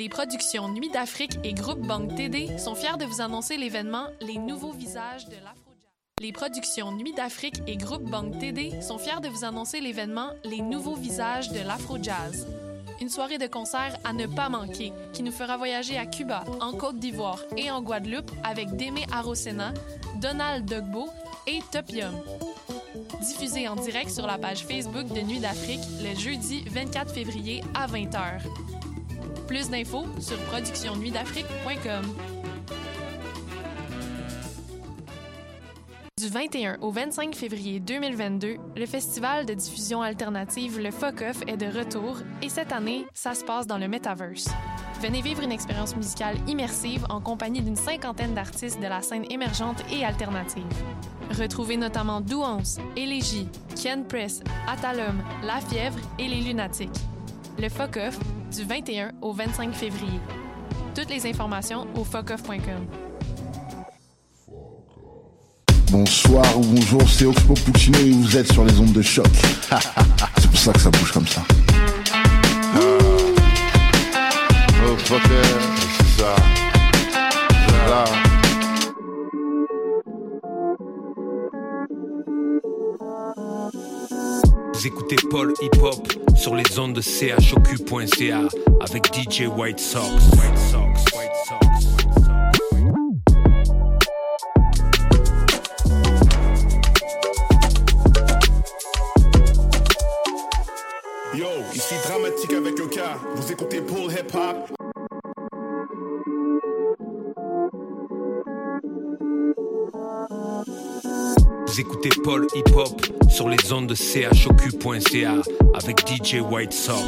Les productions Nuit d'Afrique et Groupe Banque TD sont fiers de vous annoncer l'événement Les nouveaux visages de l'Afro. Les productions Nuit d'Afrique et TD sont fiers de vous annoncer l'événement Les nouveaux visages de l'Afro-Jazz. Une soirée de concert à ne pas manquer qui nous fera voyager à Cuba, en Côte d'Ivoire et en Guadeloupe avec Démé Arosena, Donald Dogbo et Topium. Diffusé en direct sur la page Facebook de Nuit d'Afrique le jeudi 24 février à 20h. Plus d'infos sur productionnuitdafrique.com. Du 21 au 25 février 2022, le festival de diffusion alternative Le Focoff est de retour et cette année, ça se passe dans le Metaverse. Venez vivre une expérience musicale immersive en compagnie d'une cinquantaine d'artistes de la scène émergente et alternative. Retrouvez notamment Douance, Élégie, Ken Press, Atalum, La Fièvre et Les Lunatiques. Le Focoff, du 21 au 25 février. Toutes les informations au focoff.com. Bonsoir ou bonjour, c'est Oxpo Puccino et vous êtes sur les ondes de choc. c'est pour ça que ça bouge comme ça. Oh, c'est ça. Vous écoutez Paul Hip Hop sur les ondes de chocu.ca avec DJ White Sox. White Sox, White. Yo, ici Dramatique avec le cas. Vous écoutez Paul Hip Hop. Vous écoutez Paul Hip Hop sur les ondes de chocu.ca avec DJ. White Sox,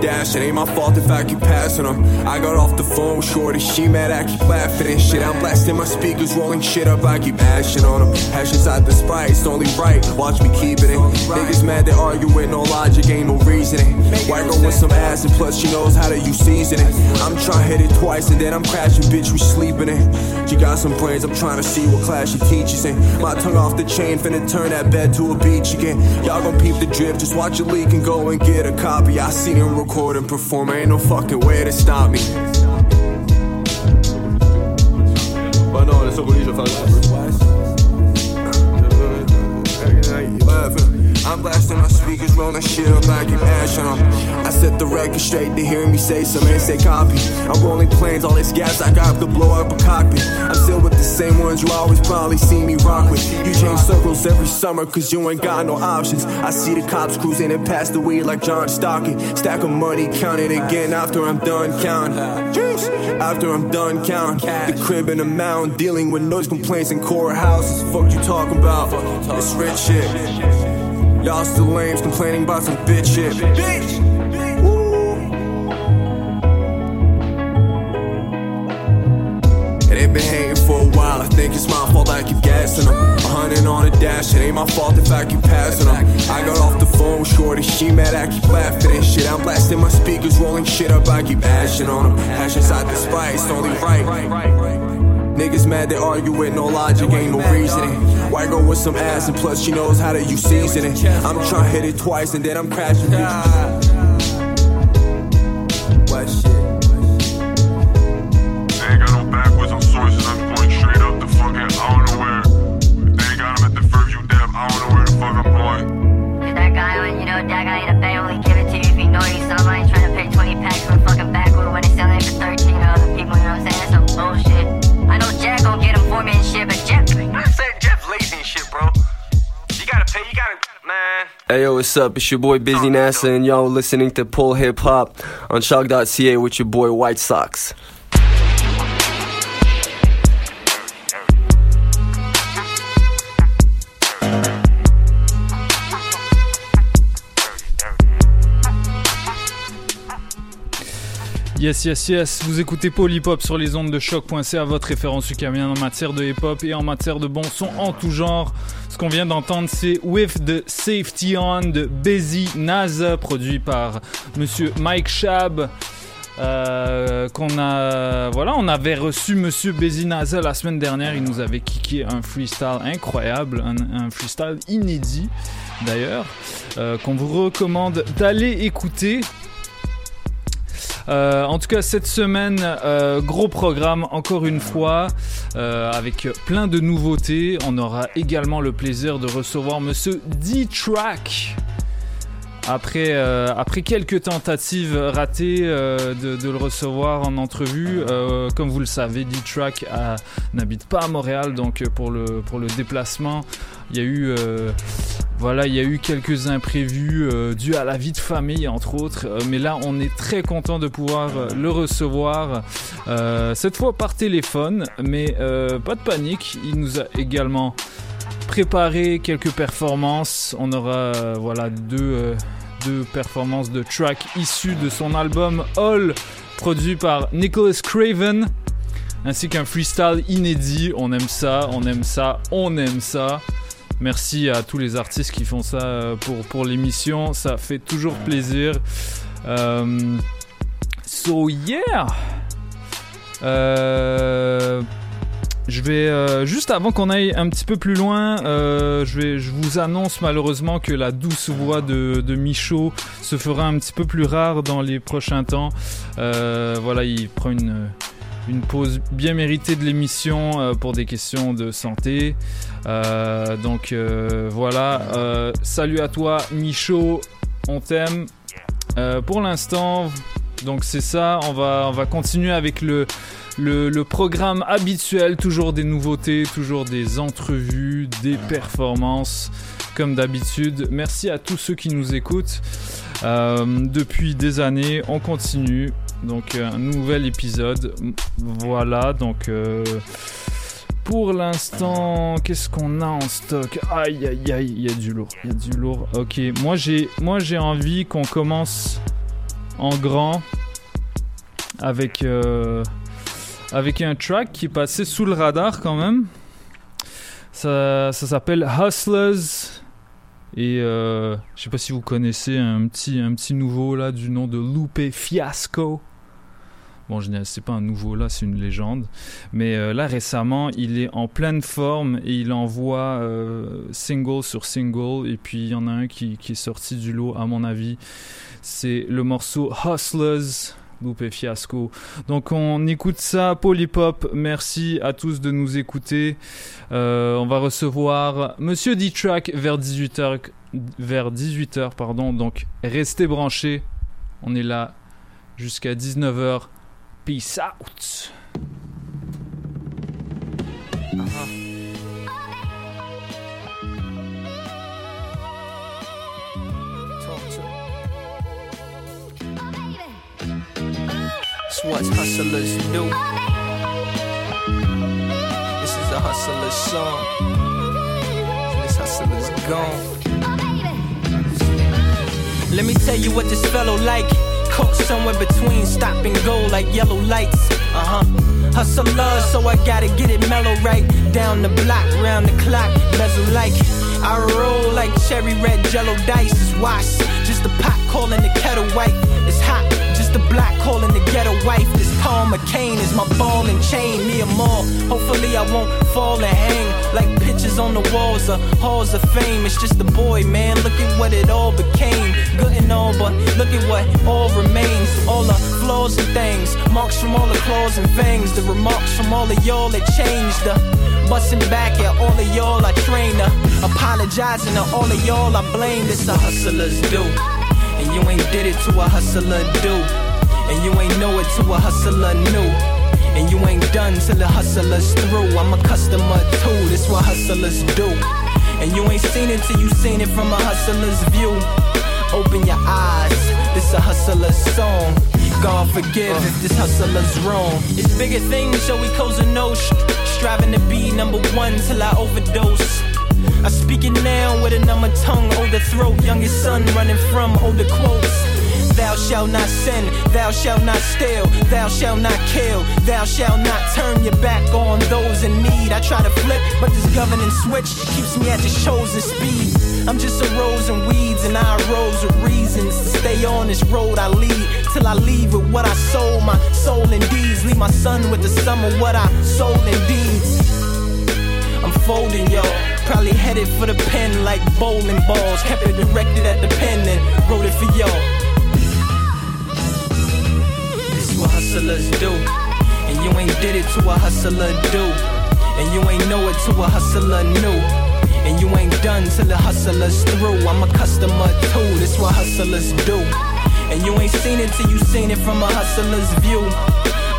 dash, it ain't my fault if I keep passing them. I got off the phone Shorty, she mad, I keep laughing and shit. I'm blasting my speakers, rolling shit up, I keep ashing on them. Ashes I despise, it's only right. Watch me keeping it. Niggas mad, they argue with no logic, ain't no reasoning. White girl with some ass, and plus she knows how to use seasoning. I'm trying hit it twice, and then I'm crashing, bitch, we sleeping in. She got some brains, I'm trying to see what class she teaches in. My tongue off the chain, finna turn that bed to a beach again. Y'all gon' peep the drip, just watch it leak and go and get a copy. I see them record and perform, ain't no fucking way to stop me. Bah non, laisse rouler, je vais faire I'm blasting my speakers, rolling shit I keep ashing them. I set the record straight to hear me say some and say copy. I'm rolling planes, all this gas I got to blow up a cockpit. I'm still with the same ones you always probably see me rock with. You change circles every summer, cause you ain't got no options. I see the cops cruising and pass the weed like John Stockton. Stack of money, count it again after I'm done counting. After I'm done counting. The crib in the mountain, dealing with noise complaints in courthouses. Fuck you talking about? This rich shit. Y'all still lames complaining about some bitch shit. Bitch! And they've been hating for a while. I think it's my fault I keep gassing them. A hundred on the dash, it ain't my fault if I keep passing them. I got off the phone with Shorty, she mad, I keep laughing and shit. I'm blasting my speakers, rolling shit up, I keep ashing on them. Ashes I despise, it's only right. Niggas mad, they argue with no logic, ain't no reasoning. White girl with some ass, and plus she knows how to use seasoning. I'm trying to hit it twice, and then I'm crashing. What shit? They ain't got no backwards on sources, I'm going straight up the fucking, I don't know where. They ain't got at the Fairview depth, I don't know where the fuck I'm going. Is that guy when you know that guy man. Hey yo, what's up? It's your boy Busy NASA, and y'all listening to Pull Hip Hop on Shock.ca with your boy White Sox. Yes, yes, yes. Vous écoutez Polypop sur les ondes de choc.ca, votre référence ukamienne en matière de hip-hop et en matière de bon son en tout genre. Qu'on vient d'entendre, c'est With the Safety On de Busy Naza, produit par monsieur Mike Shab. Euh, qu'on a voilà on avait reçu monsieur Bezinaza la semaine dernière il nous avait kické un freestyle incroyable un, un freestyle inédit d'ailleurs euh, qu'on vous recommande d'aller écouter euh, en tout cas, cette semaine, euh, gros programme encore une fois, euh, avec plein de nouveautés. On aura également le plaisir de recevoir Monsieur D-Track. Après, euh, après quelques tentatives ratées euh, de, le recevoir en entrevue, euh, comme vous le savez, D-Track n'habite pas à Montréal, donc pour le, déplacement, il y a eu, voilà, il y a eu quelques imprévus dus à la vie de famille, entre autres. Mais là, on est très content de pouvoir le recevoir, cette fois par téléphone, mais pas de panique, il nous a également préparé quelques performances. On aura euh, voilà deux, euh, deux performances de track issues de son album All, produit par Nicholas Craven, ainsi qu'un freestyle inédit. On aime ça, on aime ça, on aime ça. Merci à tous les artistes qui font ça euh, pour, pour l'émission, ça fait toujours plaisir. So yeah! Je vais euh, juste avant qu'on aille un petit peu plus loin, euh, je vous annonce malheureusement que la douce voix de, Michaud se fera un petit peu plus rare dans les prochains temps. Euh, voilà, il prend une pause bien méritée de l'émission pour des questions de santé. Donc voilà, salut à toi Michaud, on t'aime. Pour l'instant, donc c'est ça, on va continuer avec le, le, le programme habituel, toujours des nouveautés, toujours des entrevues, des performances, comme d'habitude. Merci à tous ceux qui nous écoutent. Euh, depuis des années, on continue. Donc un nouvel épisode. Voilà, donc euh, pour l'instant, qu'est-ce qu'on a en stock? Aïe aïe aïe, il y a du lourd, il y a du lourd. Ok, moi j'ai moi j'ai envie qu'on commence en grand avec euh, avec un track qui est passé sous le radar quand même. Ça, ça s'appelle Hustlers. Et euh, je sais pas si vous connaissez un petit, un petit nouveau là du nom de Lupe Fiasco. Bon, je c'est pas un nouveau là, c'est une légende. Mais euh, là récemment, il est en pleine forme et il envoie euh, single sur single. Et puis il y en a un qui, qui est sorti du lot, à mon avis. C'est le morceau Hustlers. Lupe Fiasco. Donc on écoute ça, Polypop. Merci à tous de nous écouter. Euh, on va recevoir Monsieur D-Track vers 18h. Vers 18h, pardon. Donc restez branchés. On est là jusqu'à 19h. Peace out. It's what hustlers do. This is a hustler's song. This hustler's gone. Let me tell you what this fellow like. Caught somewhere between stop and go like yellow lights. Uh huh. Hustler, so I gotta get it mellow right. Down the block, round the clock, bezel like. I roll like cherry red jello dice. It's wash. Just a pot calling the kettle white. It's hot. Just a black calling the ghetto wife. This Paul McCain is my ball and chain. Me and more. Hopefully I won't fall and hang like pictures on the walls of halls of fame. It's just a boy, man. Look at what it all became. Good and all, but look at what all remains. All the flaws and things, marks from all the claws and fangs. The remarks from all of y'all that changed. The busting back at all of y'all I train. The apologizing to all of y'all I blame. This a hustlers do. You ain't did it to a hustler do. And you ain't know it to a hustler new. And you ain't done till the hustler's through. I'm a customer too, this what hustlers do. And you ain't seen it till you seen it from a hustler's view. Open your eyes, this a hustler's song. God forgive if this hustler's wrong. It's bigger things, so we close a nose. Striving to be number one till I overdose. I speak it now with a number tongue, older throat, youngest son running from older quotes. Thou shalt not sin, thou shalt not steal, thou shalt not kill, thou shalt not turn your back on those in need. I try to flip, but this governing switch keeps me at the chosen speed. I'm just a rose and weeds, and I arose with reasons to stay on this road I lead till I leave with what I sold, my soul and deeds. Leave my son with the sum of what I sold in deeds. I'm folding, yo. Probably headed for the pen like bowling balls. Kept it directed at the pen and wrote it for y'all. This is what hustlers do. And you ain't did it to a hustler do. And you ain't know it to a hustler new. And you ain't done till the hustler's through. I'm a customer too. This what hustlers do. And you ain't seen it till you seen it from a hustler's view.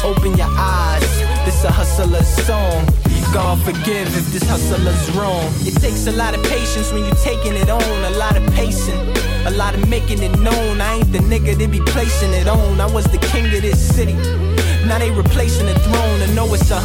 Open your eyes. This a hustler's song. God forgive if this hustler's wrong. It takes a lot of patience when you're taking it on, a lot of pacing, a lot of making it known. I ain't the nigga they be placing it on. I was the king of this city. Now they replacing the throne. I know it's a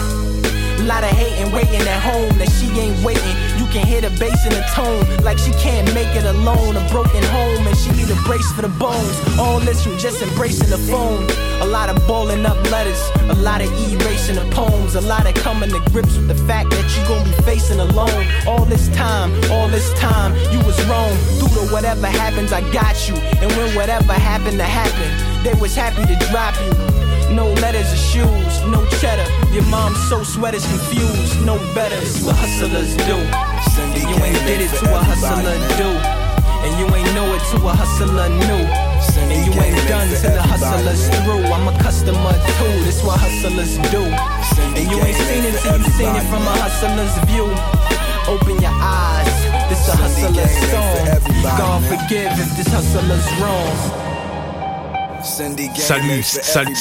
lot of hating, waiting at home that she ain't waiting. Can hear the bass in the tone, like she can't make it alone. A broken home and she need a brace for the bones. All this from just embracing the phone. A lot of balling up letters, a lot of erasing the poems, a lot of coming to grips with the fact that you gon' be facing alone. All this time, all this time, you was wrong. Through to whatever happens, I got you. And when whatever happened to happen, they was happy to drop you. No letters or shoes, no cheddar. Your mom's so sweaters confused, no better. It's what hustlers do. And you ain't did it to a hustler do. And you ain't know it to a hustler new. And you ain't done till the hustler's through. I'm a customer too. This what hustlers do. And you ain't seen it till you seen it from a hustler's view. Open your eyes. This a hustler's song. God forgive if this hustler's wrong. Salut, salut,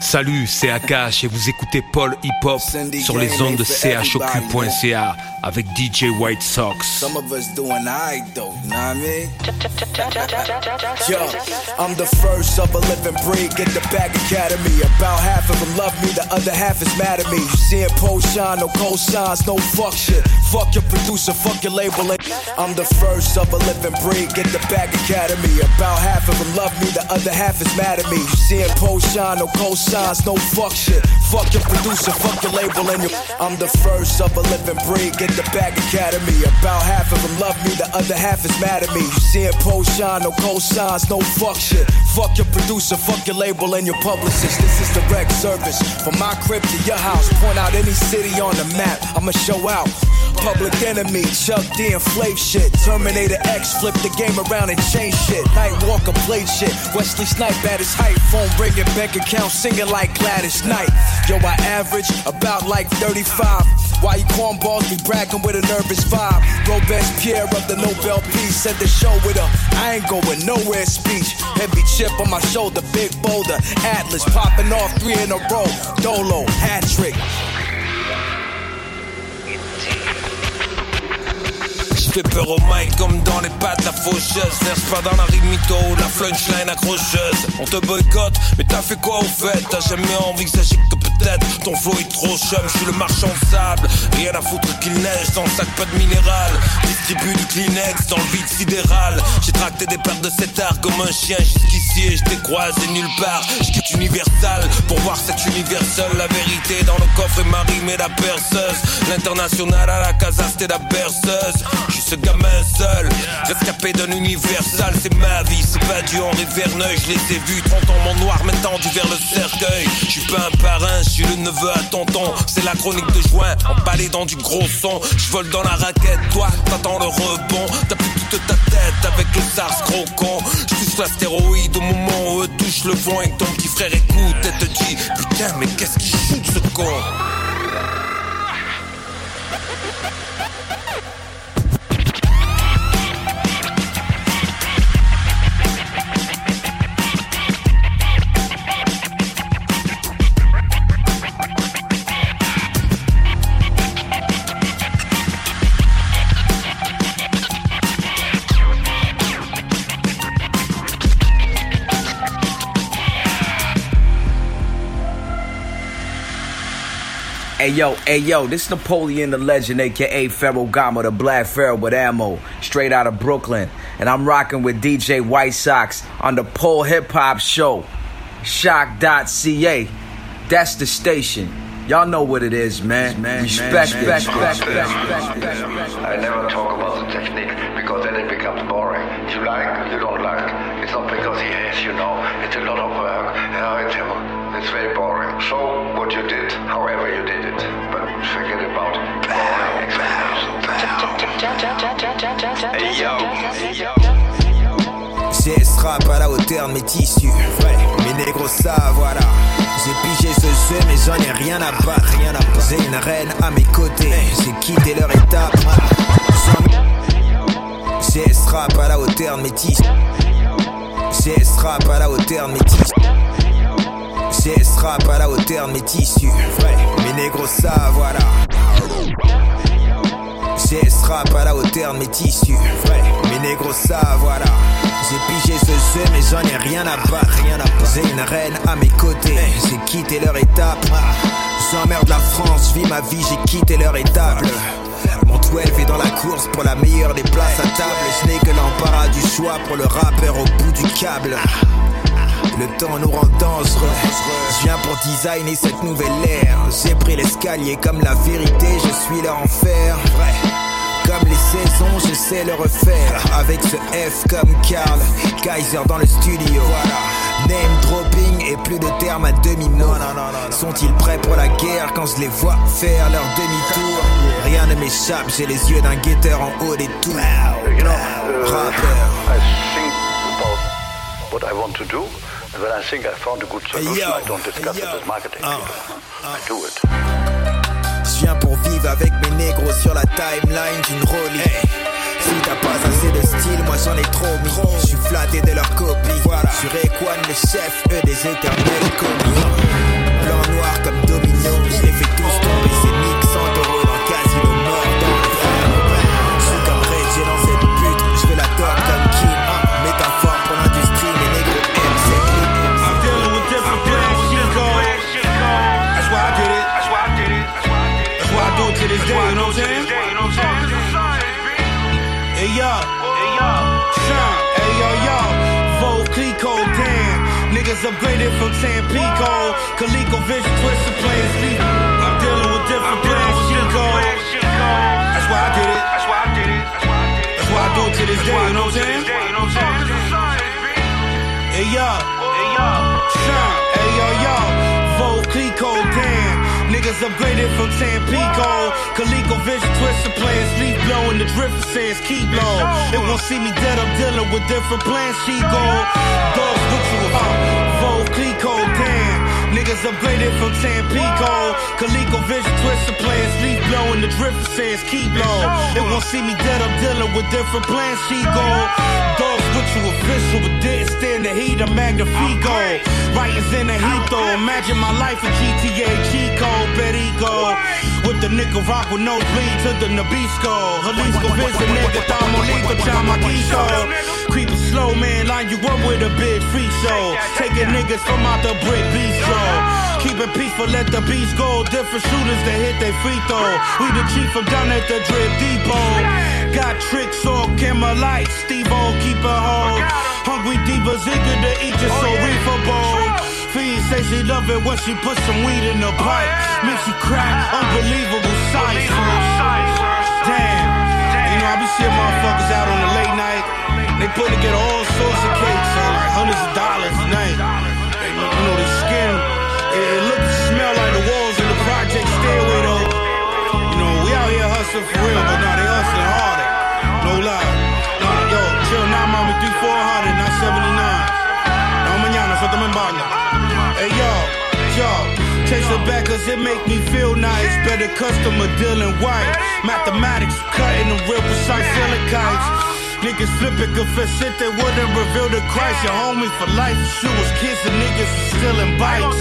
salut, c'est Akash et vous écoutez Paul Hip Hop sur les ondes de chocu.ca avec DJ White Sox. Some of us doing alright though, you know what I mean? Yo, I'm the first of a living breed, get the back academy. About half of them love me, the other half is mad at me. You seeing post shine, no cosigns, no fuck shit. Fuck your producer, fuck your label. I'm the first of a living breed, get the back academy. About half of them love me, the other half is mad at me. You seeing post shine, no cosigns, no fuck shit. Fuck your producer, fuck your label, and your. I'm the first of a living breed, get the back academy. About half of them love me, the other half is mad at me. You seeing post shine, no cosigns, no fuck shit. Fuck your producer, fuck your label, and your publicist. This is direct service from my crib to your house. Point out any city on the map, I'ma show out. Public enemy, Chuck D and shit. Terminator X, flip the game around and change shit. Night Walker played shit. Wesley Snipe at his height. Phone ringing, bank account singing like Gladys Knight. Yo, I average about like 35. Why you cornballs be bragging with a nervous vibe? Robespierre of the Nobel Peace said the show with a I ain't going nowhere speech. Heavy chip on my shoulder, big boulder. Atlas popping off three in a row. Dolo, hat trick. Je fais peur au mic comme dans les pattes la faucheuse. Verse pas dans la rime mytho, la flunchline accrocheuse. On te boycotte, mais t'as fait quoi au fait? T'as jamais envisagé que peut-être ton flow est trop chum. Je suis le marchand de sable, rien à foutre qu'il neige Dans le sac pas de minéral, distribue du Kleenex Dans le vide sidéral, j'ai tracté des paires de cet art Comme un chien jusqu'ici et je t'ai croisé nulle part. Je quitte Universal pour voir cet universel La vérité dans le coffre et ma rime est la perceuse L'international à la casa c'était la berceuse ce gamin seul, rescapé d'un universal, c'est ma vie, c'est pas du Henri Verneuil, je les ai vus, 30 ans mon noir, maintenant du vers le cercueil. Je suis pas un parrain, je suis le neveu à tonton, c'est la chronique de juin, emballé dans du gros son, je vole dans la raquette, toi t'attends le rebond, t'as plus toute ta tête avec le SARS gros con, je touche l'astéroïde au moment où eux touchent le fond et que ton petit frère écoute et te dit, putain mais qu'est-ce qu'il shoot ce con? Hey yo, hey yo, this Napoleon the Legend, aka Pharaoh Gama, the Black Pharaoh with ammo, straight out of Brooklyn. and I'm rocking with DJ White Sox on the Pole Hip Hop Show. Shock.ca. That's the station. Y'all know what it is, man. man respect, man, respect, man, respect, man, respect, respect. I never talk about the technique because then it becomes boring. You like, you don't like. It's not because he hates you know. It's a lot of work. Yeah, it's, it's very boring. So what you did, however you did it, but forget about boring explanations. Hey yo, hey yo. J'ai ce rap à la hauteur de mes tissus. Mes négros ça voilà. J'ai pigé ce jeu mais j'en ai rien à battre. Rien à battre. J'ai une reine à mes côtés. J'ai quitté leur étape. J'ai ce rap à la hauteur de mes tissus. J'ai ce rap à la hauteur de mes tissus. J'ai ce rap à la hauteur de mes tissus. Mes négros ça voilà. J'ai ce rap à la hauteur de mes tissus. Mes négros ça voilà. J'ai pigé ce jeu mais j'en ai rien à battre. Rien à. J'ai une reine à mes côtés. J'ai quitté leur étape. J'emmerde la France, vis ma vie, j'ai quitté leur étable. Mon 12 est dans la course pour la meilleure des places à table. Je n'ai que l'embarras du choix pour le rappeur au bout du câble. Le temps nous rend dangereux. Je viens pour designer cette nouvelle ère. J'ai pris l'escalier comme la vérité, je suis leur enfer. Comme les saisons, je sais le refaire. Avec ce F comme Karl, Kaiser dans le studio. Name dropping et plus de termes à demi-mot. Sont-ils prêts pour la guerre quand je les vois faire leur demi-tour? Rien ne m'échappe, j'ai les yeux d'un guetteur en haut des tours. You know, Rappeur. I think about what I want to do, when I think I found a good solution, yo, I don't discuss it with marketing Uh, people. I do it. Je viens pour vivre avec mes négros sur la timeline d'une rollie. Si t'as pas assez de style, moi j'en ai trop mis. Je suis flatté de leur copie. Voilà. Sur Equan, le chef, eux des éternels commis. Blanc noir comme domino, je les fais tous tomber. Niggas upgraded from Tampico, Calico Vision, Twisted Players, Lee. I'm dealing with different plans, shit code. That's why I did it. That's why I did it. That's why I do it to this day, you know what I'm saying? Hey yo, hey yo, son, hey yo yo, Vogue Clico, damn. Niggas upgraded from Tampico, Calico Vision, Twisted Players, Leaf blowing the drift says keep low. It won't see me dead, I'm dealing with different plans, she go. Dogs look to a Vogue Clico, damn. Niggas upgraded from Tampico, Calico Vision, Twisted Players, Leaf blowing the drift says keep low. It won't see me dead, I'm dealing with different plans, she go. Dogs to official, but didn't stand the heat of Magnifico. Writings in a heat though, imagine my life in GTA, Chico, Perico. With the Nicaragua no bleed to the Nabisco. Jalisco visit nigga, Tamaulico, Chamaquito. Creeping slow, man, line you up with a big free show. Taking niggas from out the brick bistro. Keep it peaceful, let the beats go. Different shooters that hit they free throw. We the chief from down at the drip depot. Got tricks or camera lights, Steve-O, keep it hold. Hungry divas, eager to eat you, so reefer bowl. Fiend say she love it when she put some weed in the pipe. Makes you cry, unbelievable sight. Damn. You know, I be seeing motherfuckers out on the late night. They put together all sorts of cakes for like hundreds of dollars a night. You know, the skin, it, it hustling for real, but nah, they hustling harder. No lie. Nah, yo, chill now, mama, 3400, not 79. No mañana, suéltame en banda. Hey, yo, yo. Chase it back cause it make me feel nice. Better customer dealing white. Mathematics, cutting them real precise silicones. Niggas flipping, confess shit they wouldn't reveal to Christ. Your homie for life. She was kids and niggas was stealing bikes.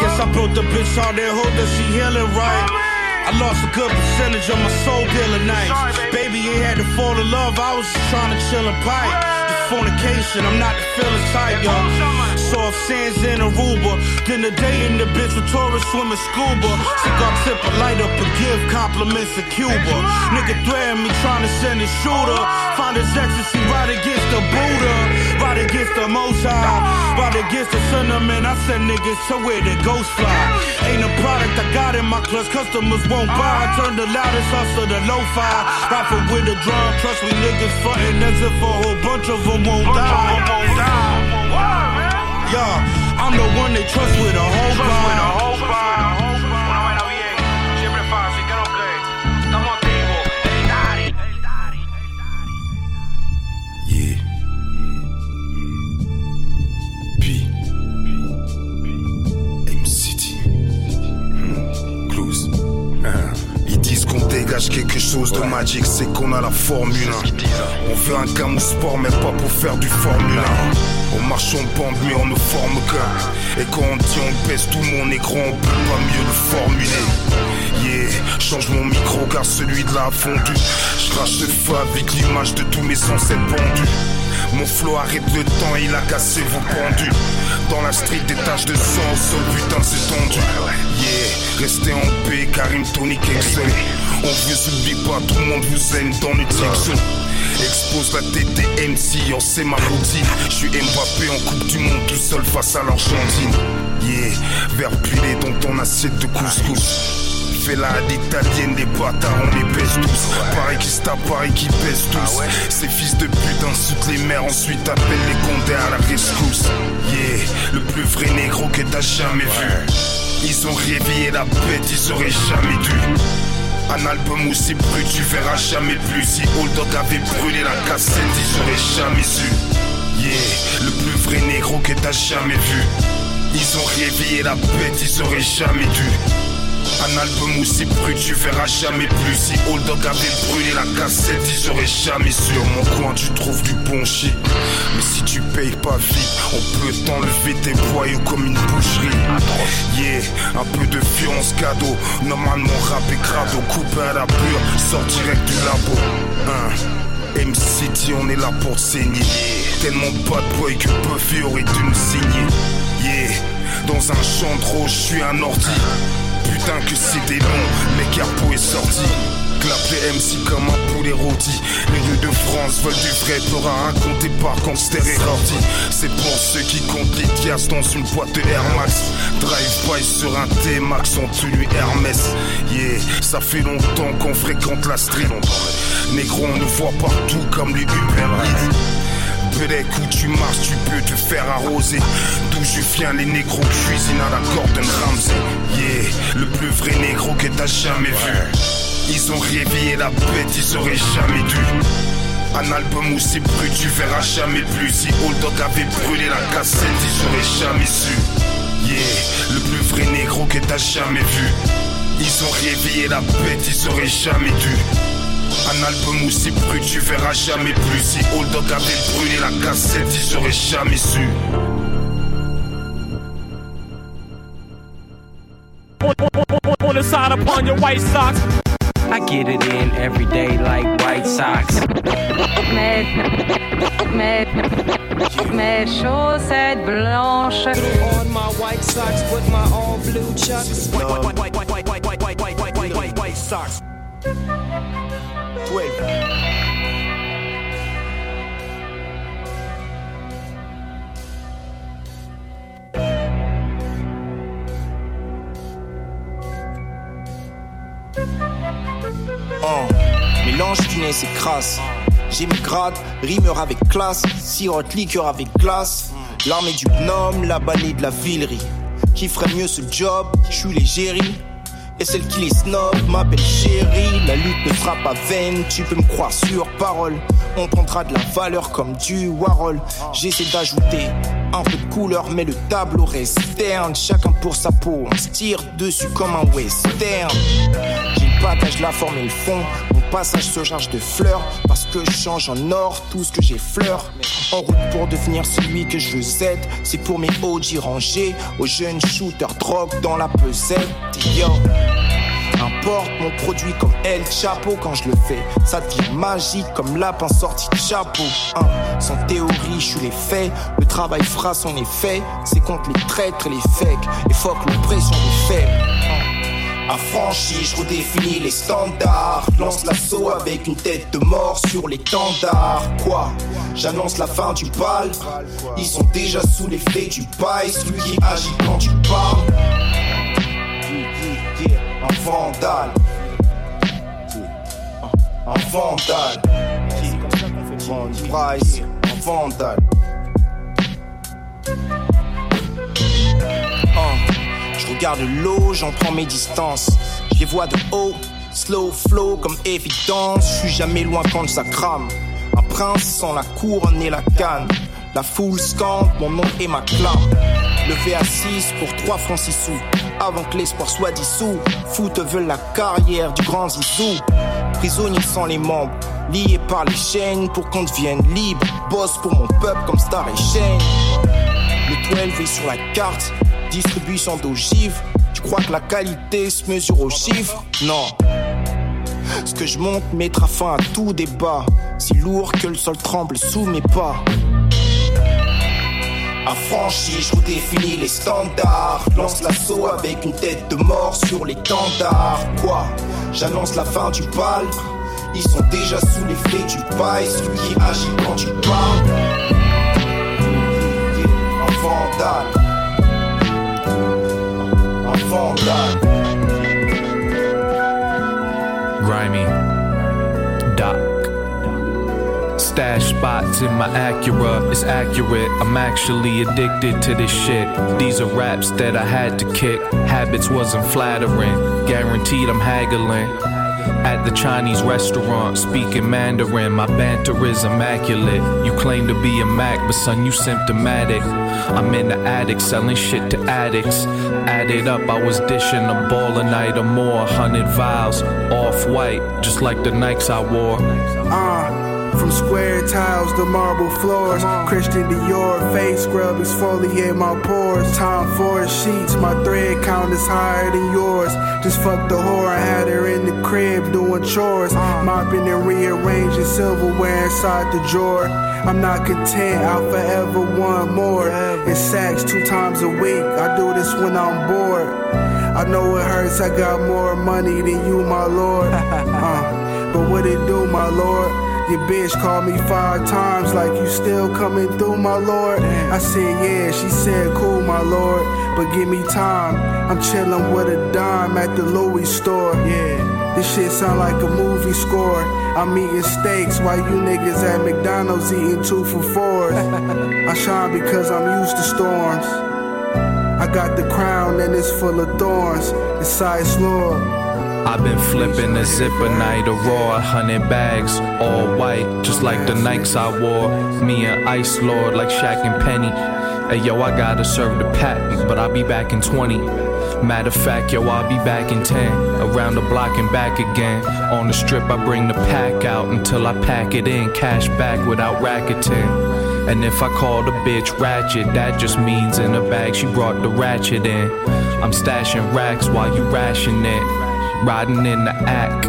Guess I broke the bitch all that hope that she healing right. I lost a good percentage of my soul dealing nights. Baby ain't had to fall in love, I was just trying to chill and pipe. Fornication, I'm not the feeling type, yo. Soft sands in Aruba. Then the day in the bitch with tourists swimming scuba. Cigar tip a light up and give compliments to Cuba. Nigga threaten me trying to send a shooter. Find his ecstasy right against the Buddha. Right against the Most High. Right against the cinnamon. I send niggas to where the ghost fly. Ain't a product I got in my clutch. Customers won't buy. I Turn the loudest hustle to lo-fi. Rifle with a drum. Trust me, niggas frontin' as if a whole bunch of them won't die. Yeah, I'm the one they trust with a whole vibe. Qu'on dégage quelque chose de magique, c'est qu'on a la Formule 1. On veut un gamme sport, mais pas pour faire du Formule 1. On marche en bande, mais on ne forme qu'un. Et quand on dit on pèse tout mon écran, on peut pas mieux le formuler. Yeah, change mon micro car celui de la fondu. Je crache le feu avec l'image de tous mes ancêtres pendus. Mon flow arrête le temps, il a cassé vos pendus. Dans la street, des taches de sang au sol, putain, c'est tendu. Yeah, restez en paix, Karim, Tony, Kexel. On vous oublie pas, tout le monde vous aime dans le Jackson. Expose la tête des on sait ma routine. Je suis Mbappé en Coupe du Monde, tout seul face à l'Argentine. Yeah, verre pilé dans ton assiette de couscous. La d'italienne, les bâtards, on les baisse tous. Pareil qui se tape, pareil qui pèse tous. Ces fils de pute insultent les mères, ensuite appellent les condés à la rescousse. Yeah, le plus vrai négro que t'as jamais vu. Ils ont réveillé la bête, ils auraient jamais dû. Un album aussi brut, tu verras jamais plus. Si Old Dog avait brûlé la cassette, ils auraient jamais su. Yeah, le plus vrai négro que t'as jamais vu. Ils ont réveillé la bête, ils auraient jamais dû. Un album aussi brut, tu verras jamais plus. Si Old Dog avait brûlé la cassette, ils auraient jamais su. Sur mon coin, tu trouves du bon shit. Mais si tu payes pas vite, on peut t'enlever tes boyaux comme une boucherie. Yeah, un peu de violence cadeau. Normalement, rap et crado, coupé à la pure, sort direct du labo. Hein. M-City, on est là pour saigner. Tellement bad boy que Buffy aurait dû me signer. Yeah, dans un champ de rose, je suis un ordi. Putain que c'était long, mais Carpo est sorti. Clap les MC comme un poulet rôti. Les rues de France veulent du vrai peur à raconter par gangster et. C'est pour ceux qui comptent les tias dans une boîte de Air Max. Drive-by sur un T-Max en tenue Hermès. Yeah, ça fait longtemps qu'on fréquente la street. Négro, on nous voit partout comme les Uber Belek où tu marches, tu peux te faire arroser. D'où je viens, les négros cuisinent à la Gordon Ramsay. Yeah, le plus vrai négro que t'as jamais vu. Ils ont réveillé la bête, ils auraient jamais dû. Un album aussi brut, tu verras jamais plus. Si Old Dog avait brûlé la cassette, ils auraient jamais su. Yeah, le plus vrai négro que t'as jamais vu. Ils ont réveillé la bête, ils auraient jamais dû. Un album aussi brut, tu verras jamais plus. Si Old Dog avait brûlé la cassette, ils auraient jamais su. On the side upon your white socks. I get it in every day like white socks. Mes, mes, mes chaussettes blanches. On my white socks with my all blue chucks. White, white, white, white, white, white, white, white, white, white, white, white, white socks. Oh, mélange finesse et crasse. J'ai mes rimeur avec classe, sirote liqueur avec glace. L'armée du gnome, la banée de la villerie. Qui ferait mieux ce job? Je suis l'égérie. Et celle qui les snob m'appelle chérie. La lutte ne sera pas vaine, tu peux me croire sur parole. On prendra de la valeur comme du Warhol. J'essaie d'ajouter un peu de couleur, mais le tableau reste terne. Chacun pour sa peau, on se tire dessus comme un western. Package, la forme et le fond. Mon passage se charge de fleurs parce que je change en or tout ce que j'ai fleur. En route pour devenir celui que je veux être. C'est pour mes OG rangés aux jeunes shooters drogue dans la pesette. Yo. Un J'apporte mon produit comme El Chapeau quand je le fais. Ça devient magique comme lapin sorti de chapeau. Sans théorie, je suis les faits. Le travail fera son effet. C'est contre les traîtres et les fakes. Et fuck l'oppression des faits. Affranchi, je redéfinis les standards. Lance l'assaut avec une tête de mort sur l'étendard. Quoi? J'annonce la fin du bal. Ils sont déjà sous l'effet du bail. Celui qui agit quand tu parles. Un vandale. Un vandale. Un vandale. Regarde l'eau, j'en prends mes distances. Je les vois de haut, slow flow comme évidence. Je suis jamais loin quand ça crame. Un prince sans la couronne et la canne. La foule scande mon nom et ma clame. Levé à 6 pour 3 francs 6 sous. Avant que l'espoir soit dissous. Foot veulent la carrière du grand Zizou. Prisonnier sans les membres. Liés par les chaînes pour qu'on devienne libre. Boss pour mon peuple comme Star et Shane. Le 12 est sur la carte. Distribution d'ogives. Tu crois que la qualité se mesure aux chiffres? Non. Ce que je monte mettra fin à tout débat. Si lourd que le sol tremble sous mes pas. Affranchi, je redéfinis les standards. Lance l'assaut avec une tête de mort sur l'étendard. Quoi? J'annonce la fin du bal. Ils sont déjà sous l'effet du bail. Celui qui agit quand tu parles. Vandale. In my Acura, it's accurate. I'm actually addicted to this shit. These are raps that I had to kick. Habits wasn't flattering. Guaranteed I'm haggling. At the Chinese restaurant, speaking Mandarin, my banter is immaculate. You claim to be a Mac, but son, you symptomatic. I'm in the attic, selling shit to addicts. Added up, I was dishing a ball a night or more. Hundred vials, off white, just like the Nikes I wore. Uh, from square tiles to marble floors. Christian Dior face scrub exfoliate my pores. Tom Ford sheets, my thread count is higher than yours. Just fuck the whore, I had her in the crib doing chores. Mopping and rearranging silverware inside the drawer. I'm not content, I'll forever want more. It's sex two times a week, I do this when I'm bored. I know it hurts, I got more money than you, my lord. Uh, but what it do, my lord? Your bitch called me five times, like you still coming through, my lord. I said, yeah, she said, cool, my lord, but give me time. I'm chilling with a dime at the Louis store. Yeah, this shit sound like a movie score. I'm eating steaks while you niggas at McDonald's eating two for fours. I shine because I'm used to storms. I got the crown and it's full of thorns. It's size Lord. I've been flipping a zipper night, a raw hundred bags, all white, just like the Nikes I wore. Me and Ice Lord, like Shaq and Penny. Hey yo, I gotta serve the patent, but I'll be back in 20. Matter of fact, yo, I'll be back in 10. Around the block and back again. On the strip, I bring the pack out until I pack it in. Cash back without racketing. And if I call the bitch ratchet, that just means in a bag she brought the ratchet in. I'm stashing racks while you ration it. Riding in the act.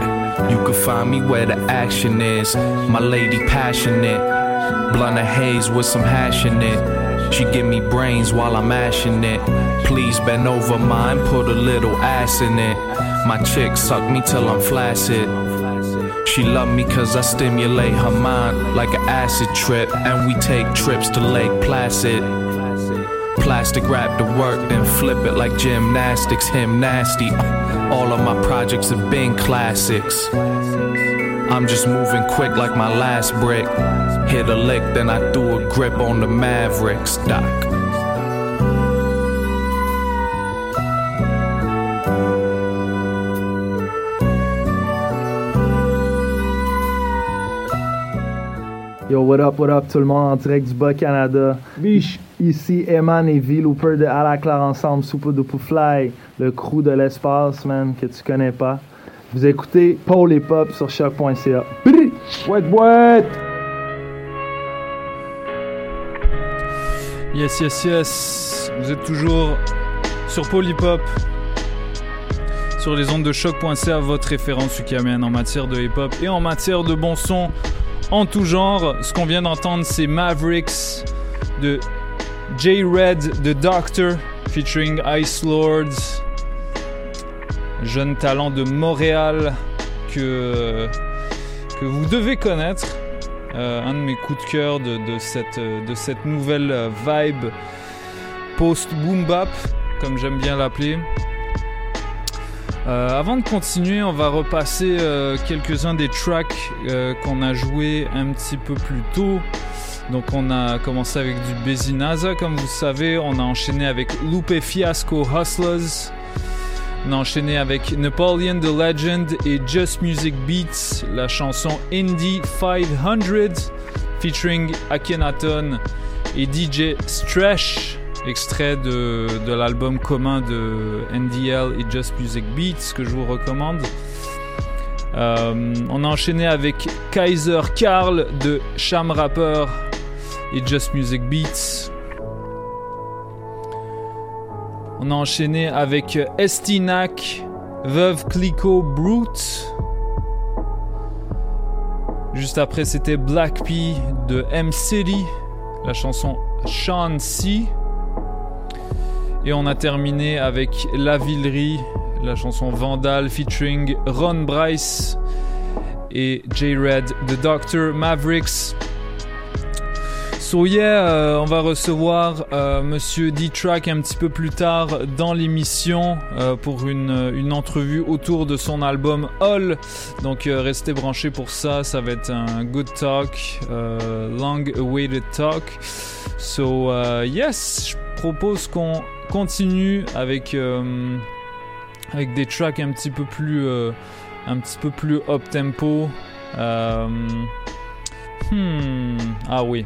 You can find me where the action is. My lady passionate. Blunt of haze with some hash in it. She give me brains while I'm ashing it. Please bend over mine, put a little ass in it. My chick suck me till I'm flaccid. She love me cause I stimulate her mind like an acid trip. And we take trips to Lake Placid. Plastic wrap to work, then flip it like gymnastics. Him nasty. All of my projects have been classics. I'm just moving quick like my last brick. Hit a lick, then I threw a grip on the Mavericks. Doc. Yo, what up, what up, tout le monde en direct du Bas-Canada. Biche. Ici, Eman et V Looper de À la Ensemble, Soupe de Fly, le crew de l'espace, man, que tu connais pas. Vous écoutez Paul et Pop sur choc.ca. What, what? Yes, yes, yes. Vous êtes toujours sur Polypop. sur les ondes de choc.ca, votre référence ukamienne en matière de hip-hop et en matière de bon son en tout genre. Ce qu'on vient d'entendre, c'est Mavericks de J-Red The Doctor featuring Ice Lords, jeune talent de Montréal que, vous devez connaître. Euh, un de mes coups de cœur de, cette, nouvelle vibe post-boom bap, comme j'aime bien l'appeler. Euh, avant de continuer, on va repasser euh, quelques-uns des tracks qu'on a joués un petit peu plus tôt. Donc on a commencé avec du Bezinaza, comme vous savez. On a enchaîné avec Lupe Fiasco Hustlers. On a enchaîné avec Napoleon the Legend et Just Music Beats, la chanson Indie 500 featuring Akhenaton et DJ Stresh, extrait de, de l'album commun de NDL et Just Music Beats que je vous recommande. Euh, on a enchaîné avec Kaiser Karl de Sham Rapper et Just Music Beats. On a enchaîné avec Estinac, Veuve Clicquot Brute. Juste après, c'était Black P de M City, la chanson Sean C. Et on a terminé avec La Villerie, la chanson Vandal featuring Ron Bryce et J-Red, The Doctor Mavericks. So yeah, euh, on va recevoir euh, Monsieur D-Track un petit peu plus tard dans l'émission euh, pour une, une entrevue autour de son album All. Donc restez branchés pour ça, ça va être un good talk, long awaited talk. So yes, je propose qu'on continue avec avec des tracks un petit peu plus un petit peu plus up tempo. Hmm, ah oui.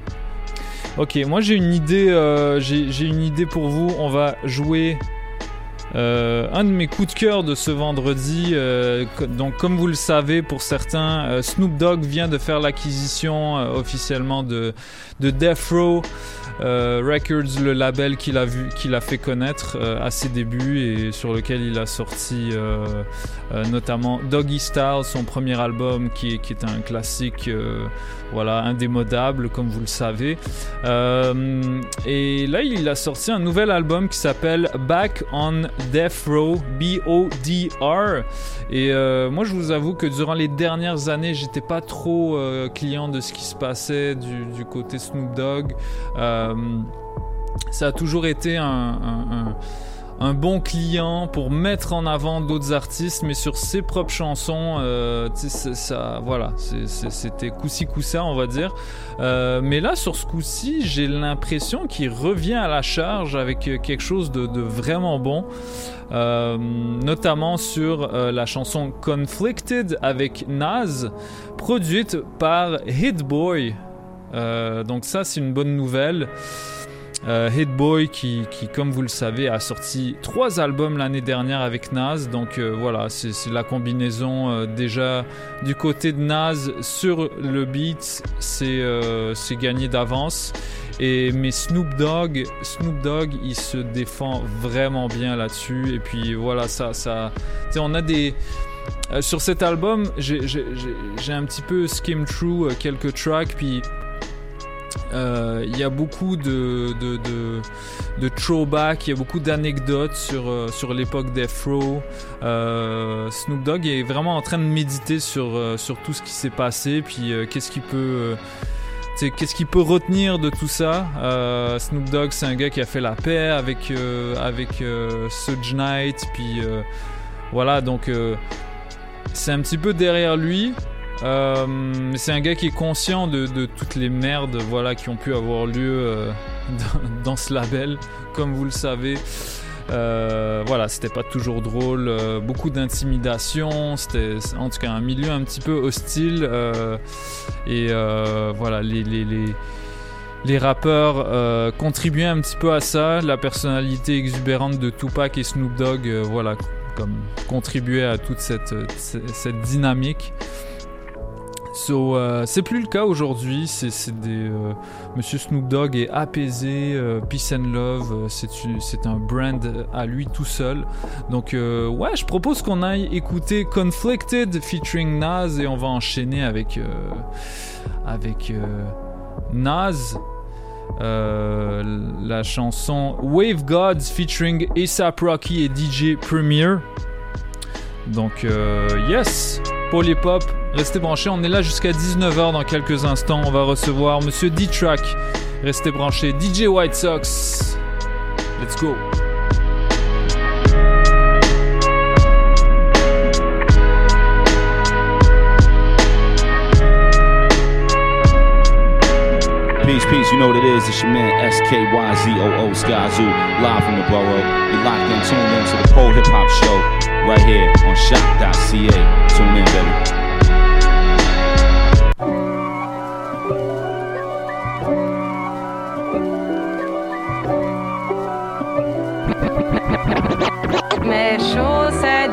Ok, moi j'ai une idée, euh, j'ai une idée pour vous. On va jouer euh, un de mes coups de cœur de ce vendredi. euh, donc, comme vous le savez, pour certains, Snoop Dogg vient de faire l'acquisition officiellement de, de Death Row euh, Records, le label qu'il a vu, a fait connaître euh, à ses débuts et sur lequel il a sorti euh, notamment Doggy Style, son premier album, qui est, un classique, voilà, indémodable, comme vous le savez. Et là, il a sorti un nouvel album qui s'appelle Back on Death Row, B-O-D-R. Et moi, je vous avoue que durant les dernières années, j'étais pas trop client de ce qui se passait du côté Snoop Dogg. Euh, ça a toujours été un, bon client pour mettre en avant d'autres artistes, mais sur ses propres chansons, euh, ça, voilà, c'était coup-ci coup-ça, on va dire. Euh, mais là, sur ce coup-ci, j'ai l'impression qu'il revient à la charge avec quelque chose de, vraiment bon. Notamment sur la chanson Conflicted avec Nas, produite par Hit Boy. Euh, donc ça, c'est une bonne nouvelle. Euh, qui, qui, comme vous le savez, a sorti trois albums l'année dernière avec Nas. Donc euh, voilà, c'est la combinaison euh, déjà du côté de Nas sur le beat, c'est gagné d'avance. Et mais Snoop Dogg, Snoop Dogg, il se défend vraiment bien là-dessus. Et puis voilà, ça, ça, on a des sur cet album, j'ai un petit peu skim through quelques tracks, puis euh, il y a beaucoup de, de, throwback, il y a beaucoup d'anecdotes sur, euh, sur l'époque d'Afro. Euh, Snoop Dogg est vraiment en train de méditer sur, euh, sur tout ce qui s'est passé, puis qu'est-ce qu'il peut. qu'est-ce qu'il peut retenir de tout ça? Euh, Snoop Dogg, c'est un gars qui a fait la paix avec euh, avec euh, Knight, puis voilà, donc c'est un petit peu derrière lui. Euh, c'est un gars qui est conscient de, toutes les merdes voilà, qui ont pu avoir lieu euh, dans, ce label, comme vous le savez. Euh, voilà, c'était pas toujours drôle, beaucoup d'intimidation, c'était en tout cas un milieu un petit peu hostile. et voilà, les, rappeurs contribuaient un petit peu à ça. La personnalité exubérante de Tupac et Snoop Dogg, voilà, comme contribuait à toute cette dynamique. So, euh, c'est plus le cas aujourd'hui. C'est des. euh, Monsieur Snoop Dogg est apaisé, euh, peace and love. c'est un brand à lui tout seul. Donc, ouais, je propose qu'on aille écouter Conflicted featuring Nas et on va enchaîner avec avec Nas. la chanson Wave Gods featuring ASAP Rocky et DJ Premier. Donc, euh, yes, Polypop, restez branchés. On est là jusqu'à 19h dans quelques instants. On va recevoir Monsieur D-Track. Restez branchés. DJ White Sox. Let's go. Peace, peace, you know what it is. It's your man SKYZOO Skyzoo, live from the borough. You locked in, tuned in to the Pole Hip Hop Show right here on shop.ca. Tune in, baby. Mes chaussettes.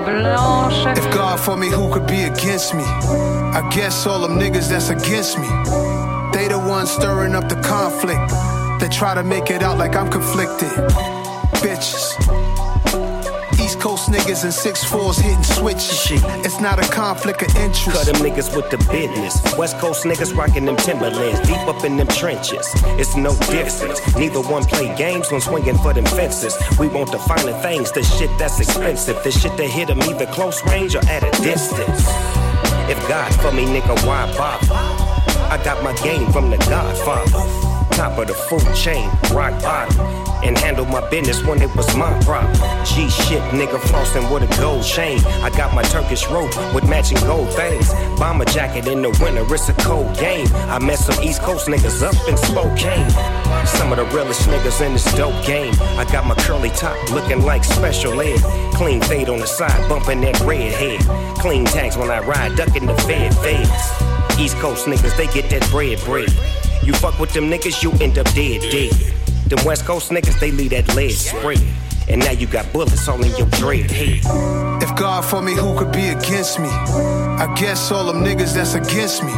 If God for me, who could be against me? I guess all them niggas that's against me. They the ones stirring up the conflict. They try to make it out like I'm conflicted. Bitches. East Coast niggas and six fours hitting switches. It's not a conflict of interest. Cut them niggas with the business. West Coast niggas rocking them Timberlands, deep up in them trenches. It's no difference. Neither one play games when swinging for them fences. We want the finer things, the shit that's expensive. The shit that hit them either close range or at a distance. If God for me, nigga, why bother? I got my game from the Godfather. Top of the food chain, rock bottom. And handle my business when it was my problem. G shit, nigga, flossing with a gold chain. I got my Turkish rope with matching gold things. Bomber jacket in the winter, it's a cold game. I met some East Coast niggas up in Spokane. Some of the realest niggas in this dope game. I got my curly top looking like special ed. Clean fade on the side, bumping that red head. Clean tags when I ride, ducking the fed feds. East Coast niggas, they get that bread bread. You fuck with them niggas, you end up dead dead. Them West Coast niggas, they leave that lead spread. And now you got bullets all in your dread head. If God for me, who could be against me? I guess all them niggas that's against me.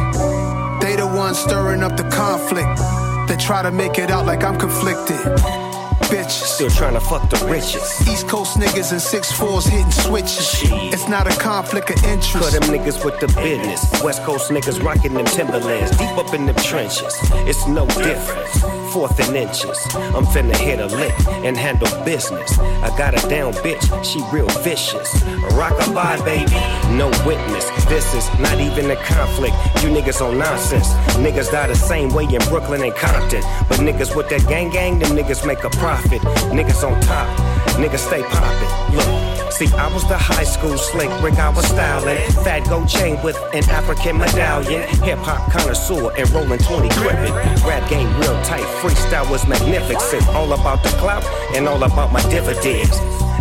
They the ones stirring up the conflict. They try to make it out like I'm conflicted. Bitches. Still trying to fuck the richest. East Coast niggas and six fours hitting switches. It's not a conflict of interest. Cut them niggas with the business. West Coast niggas rocking them Timberlands, deep up in them trenches. It's no difference. Fourth and inches. I'm finna hit a lick and handle business. I got a down bitch, she real vicious. Rockabye, baby, no witness. This is not even a conflict. You niggas on nonsense. Niggas die the same way in Brooklyn and Compton. But niggas with that gang gang, them niggas make a profit. Niggas on top, niggas stay poppin'. Look. See, I was the high school slick brick, I was styling. Fat gold chain with an African medallion. Hip hop connoisseur and rolling 20 gripping. Rap game real tight, freestyle was magnificent. All about the clout and all about my dividends.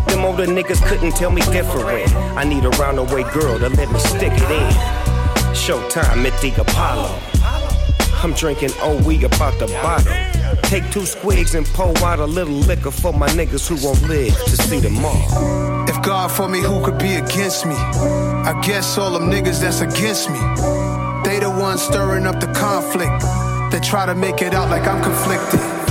Them older niggas couldn't tell me different. I need a roundaway girl to let me stick it in. Showtime at the Apollo. I'm drinking oh, OE about the bottle. Take two squigs and pour out a little liquor for my niggas who won't live to see tomorrow. If God for me, who could be against me? I guess all them niggas that's against me. They the ones stirring up the conflict. They try to make it out like I'm conflicted.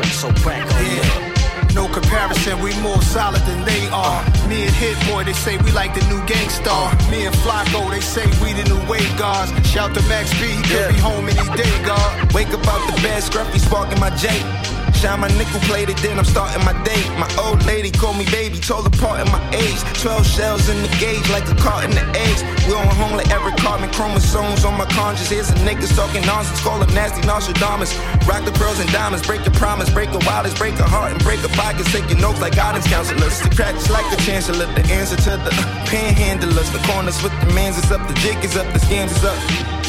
Make so crack on Yeah. No comparison, we more solid than they are. Me and Hit Boy, they say we like the new gangstar. Me and Flacco, they say we the new wave guards. Shout to Max B, he could be home any day, God. Wake up out the bed, scruffy sparking my J. Shine my nickel plated, then I'm starting my day. My old lady called me baby, told apart in my age. 12 shells in the gauge, like a cart in the eggs. We on home like every carbon chromosomes on my conscience. Here's a niggas talking nonsense, call them nasty Nostradamus. Rock the pearls and diamonds, break your promise, break your wildest, break a heart and break a pockets. Taking notes like guidance counselors. The cracks like the chancellor, the answer to the panhandlers. The corners with the mans is up, the jig is up, the scams is up.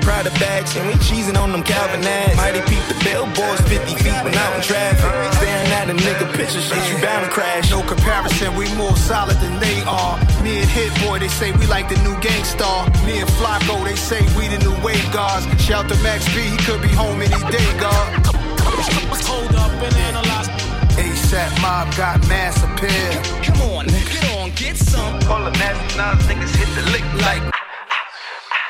Pride of bags, and we cheesing on them Calvin ads. Mighty peep the billboards 50 feet when out in traffic. Staring at a nigga picture, shit, you bound to crash. No comparison, we more solid than they are. Me and Hit Boy, they say we like the new gangstar. Me and Flacco, they say we the new wave guards. Shout to Max B, he could be home any day, God. Hold up and analyze. ASAP mob got mass appeal. Come on, get on, get some. Call the nasty nines, niggas hit the lick like.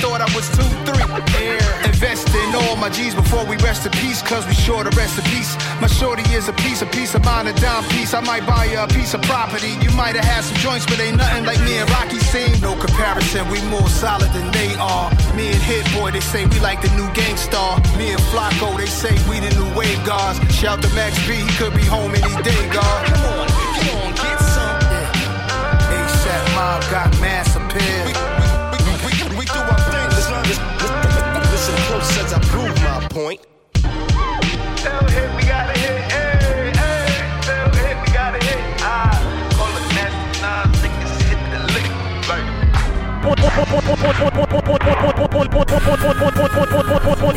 thought I was 2-3. Air. Invest in all my G's before we rest in peace, cause we sure to rest in peace. My shorty is a piece, a piece of mine, a dime piece. I might buy you a piece of property. You might have had some joints, but ain't nothing like me and Rocky seen. No comparison, we more solid than they are. Me and Hit Boy, they say we like the new gangstar. Me and Flacco, they say we the new wave guards. Shout to Max B, he could be home any day, God. Come on, get on, get some. ASAP mob got mass appeal. Lick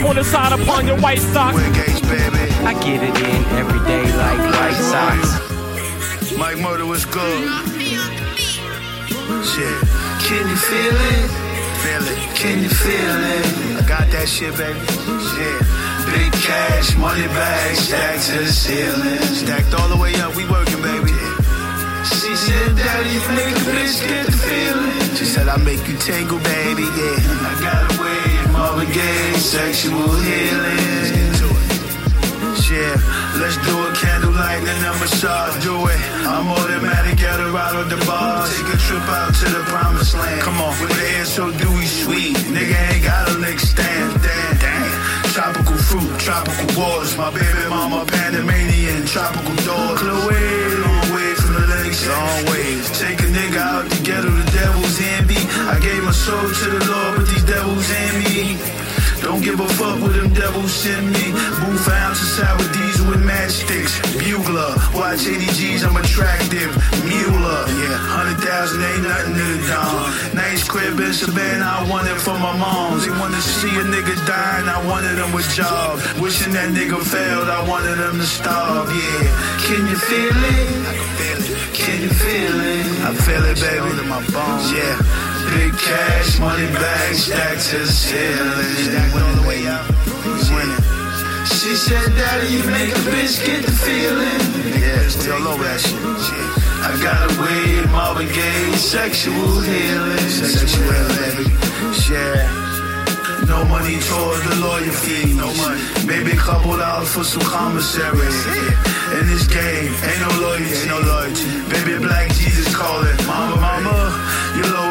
On the side upon your white socks. I get it in every day like white socks. Mike Murder was good. Shit. Can you feel it? Feel it. Can you feel it? I got that shit, baby. Yeah. Big cash, money bag, stacked to the ceiling. Stacked all the way up, we working, baby. She said, Daddy, make a bitch get the feeling. She said, I make you tingle, baby, yeah. I got a way, Marvin Gaye, sexual healing. Yeah, let's do a candlelight and then massage, do it. I'm automatic, get her out of the bar. Take a trip out to the promised land. Come on, with the air so dewy sweet. Nigga ain't got a lick stand. Damn, damn. Tropical fruit, tropical waters. My baby mama, Panamanian, tropical doors. Chloe, long way from the lakes, long ways. Take a nigga out the ghetto, the devil's in me. I gave my soul to the Lord, but these devils in me. Don't give a fuck what them devils send me. Booth ounces sour diesel with matchsticks. Bugler, watch 80 G's, I'm attractive. Mueller, yeah, 100,000 ain't nothing to the dawn. Nice crib in Savannah, I want it for my moms. They wanna see a nigga dying, I wanted them with jobs. Wishing that nigga failed, I wanted them to starve, yeah. Can you feel it? I can feel it. Can you feel it? I feel it, baby. In my bones, yeah. Big cash, money bag, stacked to the ceiling. Stacked all the way up. Winning. She said, Daddy, you make a bitch get the feeling. Yeah, we all over that shit. I got a way, Marvin Gaye, sexual healing. Sexual healing. Yeah. No money towards the lawyer fee. No money. Maybe a couple dollars for some commissary. Yeah. In this game, ain't no loyalty. Ain't no loyalty. Baby, Black Jesus calling. Mama, mama, always be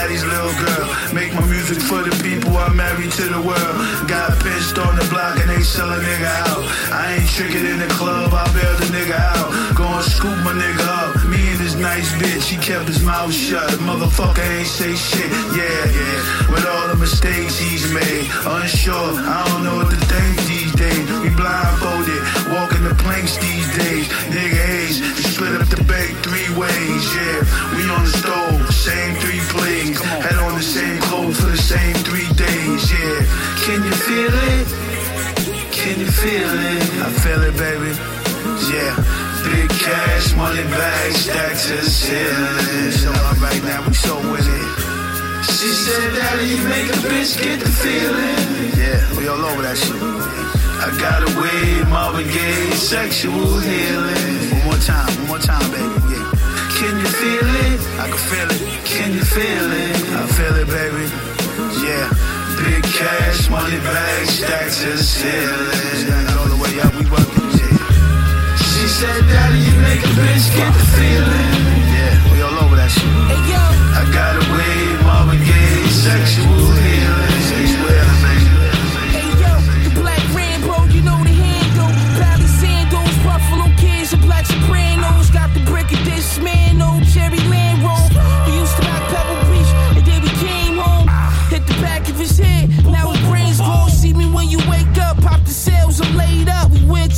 daddy's little girl. Make my music for the people I'm married to the world. Got pinched on the block and they sell a nigga out. I ain't tricking in the club, I bail the nigga out. Go and scoop my nigga up. Me and this nice bitch, he kept his mouth shut. Motherfucker ain't say shit. Yeah, yeah. With all the mistakes he's made. Unsure, I don't know what to think days. We blindfolded, walking the planks these days. Nigga age, we split up the bank three ways. Yeah, we on the stove, same three plays. Had on the same clothes for the same three days. Yeah, can you feel it? Can you feel it? I feel it, baby. Yeah. Big cash, money bags, stacks to the ceiling. So right now, we so with it. She said, Daddy, you make a bitch get the feeling. Yeah, we all over that shit. I got a way, Marvin Gaye, sexual healing. One more time, one more time, baby. Yeah. Can you feel it? I can feel it. Can you feel it? I feel it, baby. Yeah. Big cash, money bags, stacked to the ceiling. Stacked all the way up, we working. Yeah. She said, Daddy, you make a bitch get the feeling. Yeah, we all over that shit. Hey, yo. I got a wave, Marvin Gaye, sexual healing.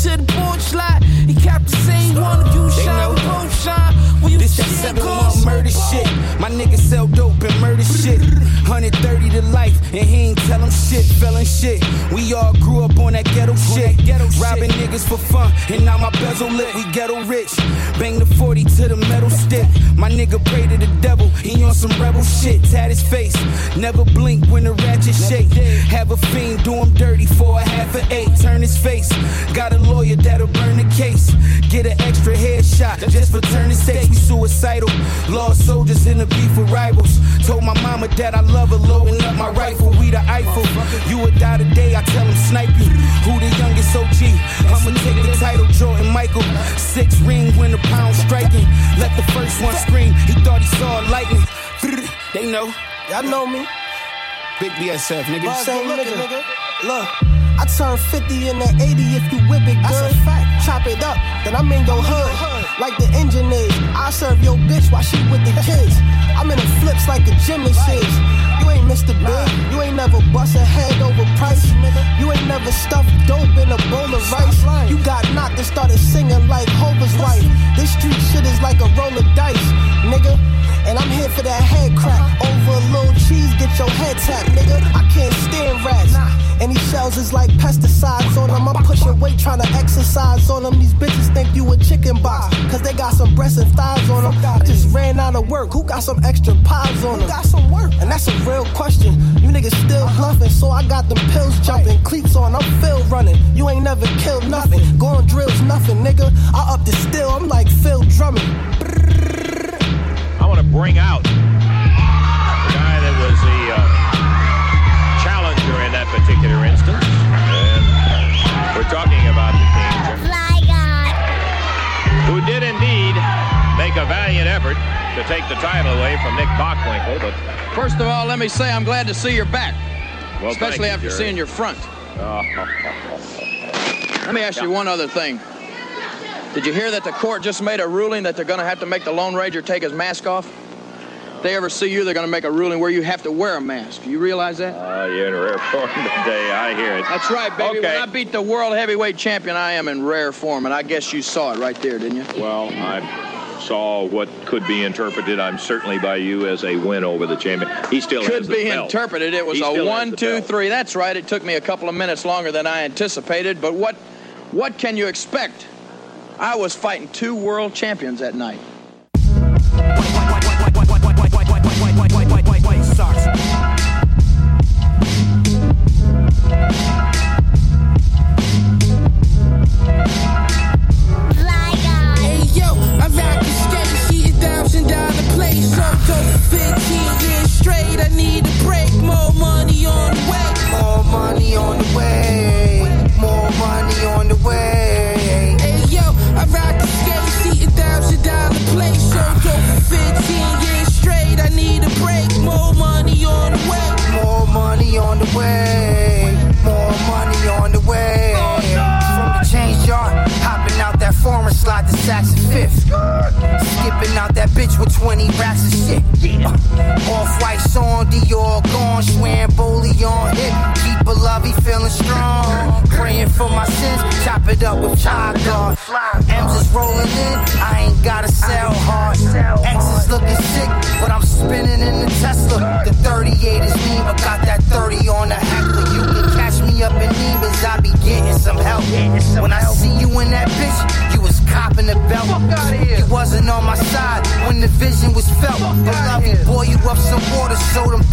To the porch lot, he kept the same one. If you shine, we both shine. When you This shit seven goes month murder shit. My niggas sell dope and murder shit. 130 to life, and he ain't tell 'em shit, felon shit. We all grew up on that ghetto shit. Robbing niggas for fun, and now my bezel lit, we ghetto rich. Bang the 40 to the metal stick. My nigga pray to the devil, he on some rebel shit. Tat his face, never blink when the ratchet shake. Have a fiend do him dirty for a half an eight. Turn his face, got a lawyer that'll burn the case. Get an extra headshot just for turning stakes. We suicidal, lost soldiers in the beef with rivals. Told my mama that I love her, loading up my rifle. We the Eiffel. You would die today, I tell him snipe you. Who the youngest OG? I'ma take the title, Jordan Michael. Six ring when the pound striking. Let the first one scream. He thought he saw a lightning. They know. Y'all know me. Big BSF, nigga. Same nigga. Look, I turn 50 in the 80 if you whip it good. Chop it up, then I'm in your hood. Like the engine is. I serve your bitch while she with the kids. I'm in the flips like a gymnast is. You ain't Mr. Big. You ain't never bust a head over price. You ain't never stuffed dope in a bowl of rice. You got knocked and started singing like Hova's wife. This street shit is like a roll of dice, nigga. And I'm here for that head crack. Over a little cheese, get your head tapped, nigga. I can't stand rats. And these shells is like pesticides on them. I'm pushing weight, trying to exercise on them. These bitches think you a chicken box. Cause they got some breasts and thighs on them. I just ran out of work. Who got some extra pies on them? got some work? And that's a real question. You niggas still uh-huh. bluffing, so I got them pills jumping. Cleats on, I'm Phil running. You ain't never killed nothing. Going drills, nothing, nigga. I up the still, I'm like Phil Drummond. I want to bring out make a valiant effort to take the title away from Nick Bockwinkel, but First of all, let me say I'm glad to see your back, well, especially you, after Jerry. seeing your front. Oh, Let me ask you one other thing. Did you hear that the court just made a ruling that they're going to have to make the Lone Ranger take his mask off? If they ever see you, they're going to make a ruling where you have to wear a mask. You realize that? Oh, you're in rare form today. I hear it. That's right, baby. Okay. When I beat the world heavyweight champion, I am in rare form, and I guess you saw it right there, didn't you? Well, I saw what could be interpreted, I'm certainly by you, as a win over the champion. He still Could has the be interpreted. It was He a one, two, three. That's right. It took me a couple of minutes longer than I anticipated, but what, what can you expect? I was fighting two world champions that night. Place. So 15 years straight. I need a break, more money on the way. More money on the way. More money on the way. Hey yo, I rock the skate, she is bouncing down the place. So dope, 15 years straight. I need a break, more money on the way. More money on the way. More money on the way. From the change yard, hopping out that foreign slide to Saxon Fifth. 20 racks of shit. Uh, off white on Dior gone, swearing Boley on hit. Keep a lovey feeling strong. Praying for my sins, chop it up with guard. M's is rolling in, I ain't gotta sell hard. X is looking sick, but I'm spinning in the Tesla. The 38 is me, but got that 30 on the heckler.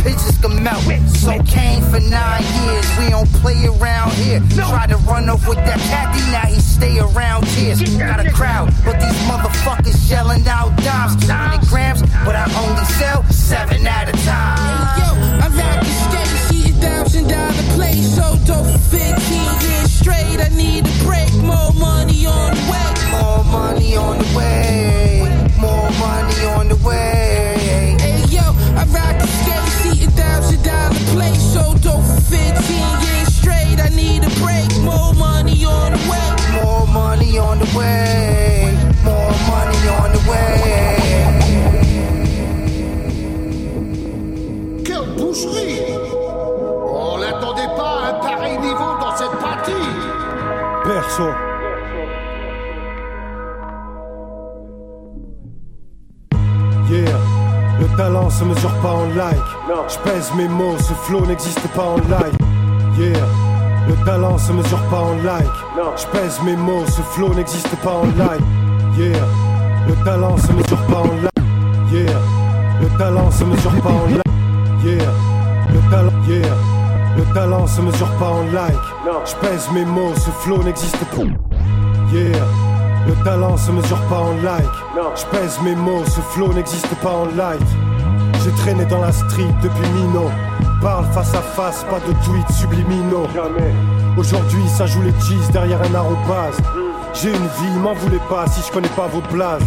Water so them pitches can melt. So came for nine years, we don't play around here. Tried to run off with that Kathy, now he stay around here. Got a crowd, but these motherfuckers shelling out dimes, 200 grams, but I only sell seven at a time. Yo, I've had this skate, see a thousand dollar play, so dope for 15 years straight. I need a break, more money on the way. More money on the way, more money on the way. The way, more money on the way. Quelle boucherie On n'attendait pas à un pareil niveau dans cette partie Perso. Yeah, le talent se mesure pas en like. Je pèse mes mots, ce flow n'existe pas en like. Yeah, le talent se mesure pas en like. Je pèse mes mots, ce flow n'existe pas en like. Yeah, le talent se mesure pas en like. Yeah, le talent se mesure pas en like. Yeah, le talent, yeah, le talent se mesure pas en like. Je pèse mes mots, ce flow n'existe pas. Yeah, le talent se mesure pas en like. Je pèse mes mots, ce flow n'existe pas en light. J'ai traîné dans la street depuis Mino. Parle face à face, pas de tweets subliminaux. Aujourd'hui, ça joue les cheese derrière un arrobase. J'ai une vie, m'en voulez pas si je connais pas vos blases.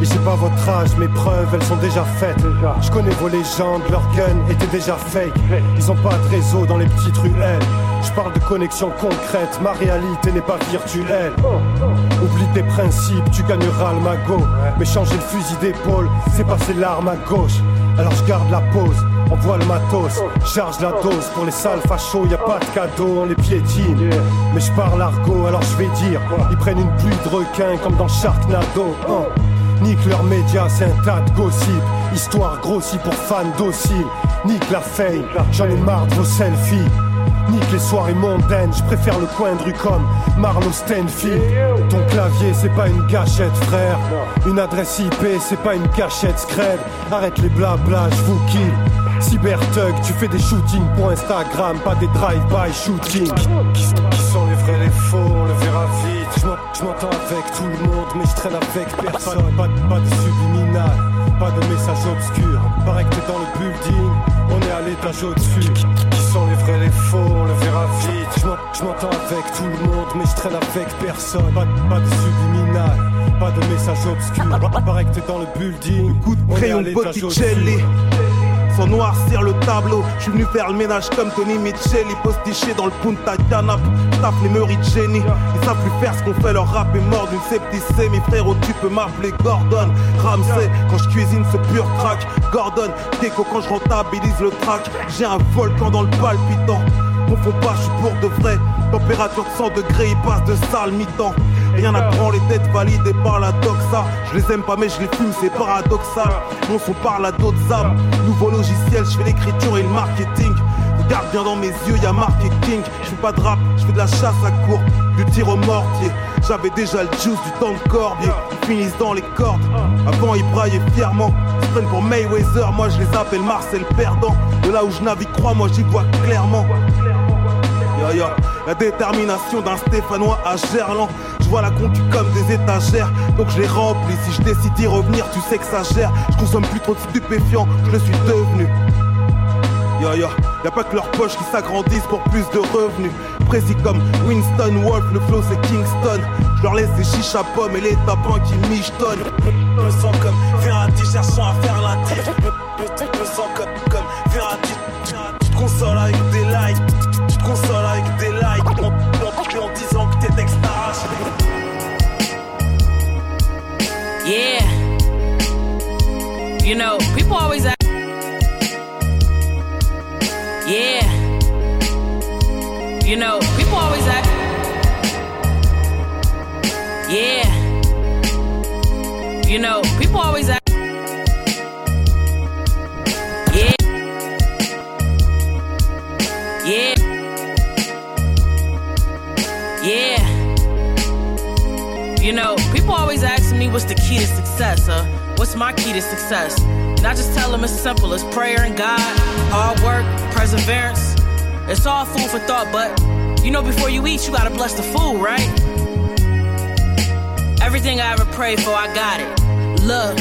Et j'ai pas votre âge, mes preuves elles sont déjà faites. Je connais vos légendes, leurs guns étaient déjà fake. Ils ont pas de réseau dans les petites ruelles. Je parle de connexion concrète, ma réalité n'est pas virtuelle. Oublie tes principes, tu gagneras le magot. Mais changer le fusil d'épaule, c'est passer l'arme à gauche. Alors je garde la pause, on voit le matos, charge la dose pour les sales fachos, y a pas de cadeau, on les piétine. Mais je parle argot, alors je vais dire, ils prennent une pluie de requins comme dans Sharknado. hein. Nique leurs médias, c'est un tas de gossip. Histoire grossie pour fans dociles. Nique la fame, j'en ai marre de vos selfies. Nique les soirées mondaines, je préfère le coin de rue comme Marlowe Stenfield. Ton clavier, c'est pas une gâchette, frère. Une adresse IP, c'est pas une cachette scred. Arrête les blabla, je vous kill. Cybertug, tu fais des shootings pour Instagram, pas des drive-by shootings. Qui, qui sont les vrais, les faux, on le verra vite. Je m'en- Je m'entends avec tout le monde, mais je traîne avec personne. Pas, de- pas de subliminal, pas de message obscur. Paraît que t'es dans le building, on est à l'étage au-dessus. Les vrais, les faux, on le verra vite. Je m'en- Je m'entends avec tout le monde, mais je traîne avec personne. Pas, de- pas de subliminal, pas de message obscur. Paraît que t'es dans le building, est à Crayon Botticelli. Sans noircir le tableau, je suis venu faire le ménage comme Tony Micheli, postiché dans le Punta Canap, tape les meuries de génie. Ils savent plus faire ce qu'on fait, leur rap est mort d'une septicémie. Frérot, tu peux m'appeler Gordon, Ramsey, quand je cuisine ce pur crack. Gordon, Gecko quand je rentabilise le track. J'ai un volcan dans le palpitant. Confonds pas, je suis pour de vrai. Température de 100 degrés, il passe de sale mi-temps. Rien à prendre les têtes validées par la doxa. Je les aime pas, mais je les fume, c'est paradoxal. Mon son parle à d'autres âmes. Nouveau logiciel, je fais l'écriture et le marketing. Regarde bien dans mes yeux, y a marqué King. Je fais pas de rap, je fais de la chasse à court, du tir au mortier. J'avais déjà le juice du temps de corbier. Ils finissent dans les cordes. Avant, ils braillaient fièrement. Ils prennent pour Mayweather, moi je les appelle Marcel Perdant. De là où je navigue, crois-moi, j'y vois clairement. Ya, ya. La détermination d'un Stéphanois à Gerland. Je vois la concu comme des étagères, donc je les remplis. Si je décide d'y revenir, tu sais que ça gère. Je consomme plus trop de stupéfiants, je le suis devenu. Ya ya, y a pas que leurs poches qui s'agrandissent pour plus de revenus. Précis comme Winston Wolf, le flow c'est Kingston. Je leur laisse des chiches à pommes et les tapins qui michetonnent. Me sens comme Verratti cherchant à faire la tête. Me sens comme, comme Verratti. Tu te consoles avec des likes. Tu te consoles avec des likes. Yeah. You know, people always ask. Yeah. You know, people always ask. Yeah. You know, people always ask. What's the key to success, huh? What's my key to success? And I just tell them it's simple. It's prayer and God, hard work, perseverance. It's all food for thought, but You know, before you eat, you gotta bless the food, right? Everything I ever prayed for, I got it. Look,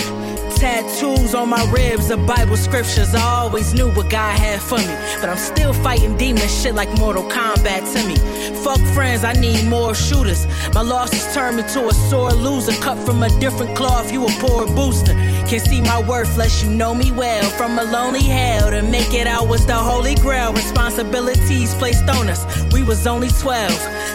tattoos on my ribs, the Bible scriptures. I always knew what God had for me, but I'm still fighting demons, shit like Mortal Kombat to me. Fuck friends, I need more shooters. My losses turned me to a sore loser, cut from a different cloth. You a poor booster. Can't see my worth unless you know me well. From a lonely hell to make it out was the holy grail. Responsibilities placed on us. We was only 12.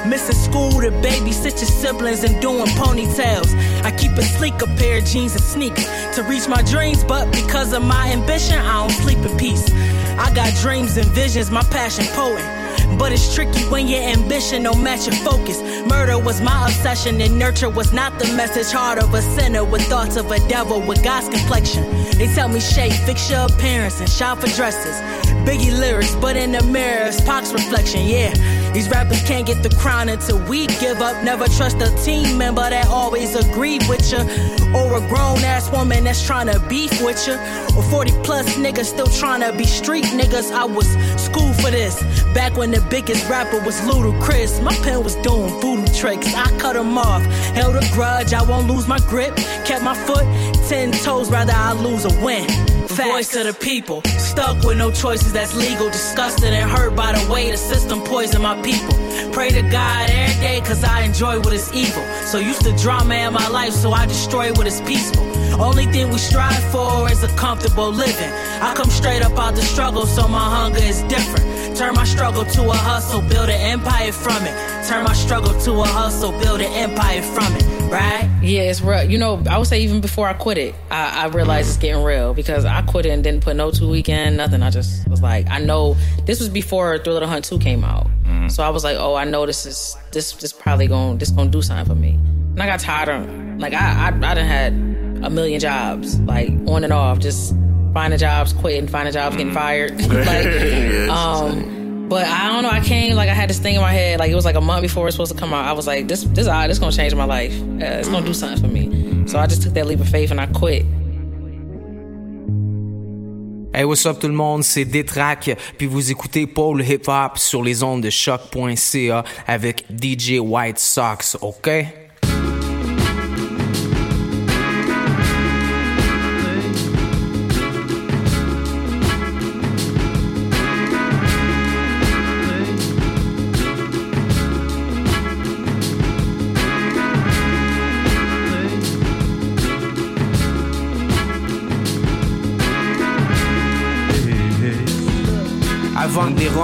Missing school to babysit your siblings and doing ponytails. I keep a sleek a pair of jeans and sneakers to reach my dreams, but because of my ambition, I don't sleep in peace. I got dreams and visions, my passion poet. But it's tricky when your ambition don't match your focus. Murder was my obsession, and nurture was not the message. Heart of a sinner with thoughts of a devil with God's complexion. They tell me, Shay, fix your appearance and shop for dresses. Biggie lyrics, but in the mirror, it's Pac's reflection, yeah. These rappers can't get the crown until we give up. Never trust a team member that always agreed with you. Or a grown ass woman that's trying to beef with you. Or 40 plus niggas still trying to be street niggas. I was schooled for this. Back when the biggest rapper was Ludacris. My pen was doing voodoo tricks. I cut him off. Held a grudge, I won't lose my grip. Kept my foot ten toes, rather I lose or win. Voice of the people, stuck with no choices that's legal. Disgusted and hurt by the way the system poisoned my people. Pray to God every day, cause I enjoy what is evil. So used to drama in my life, so I destroy what is peaceful. Only thing we strive for is a comfortable living. I come straight up out the struggle, so my hunger is different. Turn my struggle to a hustle, build an empire from it. Turn my struggle to a hustle, build an empire from it, right? Yeah, it's real. You know, I would say even before I quit it, I, I realized it's getting real because I quit it and didn't put no two weekend, nothing. I just was like, I know this was before Thriller Hunt 2 came out. So I was like, oh, I know this is this this probably gonna this gonna do something for me. And I got tired of like I I, I done had a million jobs like on and off, just finding jobs, quitting, finding jobs, getting fired. like, um, but I don't know. I came like I had this thing in my head. Like it was like a month before it was supposed to come out. I was like, this this odd. This gonna change my life. Uh, it's gonna do something for me. So I just took that leap of faith and I quit. Hey, what's up tout le monde, c'est Détrac, puis vous écoutez Paul Hip Hop sur les ondes de choc.ca avec DJ White Sox, ok?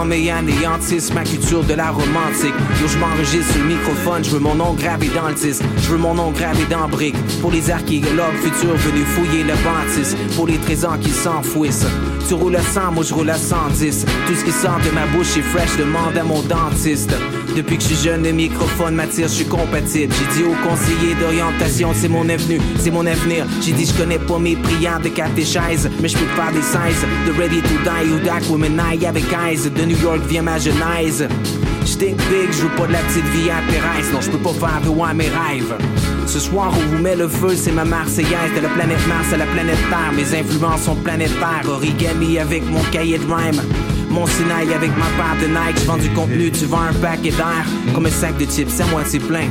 Anéantissent ma culture de la romantique. Yo, je m'enregistre sur le microphone, je veux mon nom gravé dans le disque. Je veux mon nom gravé dans brique. Pour les archéologues futurs venus fouiller le bâtisse. Pour les trésors qui s'enfouissent. Tu roules à 100, moi je roule à 110. Tout ce qui sort de ma bouche est fresh, demande à mon dentiste. Depuis que je suis jeune, le microphone m'attire, je suis compatible. J'ai dit au conseiller d'orientation, c'est mon avenue, c'est mon avenir. J'ai dit, je connais pas mes prières de catéchèse, mais je peux faire des 16 de Ready to Die ou Dak Women Eye avec eyes. De New York vient ma genèse. J'tink big, je veux pas de la petite vie à non, je peux pas faire de moi mes rêves. Ce soir, on vous met le feu, c'est ma Marseillaise de la planète Mars à la planète Terre. Mes influences sont planétaires, origami avec mon cahier de rhyme. Mon Sinaï avec ma part de Nike, je vends du contenu, tu vends un paquet d'air. Comme un sac de chips à moitié plein.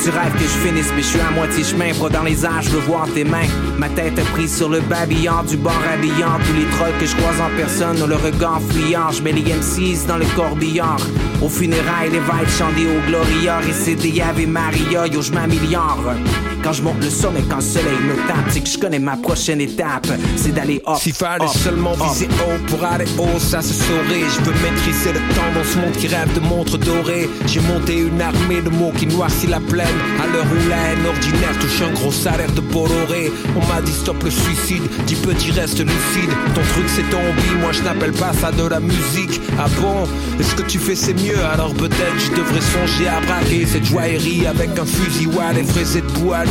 Tu rêves que je finisse, mais je suis à moitié chemin. Bras dans les airs, je veux voir tes mains. Ma tête est prise sur le babillard du bord habillant. Tous les trolls que je croise en personne ont le regard fuyant. Je mets les M6 dans le corbillard. Au funérailles, les vibes chantent au Gloria. Récédé Ave Maria, yo, je m'améliore. Quand je monte le sommet, quand le soleil me tape, c'est que je connais ma prochaine étape. C'est d'aller hop. Fallait hop, seulement viser haut pour aller haut, ça se saurait. Je veux maîtriser le temps dans ce monde qui rêve de montres dorées. J'ai monté une armée de mots qui noircit la plaine. À l'heure où la haine ordinaire touche un gros salaire de Bolloré. On m'a dit stop le suicide, dis petit reste lucide. Ton truc c'est ton hobby, moi je n'appelle pas ça de la musique. Ah bon? Est-ce que tu fais c'est mieux? Alors peut-être je devrais songer à braquer cette joaillerie avec un fusil ou à les fraiser de bois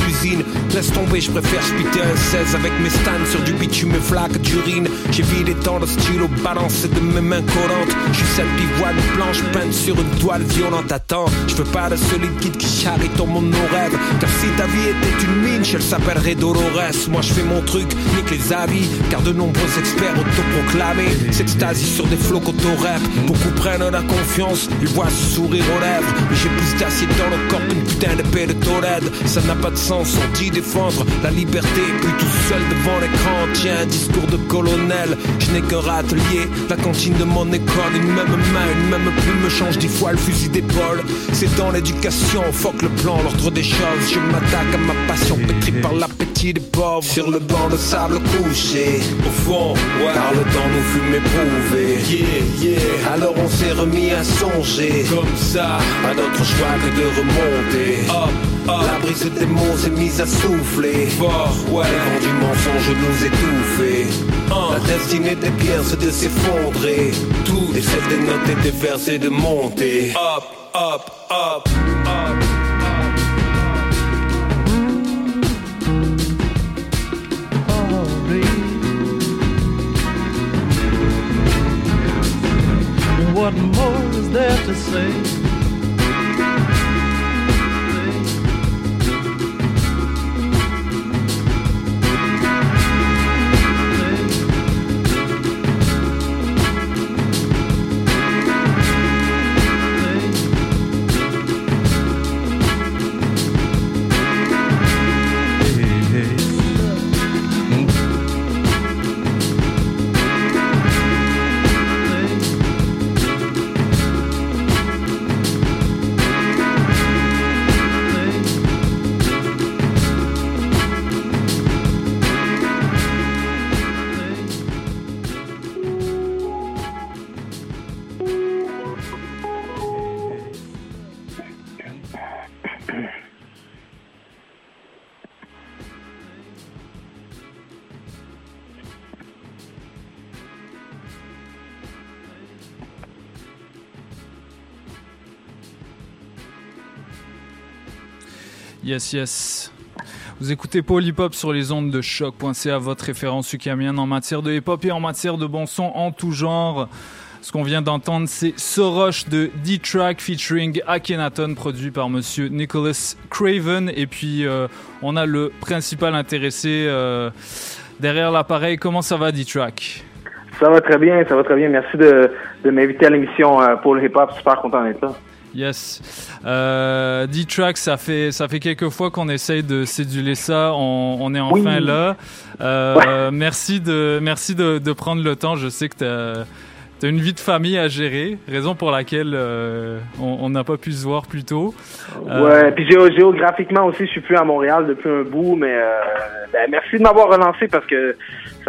Laisse tomber, je préfère spiter un 16 avec mes stands sur du bitume et flaques d'urine. J'ai vidé tant de stylo balancé de mes mains collantes. Je suis cette pivoine blanche peinte sur une toile violente. Attends, je veux pas de solide guide qui charrie ton monde nos rêves. Car si ta vie était une mine, je s'appellerait Dolores. Moi je fais mon truc, nique les avis. Car de nombreux experts autoproclamés s'extasient sur des flots qu'auto-rap. Beaucoup prennent la confiance, ils voient ce sourire aux lèvres. Mais j'ai plus d'acier dans le corps qu'une putain de de Tolède. Ça n'a pas de sens, on dit défendre la liberté. Puis tout seul devant l'écran, tiens, discours de colonel. Je n'ai qu'un râtelier, la cantine de mon école. Une même main, une même plume me change dix fois le fusil d'épaule. C'est dans l'éducation, fuck le plan, l'ordre des choses. Je m'attaque à ma passion pétrie par l'appétit des pauvres. Sur le banc de sable couché, au fond, ouais. Par le temps nous fûmes éprouvés. Yeah, yeah. Alors on s'est remis à songer, comme ça, à d'autres choix que de remonter. Hop, hop. La brise des mots s'est mise à souffler. Fort, ouais. Le vent du mensonge nous étouffait. La destinée des pierres c'est de s'effondrer. Tout, et celle des notes et des vers c'est de monter. Up, up, up, up. What more is there to say? Yes, yes. Vous écoutez Paul Hip Hop sur les ondes de choc.ca, votre référence ukamienne en matière de hip hop et en matière de bon son en tout genre. Ce qu'on vient d'entendre, c'est Soroche de D-Track featuring Akhenaton, produit par monsieur Nicholas Craven. Et puis, euh, on a le principal intéressé euh, derrière l'appareil. Comment ça va, D-Track? Ça va très bien, ça va très bien. Merci de, m'inviter à l'émission euh, pour le hip-hop. Super content d'être là. Yes. Euh, D-Track, ça fait, ça fait quelques fois qu'on essaye de céduler ça. On, on est enfin Oui. là. Euh, Merci, de, merci de, de prendre le temps. Je sais que tu as, une vie de famille à gérer, raison pour laquelle euh, on n'a pas pu se voir plus tôt. Euh, Ouais, puis géo- géographiquement aussi, je suis plus à Montréal depuis un bout, mais ben, merci de m'avoir relancé parce que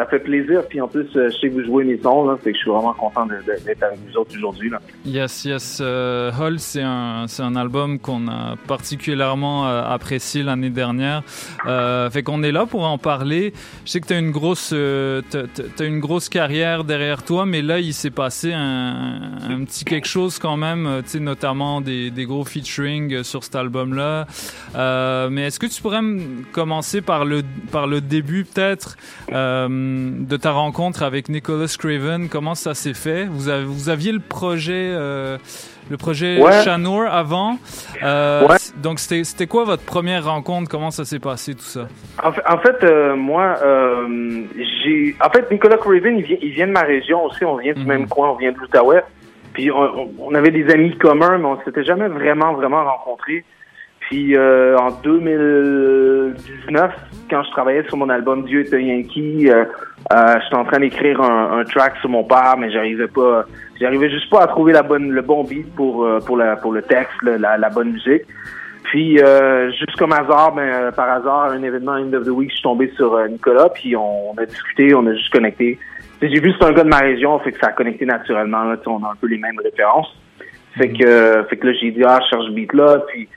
ça fait plaisir. Puis en plus, euh, je sais que vous jouez mes sons, là, que je suis vraiment content d'être avec vous autres aujourd'hui. Yes, yes. Euh, Hull, c'est un, un album qu'on a particulièrement euh, apprécié l'année dernière. Euh, fait qu'on est là pour en parler. Je sais que tu as une grosse, une grosse carrière derrière toi, mais là, il s'est passé un, petit quelque chose quand même, tu sais, notamment des, des gros featuring sur cet album-là. Mais est-ce que tu pourrais me commencer par le, par le début, peut-être, de ta rencontre avec Nicholas Craven? Comment ça s'est fait? Vous, avez, vous aviez le projet, euh, le projet Ouais. Chanour avant. Euh, Ouais. Donc, c'était quoi votre première rencontre? Comment ça s'est passé, tout ça? En fait, en fait, euh, moi, euh, j'ai. En fait, Nicolas Craven, il vient, il vient de ma région aussi. On vient du même coin, on vient de l'Outaouais. Puis on avait des amis communs, mais on s'était jamais vraiment, vraiment rencontrés. Puis euh, en 2019, quand je travaillais sur mon album Dieu est un Yankee, euh, euh, j'étais en train d'écrire un, un track sur mon père, mais j'arrivais pas, j'arrivais juste pas à trouver la bonne, le bon beat pour euh, pour la pour le texte, le- la, la bonne musique. Puis euh, juste comme hasard, ben, euh, par hasard, à un événement End of the Week, je suis tombé sur Nicolas, puis on, a discuté, on a juste connecté. J'ai vu que c'est un gars de ma région, fait que ça a connecté naturellement. Là, on a un peu les mêmes références. Fait que, euh, fait que là, j'ai dit ah, je cherche beat là, puis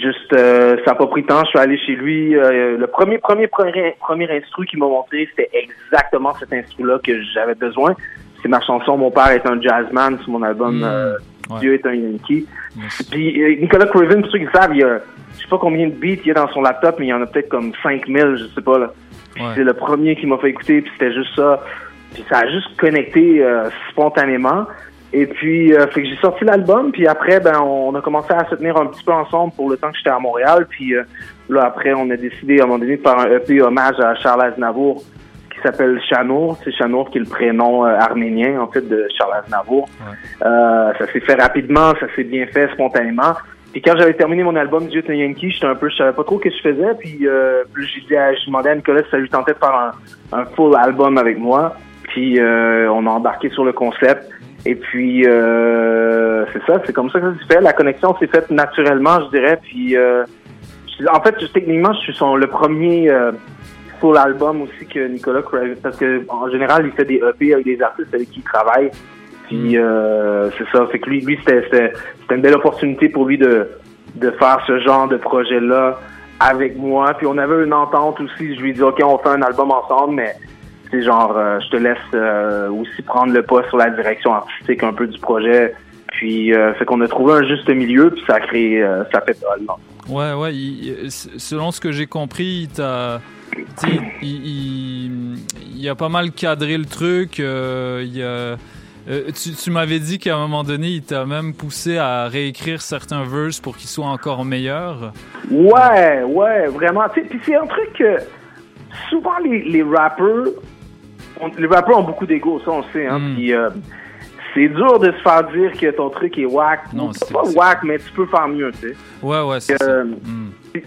juste euh, ça a pas pris de temps. Je suis allé chez lui. euh, le premier, premier, premier, premier instru qu'il m'a montré, c'était exactement cet instru là que j'avais besoin. C'est ma chanson Mon père est un jazzman sur mon album euh, Dieu est un Yankee. Puis Nicolas Craven, pour ceux qui savent, il y a, je sais pas combien de beats il y a dans son laptop, mais il y en a peut-être comme 5000, je sais pas, là. C'est le premier qui m'a fait écouter, puis c'était juste ça. Puis ça a juste connecté spontanément. Et puis, euh, fait que j'ai sorti l'album, puis après, ben, on a commencé à se tenir un petit peu ensemble pour le temps que j'étais à Montréal. Puis euh, là, après, on a décidé à un moment donné de faire un EP hommage à Charles Aznavour qui s'appelle Chanour. C'est Chanour qui est le prénom euh, arménien, en fait, de Charles Aznavour. Euh, ça s'est fait rapidement, ça s'est bien fait spontanément. Puis quand j'avais terminé mon album Dieu est Yankee, j'étais un peu, je savais pas trop ce que je faisais. Puis euh, j'ai dit, à- j'ai demandé à Nicolas si ça lui tentait de faire un, un full album avec moi. Puis euh, on a embarqué sur le concept. Et puis euh, c'est ça, c'est comme ça que ça s'est fait. La connexion s'est faite naturellement, je dirais. Puis euh, je- en fait, je- techniquement, je suis son le premier euh, full album aussi que Nicolas Craven, parce que en général, il fait des EP avec des artistes avec qui il travaille. Puis euh, c'est ça, fait que lui, lui c'était c'était c'était une belle opportunité pour lui de de faire ce genre de projet là avec moi. Puis on avait une entente aussi. Je lui ai dit ok, on fait un album ensemble, mais c'est genre euh, je te laisse euh, aussi prendre le pas sur la direction artistique un peu du projet. Puis euh, fait qu'on a trouvé un juste milieu, puis ça a créé euh, ça fait non? Ouais, ouais. il- selon ce que j'ai compris, il t'a. tu sais, Il, il- il a pas mal cadré le truc. euh, il a- euh, tu tu m'avais dit qu'à un moment donné, il t'a même poussé à réécrire certains verses pour qu'ils soient encore meilleurs. Ouais, ouais, vraiment. Puis c'est un truc que souvent les, les rappeurs, on- les rappeurs ont beaucoup d'ego, ça on le sait. Hein, Puis euh, c'est dur de se faire dire que ton truc est whack. Non, c'est- pas whack, mais tu peux faire mieux, tu sais. Ouais, ouais, c'est. Euh,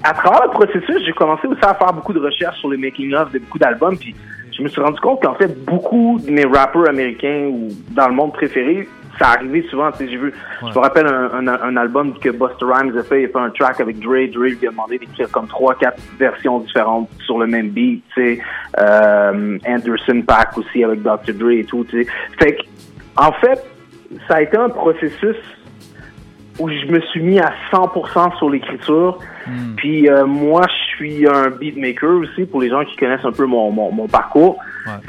À travers le processus, j'ai commencé aussi à faire beaucoup de recherches sur les making-of de beaucoup d'albums, puis je me suis rendu compte qu'en fait, beaucoup de mes rappeurs américains ou dans le monde préféré, ça arrivait souvent, tu sais, j'ai vu, je me rappelle un, un, un album que Busta Rhymes a fait, il a fait un track avec Dre, Dre lui a demandé d'écrire comme trois, quatre versions différentes sur le même beat, tu sais, euh, Anderson Pack aussi avec Dr. Dre et tout, tu sais. Fait que, en fait, ça a été un processus où je me suis mis à 100% sur l'écriture. Puis euh, moi, je suis un beatmaker aussi, pour les gens qui connaissent un peu mon, mon, mon parcours.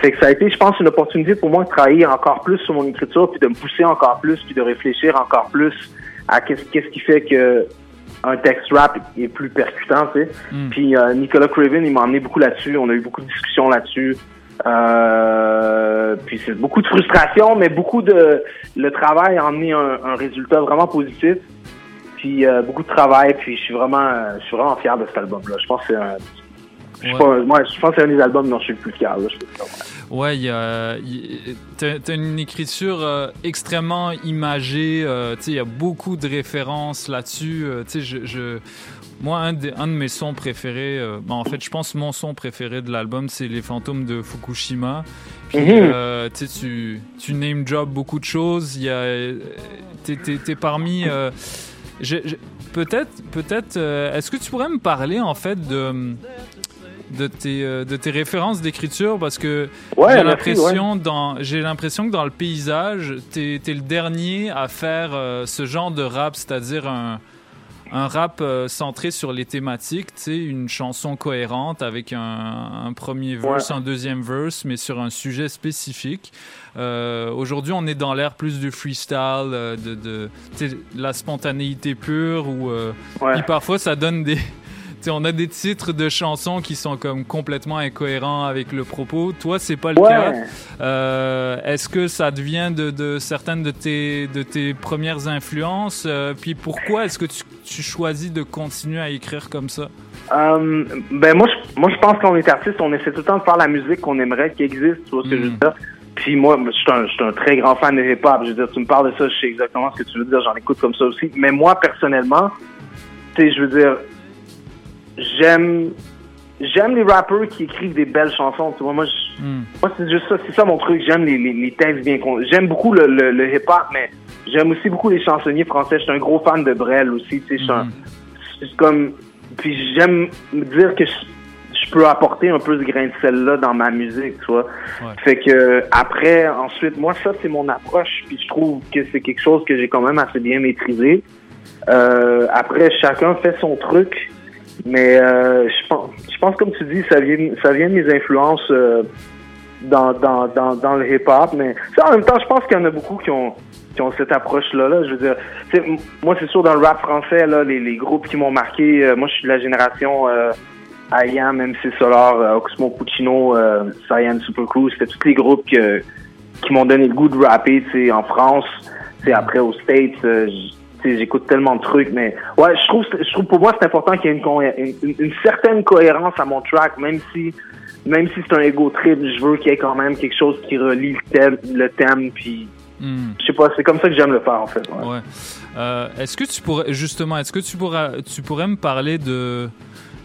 Fait que ça a été, je pense, une opportunité pour moi de travailler encore plus sur mon écriture, puis de me pousser encore plus, puis de réfléchir encore plus à qu'est-ce qu'est-ce qui fait que un texte rap est plus percutant, tu sais. Puis euh, Nicolas Craven, il m'a emmené beaucoup là-dessus. On a eu beaucoup de discussions là-dessus. Euh, puis c'est beaucoup de frustration, mais beaucoup de le travail a emmené un, un résultat vraiment positif. Puis euh, beaucoup de travail, puis je suis vraiment, je suis vraiment fier de cet album-là. Je pense que c'est un, je Ouais. pas- moi, je pense que c'est un des albums dont je suis le plus fier. Là, je ouais. Il y a, t'as, une écriture euh, extrêmement imagée. euh, tu sais, il y a beaucoup de références là-dessus. euh, tu sais, je, je- moi, un, de mes sons préférés, euh, bon, en fait, je pense mon son préféré de l'album, c'est Les Fantômes de Fukushima. Puis, Mhm. euh, tu name drop beaucoup de choses. Euh, t'es, parmi. euh, peut-être, peut-être. est-ce que tu pourrais me parler en fait de de tes, de tes références d'écriture? Parce que Ouais, j'ai l'impression dans j'ai l'impression que dans le paysage t'es es le dernier à faire ce genre de rap c'est-à-dire un un rap euh, centré sur les thématiques, tu sais, une chanson cohérente avec un, un premier verse, Ouais. un deuxième verse, mais sur un sujet spécifique. Euh, Aujourd'hui, on est dans l'ère plus du freestyle, euh, de, de la spontanéité pure, ou euh, Ouais. puis parfois ça donne des on a des titres de chansons qui sont comme complètement incohérents avec le propos. Toi, c'est pas le Ouais. cas. Euh, Est-ce que ça devient de, de certaines de tes, de tes premières influences? Euh, puis pourquoi est-ce que tu, tu choisis de continuer à écrire comme ça? Euh, ben moi, je, moi, je pense qu'on est artiste, on essaie tout le temps de faire la musique qu'on aimerait qui existe, tu vois ce que je veux dire? Puis moi, je suis un, je suis un très grand fan de hip-hop. Je veux dire, tu me parles de ça, je sais exactement ce que tu veux dire, j'en écoute comme ça aussi. Mais moi, personnellement, tu sais, je veux dire, j'aime, j'aime les rappeurs qui écrivent des belles chansons. Tu vois, moi, je- moi c'est juste ça, c'est ça mon truc. J'aime les, les, les textes bien con. J'aime beaucoup le, le, le hip-hop, mais j'aime aussi beaucoup les chansonniers français. Je suis un gros fan de Brel aussi. Tu sais, je suis un- c'est comme puis j'aime me dire que je, je peux apporter un peu ce grain de sel là dans ma musique tu vois fait que après ensuite moi ça c'est mon approche puis je trouve que c'est quelque chose que j'ai quand même assez bien maîtrisé Euh, après chacun fait son truc mais euh, je pense je pense comme tu dis ça vient ça vient de mes influences euh, dans, dans, dans, dans le hip-hop mais ça en même temps je pense qu'il y en a beaucoup qui ont qui ont cette approche-là. Là. Je veux dire, moi, c'est sûr, dans le rap français, là, les, les groupes qui m'ont marqué, euh, moi, je suis de la génération euh, IAM, MC Solar, euh, Oxmo Puccino, euh, Cyan Super Crew. C'était tous les groupes que- qui m'ont donné le goût de rapper, en France. Après, aux States, j'écoute tellement de trucs, mais ouais, je trouve, je trouve pour moi, c'est important qu'il y ait une, une, une- certaine cohérence à mon track, même si même si c'est un ego trip, je veux qu'il y ait quand même quelque chose qui relie le thème, le thème puis Hmm. je sais pas, c'est comme ça que j'aime le faire en fait. ouais. Ouais. Euh, est-ce que tu pourrais justement, est-ce que tu pourrais, tu pourrais me parler de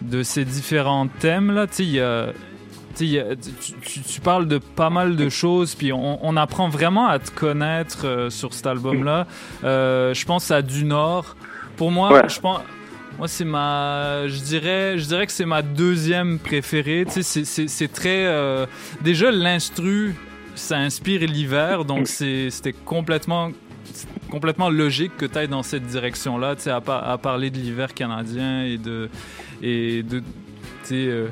de ces différents thèmes là Tu sais, il y a- tu parles de pas mal de choses, puis on, on apprend vraiment à te connaître euh, sur cet album-là. Euh, je pense à Du Nord. Pour moi, Ouais. je pense. Moi, c'est ma. Je dirais, je dirais que c'est ma deuxième préférée. Tu sais, c'est- très. euh, déjà, l'instru, ça inspire l'hiver, donc c'est- c'était complètement complètement logique que tu ailles dans cette direction-là, tu sais, à, par- à parler de l'hiver canadien et de et de tu sais, euh,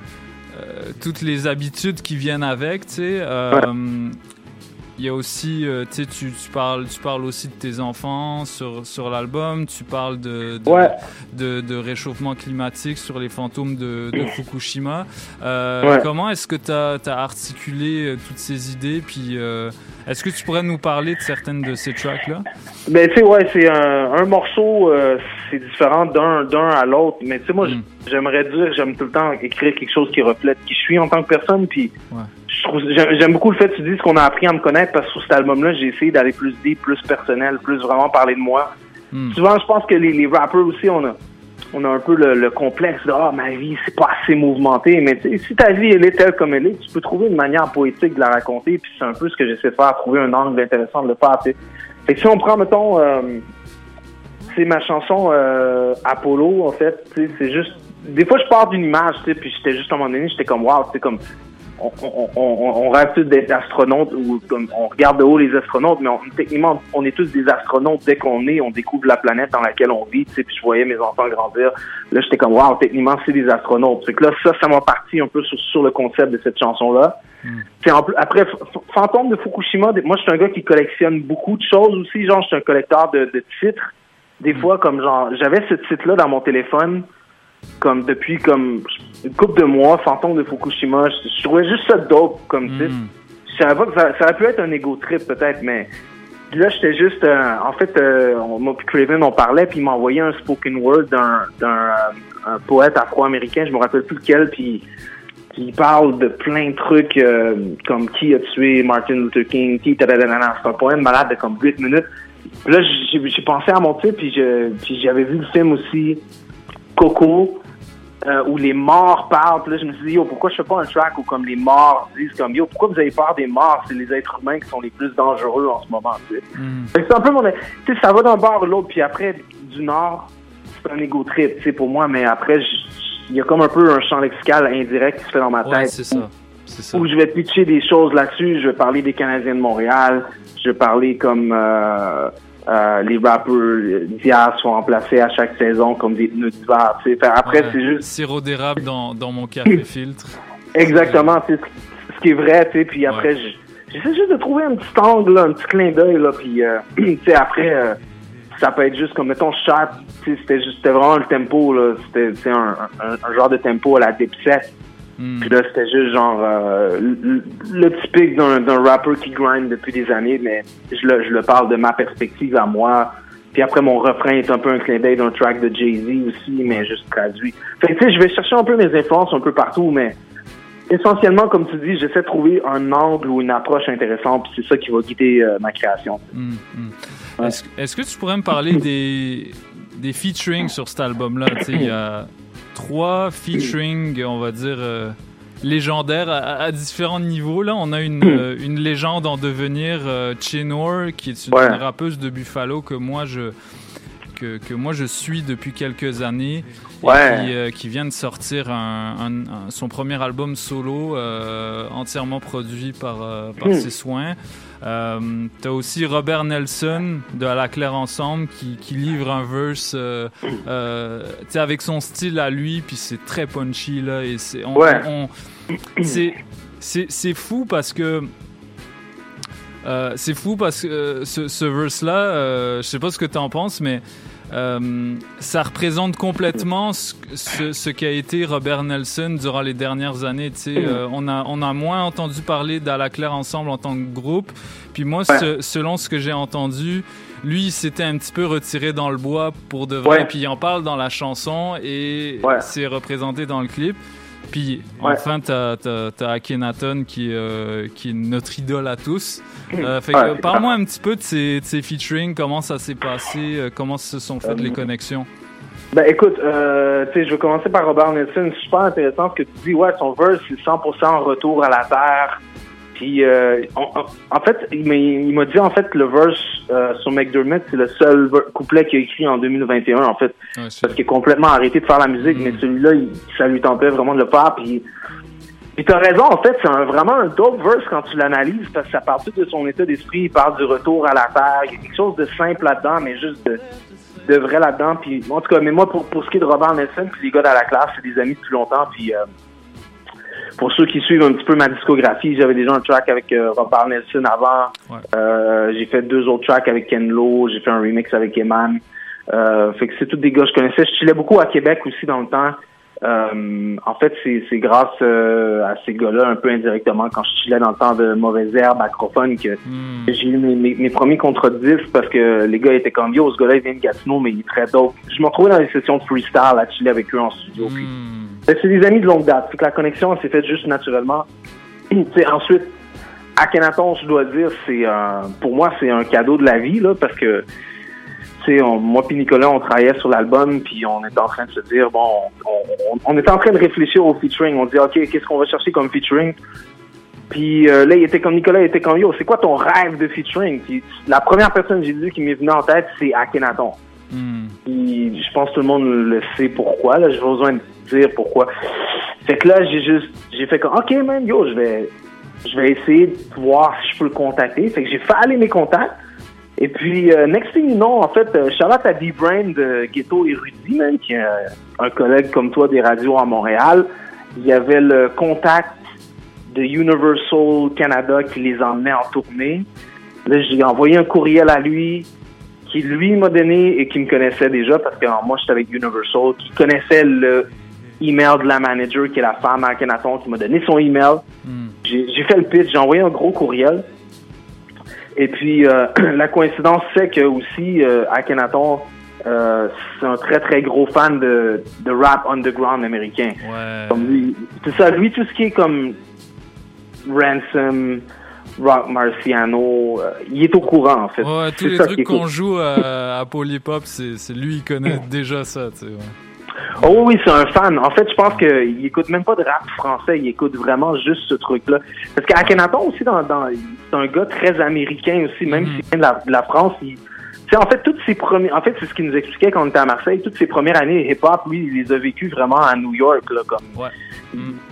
toutes les habitudes qui viennent avec, tu sais. euh, Il y a aussi, euh, tu sais, tu, parles, tu parles aussi de tes enfants sur, sur l'album, tu parles de, de, Ouais. de, de réchauffement climatique sur les fantômes de, de Fukushima. Euh, Ouais. Comment est-ce que tu as, articulé euh, toutes ces idées? Puis euh, est-ce que tu pourrais nous parler de certaines de ces tracks-là? Ben tu sais ouais, c'est un, un morceau, c'est différent d'un à l'autre, mais tu sais moi j'aimerais dire, j'aime tout le temps écrire quelque chose qui reflète qui je suis en tant que personne, puis trouve j'aime beaucoup le fait que tu dises qu'on a appris à me connaître parce que sur cet album-là j'ai essayé d'aller plus deep, plus personnel, plus vraiment parler de moi. Souvent je pense que les, les rappers aussi on a on a un peu le, le complexe de ah ma vie c'est pas assez mouvementé mais si ta vie elle est telle comme elle est tu peux trouver une manière poétique de la raconter puis c'est un peu ce que j'essaie de faire trouver un angle intéressant de le faire tu sais. fait que si on prend mettons euh, c'est ma chanson euh, Apollo en fait c'est juste des fois je pars d'une image puis j'étais juste à un moment donné j'étais comme wow tu sais comme on, on, on, on rêve tous d'être astronautes ou comme on regarde de haut les astronautes, mais on, techniquement, on est tous des astronautes dès qu'on est, on découvre la planète dans laquelle on vit, tu sais, puis je voyais mes enfants grandir. Là, j'étais comme, wow, techniquement, c'est des astronautes. Fait que là, ça, ça m'a parti un peu sur, sur le concept de cette chanson-là. En plus- après, Fantôme de Fukushima, moi, je suis un gars qui collectionne beaucoup de choses aussi. Genre, je suis un collecteur de, de titres. Des fois, comme genre, j'avais ce titre-là dans mon téléphone, comme depuis comme une couple de mois, Fantôme de Fukushima. Je, je trouvais juste ça dope comme titre. Je savais pas que ça, ça aurait pu être un ego trip peut-être, mais là, j'étais juste, euh, en fait, euh, moi puis Craven, on parlait, puis il m'a envoyé un spoken word d'un euh, poète afro-américain, je me rappelle plus lequel, puis qui parle de plein de trucs euh, comme qui a tué Martin Luther King, qui. C'est un poème malade de comme 8 minutes. Puis là, j'ai pensé à mon titre, puis j'avais vu le film aussi Coco, euh, où les morts parlent. Puis là, je me suis dit, yo, pourquoi je fais pas un track où comme les morts disent comme, yo, pourquoi vous avez peur des morts? C'est les êtres humains qui sont les plus dangereux en ce moment, tu sais. Fait que C'est un peu mon... Tu sais, ça va d'un bord ou l'autre, puis après, du nord, c'est un ego trip, tu sais, pour moi, mais après, il y a comme un peu un champ lexical indirect qui se fait dans ma Ouais, tête. c'est ça. C'est ça. Où je vais pitcher des choses là-dessus, je vais parler des Canadiens de Montréal, je vais parler comme euh, euh, les rappeurs euh, d'hier sont remplacés à chaque saison comme des pneus d'hiver, Après, Ouais. c'est juste Sirop d'érable dans, dans mon café filtre. Exactement, c'est ce- qui est vrai, tu sais, puis après, j'essaie juste de trouver un petit angle, là, un petit clin d'œil, là, puis, euh, tu sais, après, euh, ça peut être juste comme, mettons, Sharp, sais, c'était vraiment le tempo, là, c'était, c'est un, un, un genre de tempo à la Dipset, puis là, c'était juste genre, euh, le, le typique d'un, rapper qui grind depuis des années, mais je le, je le parle de ma perspective à moi, puis après, mon refrain est un peu un clin d'œil d'un track de Jay-Z aussi, mais juste traduit. Fait que, tu sais, je vais chercher un peu mes influences un peu partout, mais essentiellement, comme tu dis, j'essaie de trouver un angle ou une approche intéressante, puis c'est ça qui va guider euh, ma création. Mm, mm. Est-ce est-ce que tu pourrais me parler des, des featuring sur cet album-là? Trois featuring, on va dire, euh, légendaires à, à différents niveaux. Là, on a une, euh, une légende en devenir, euh, Chinor, qui est une Ouais. rappeuse de Buffalo que moi je que, que moi je suis depuis quelques années Ouais. qui, euh, qui vient de sortir un, un- un- son premier album solo euh, entièrement produit par, euh, par Hmm. ses soins. Euh, T'as aussi Robert Nelson de À la Claire Ensemble qui, qui livre un verse euh, euh, avec son style à lui, puis c'est très punchy là. Et c'est on- Ouais. on- c'est- c'est c'est fou parce que c'est fou parce que ce, ce verse-là, je sais pas ce que tu en penses, mais euh, ça représente complètement ce, ce, ce qu'a été Robert Nelson durant les dernières années. Euh, on, a, on a moins entendu parler d'À Claire ensemble en tant que groupe. Puis moi, ce- selon ce que j'ai entendu, lui, il s'était un petit peu retiré dans le bois pour de vrai. Ouais. Puis il en parle dans la chanson et c'est représenté dans le clip. Puis Ouais. enfin, t'as as, Akhenaton qui, euh, qui est notre idole à tous. Euh, fait Ouais, parle-moi un petit peu de ces, de ces featuring, comment ça s'est passé, euh, comment se sont faites les connexions? Ben écoute, je vais commencer par Robert Nelson. C'est super intéressant ce que tu dis. Ouais, son verse, c'est 100% retour à la terre. Puis, euh, on- on- en fait, il m'a dit, en fait, le verse euh, sur McDermott, c'est le seul couplet qu'il a écrit en 2021, en fait. parce qu'il est complètement arrêté de faire la musique, mais celui-là, il- ça lui tentait vraiment de le faire. Puis, puis t'as raison, en fait, c'est un- vraiment un dope verse quand tu l'analyses, parce que ça part tout de son état d'esprit, il parle du retour à la terre. Il y a quelque chose de simple là-dedans, mais juste de, de vrai là-dedans. Puis, en tout cas, mais moi, pour, pour ce qui est de Robert Nelson, puis les gars dans la classe, c'est des amis depuis longtemps. Puis, euh, pour ceux qui suivent un petit peu ma discographie, j'avais déjà un track avec euh, Robert Nelson avant. Euh, j'ai fait deux autres tracks avec Ken Lo. J'ai fait un remix avec Eman. Euh, fait que c'est tous des gars que je connaissais. Je chillais beaucoup à Québec aussi dans le temps. En fait, c'est grâce à ces gars-là, un peu indirectement, quand je chillais dans le temps de Mauvaise Herbe, Acrophone, que que j'ai eu mes, mes, mes premiers contrats de disques parce que les gars étaient comme yo, ce gars-là il vient de Gatineau, mais il est très dope. Je me retrouvais dans les sessions de freestyle à chiller avec eux en studio. Puis, que c'est des amis de longue date. Fait que la connexion elle s'est faite juste naturellement. Ensuite, Akhenaton, je dois dire, c'est pour moi, c'est un cadeau de la vie, là, parce que, on- moi puis Nicolas, on travaillait sur l'album, puis on était en train de se dire, bon, on, on, on était en train de réfléchir au featuring. On dit, OK, qu'est-ce qu'on va chercher comme featuring? Puis euh, là, il était comme Nicolas, il était comme yo, c'est quoi ton rêve de featuring? Puis la première personne que j'ai dit qui m'est venue en tête, c'est Akhenaton. Puis je pense que tout le monde le sait pourquoi. Là, j'ai besoin de dire pourquoi. Fait que là, j'ai juste, j'ai fait comme, ok man, yo, je vais, je vais essayer de voir si je peux le contacter. Fait que j'ai fait aller mes contacts. Et puis, euh, next thing you know, en fait, euh, Charlotte à D-Brain de Ghetto Érudit, man, qui est euh, un collègue comme toi des radios à Montréal. Il y avait le contact de Universal Canada qui les emmenait en tournée. Là, j'ai envoyé un courriel à lui qui lui m'a donné et qui me connaissait déjà parce que euh, moi j'étais avec Universal, qui connaissait le email de la manager qui est la femme à Akhenaton qui m'a donné son email. J'ai j'ai fait le pitch, j'ai envoyé un gros courriel. Et puis euh, la coïncidence c'est que aussi euh, Akhenaton euh, c'est un très très gros fan de, de rap underground américain. Comme lui, c'est ça, lui tout ce qui est comme Ransom, Rock Marciano, euh, il est au courant en fait. Ouais, tous les ça trucs qu'on joue à, à Polypop, c'est lui, il connaît déjà ça, tu sais. ouais. Oh oui, c'est un fan. En fait, je pense qu'il écoute même pas de rap français, il écoute vraiment juste ce truc-là. Parce qu'Akhenaton aussi, dans, dans, c'est un gars très américain aussi, même s'il vient de la, de la France. Il, en fait, toutes ses premières, en fait, c'est ce qu'il nous expliquait quand on était à Marseille. Toutes ses premières années hip-hop, lui, il les a vécues vraiment à New York, là, comme.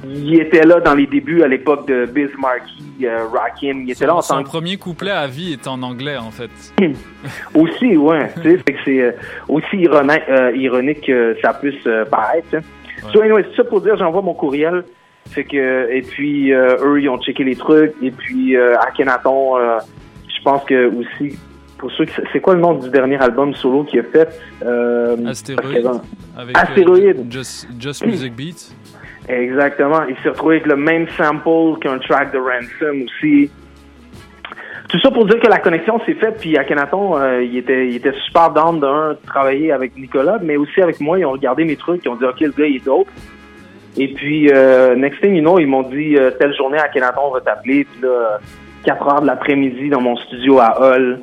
Il était là dans les débuts à l'époque de Biz Markie, euh, Rakim. Il était là en Son tant premier couplet à vie est en anglais, en fait. aussi, ouais. tu sais, c'est euh, aussi ironique, euh, ironique que ça puisse euh, paraître. So, anyway, c'est ça pour dire, j'envoie mon courriel. Fait que, et puis, eux, ils ont checké les trucs. Et puis, Akhenaton, euh, je pense que aussi, pour ceux qui, c'est quoi le nom du dernier album solo qu'il a fait? Astéroïde. Avec Astéroïde. Just, Just Music Beat. Exactement. Il s'est retrouvé avec le même sample qu'un track de Ransom aussi. Tout ça pour dire que la connexion s'est faite, puis Akhenaton, euh, il était super down d'un de travailler avec Nicolas, mais aussi avec moi, ils ont regardé mes trucs, ils ont dit OK, le gars il est dope. Et puis euh, next thing you know, ils m'ont dit euh, telle journée Akhenaton va t'appeler, puis là 4 heures de l'après-midi dans mon studio à Hull,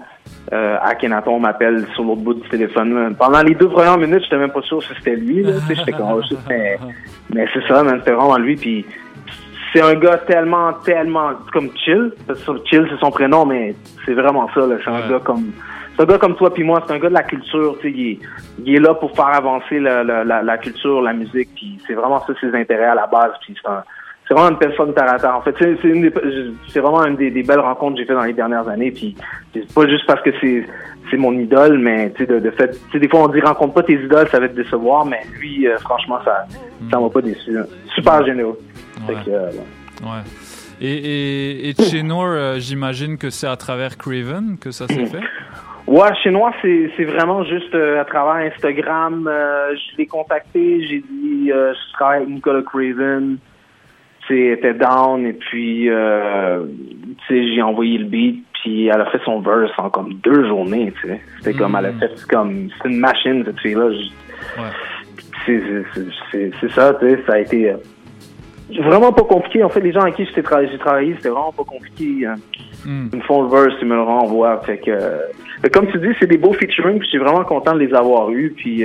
euh, Akhenaton m'appelle sur l'autre bout du téléphone. là. Pendant les deux premières minutes, j'étais même pas sûr si c'était lui, là, tu sais, j'étais comme oh, mais, mais c'est ça, man, c'était vraiment lui, puis c'est un gars tellement, tellement comme chill. Parce que chill, c'est son prénom, mais c'est vraiment ça. là. C'est un gars comme, c'est un gars comme toi puis moi. C'est un gars de la culture. Tu sais, il, est, il est là pour faire avancer la, la, la, la culture, la musique. Puis c'est vraiment ça ses intérêts à la base. Puis c'est un, c'est vraiment une personne terre. En fait, c'est, c'est, une des- c'est vraiment une des, des belles rencontres que j'ai fait dans les dernières années. Puis c'est pas juste parce que c'est, c'est mon idole, mais tu sais, de, de fait, tu sais, des fois on dit rencontre pas tes idoles, ça va te décevoir, mais lui, euh, franchement, ça, ça m'a pas déçu. là. Super généreux. Fait que, euh, Ouais. Et, et, et chez Noir, euh, j'imagine que c'est à travers Craven que ça s'est fait? Ouais, chez Noir, c'est c'est vraiment juste euh, à travers Instagram. euh, je l'ai contacté, j'ai dit euh, je travaille avec Nicolas Craven. C'était down et puis euh, tu sais j'ai envoyé le beat puis elle a fait son verse en comme deux journées. Tu sais, c'était comme elle a fait comme c'est une machine cette fille là. C'est ça, tu sais, ça a été euh, vraiment pas compliqué. En fait, les gens avec qui j'ai tra- j'ai travaillé, c'était vraiment pas compliqué. hein. Ils me font le verse, ils me le renvoient. Fait que, euh, comme tu dis, c'est des beaux featuring, puis je suis vraiment content de les avoir eus. Puis,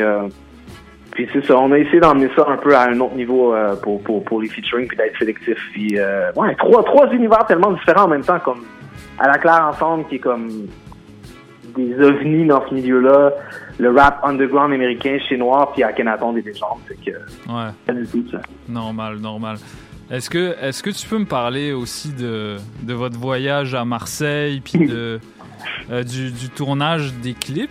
puis c'est ça, on a essayé d'emmener ça un peu à un autre niveau euh, pour, pour, pour les featuring, puis d'être sélectif. Puis, euh, ouais, trois, trois univers tellement différents en même temps, comme à la claire ensemble, qui est comme des ovnis dans ce milieu-là, le rap underground américain chez Noir, puis à Kenaton des légendes. Fait que, Ouais. pas du tout ça. Normal, normal. Est-ce que, est-ce que tu peux me parler aussi de, de votre voyage à Marseille, puis de, euh, du, du tournage des clips?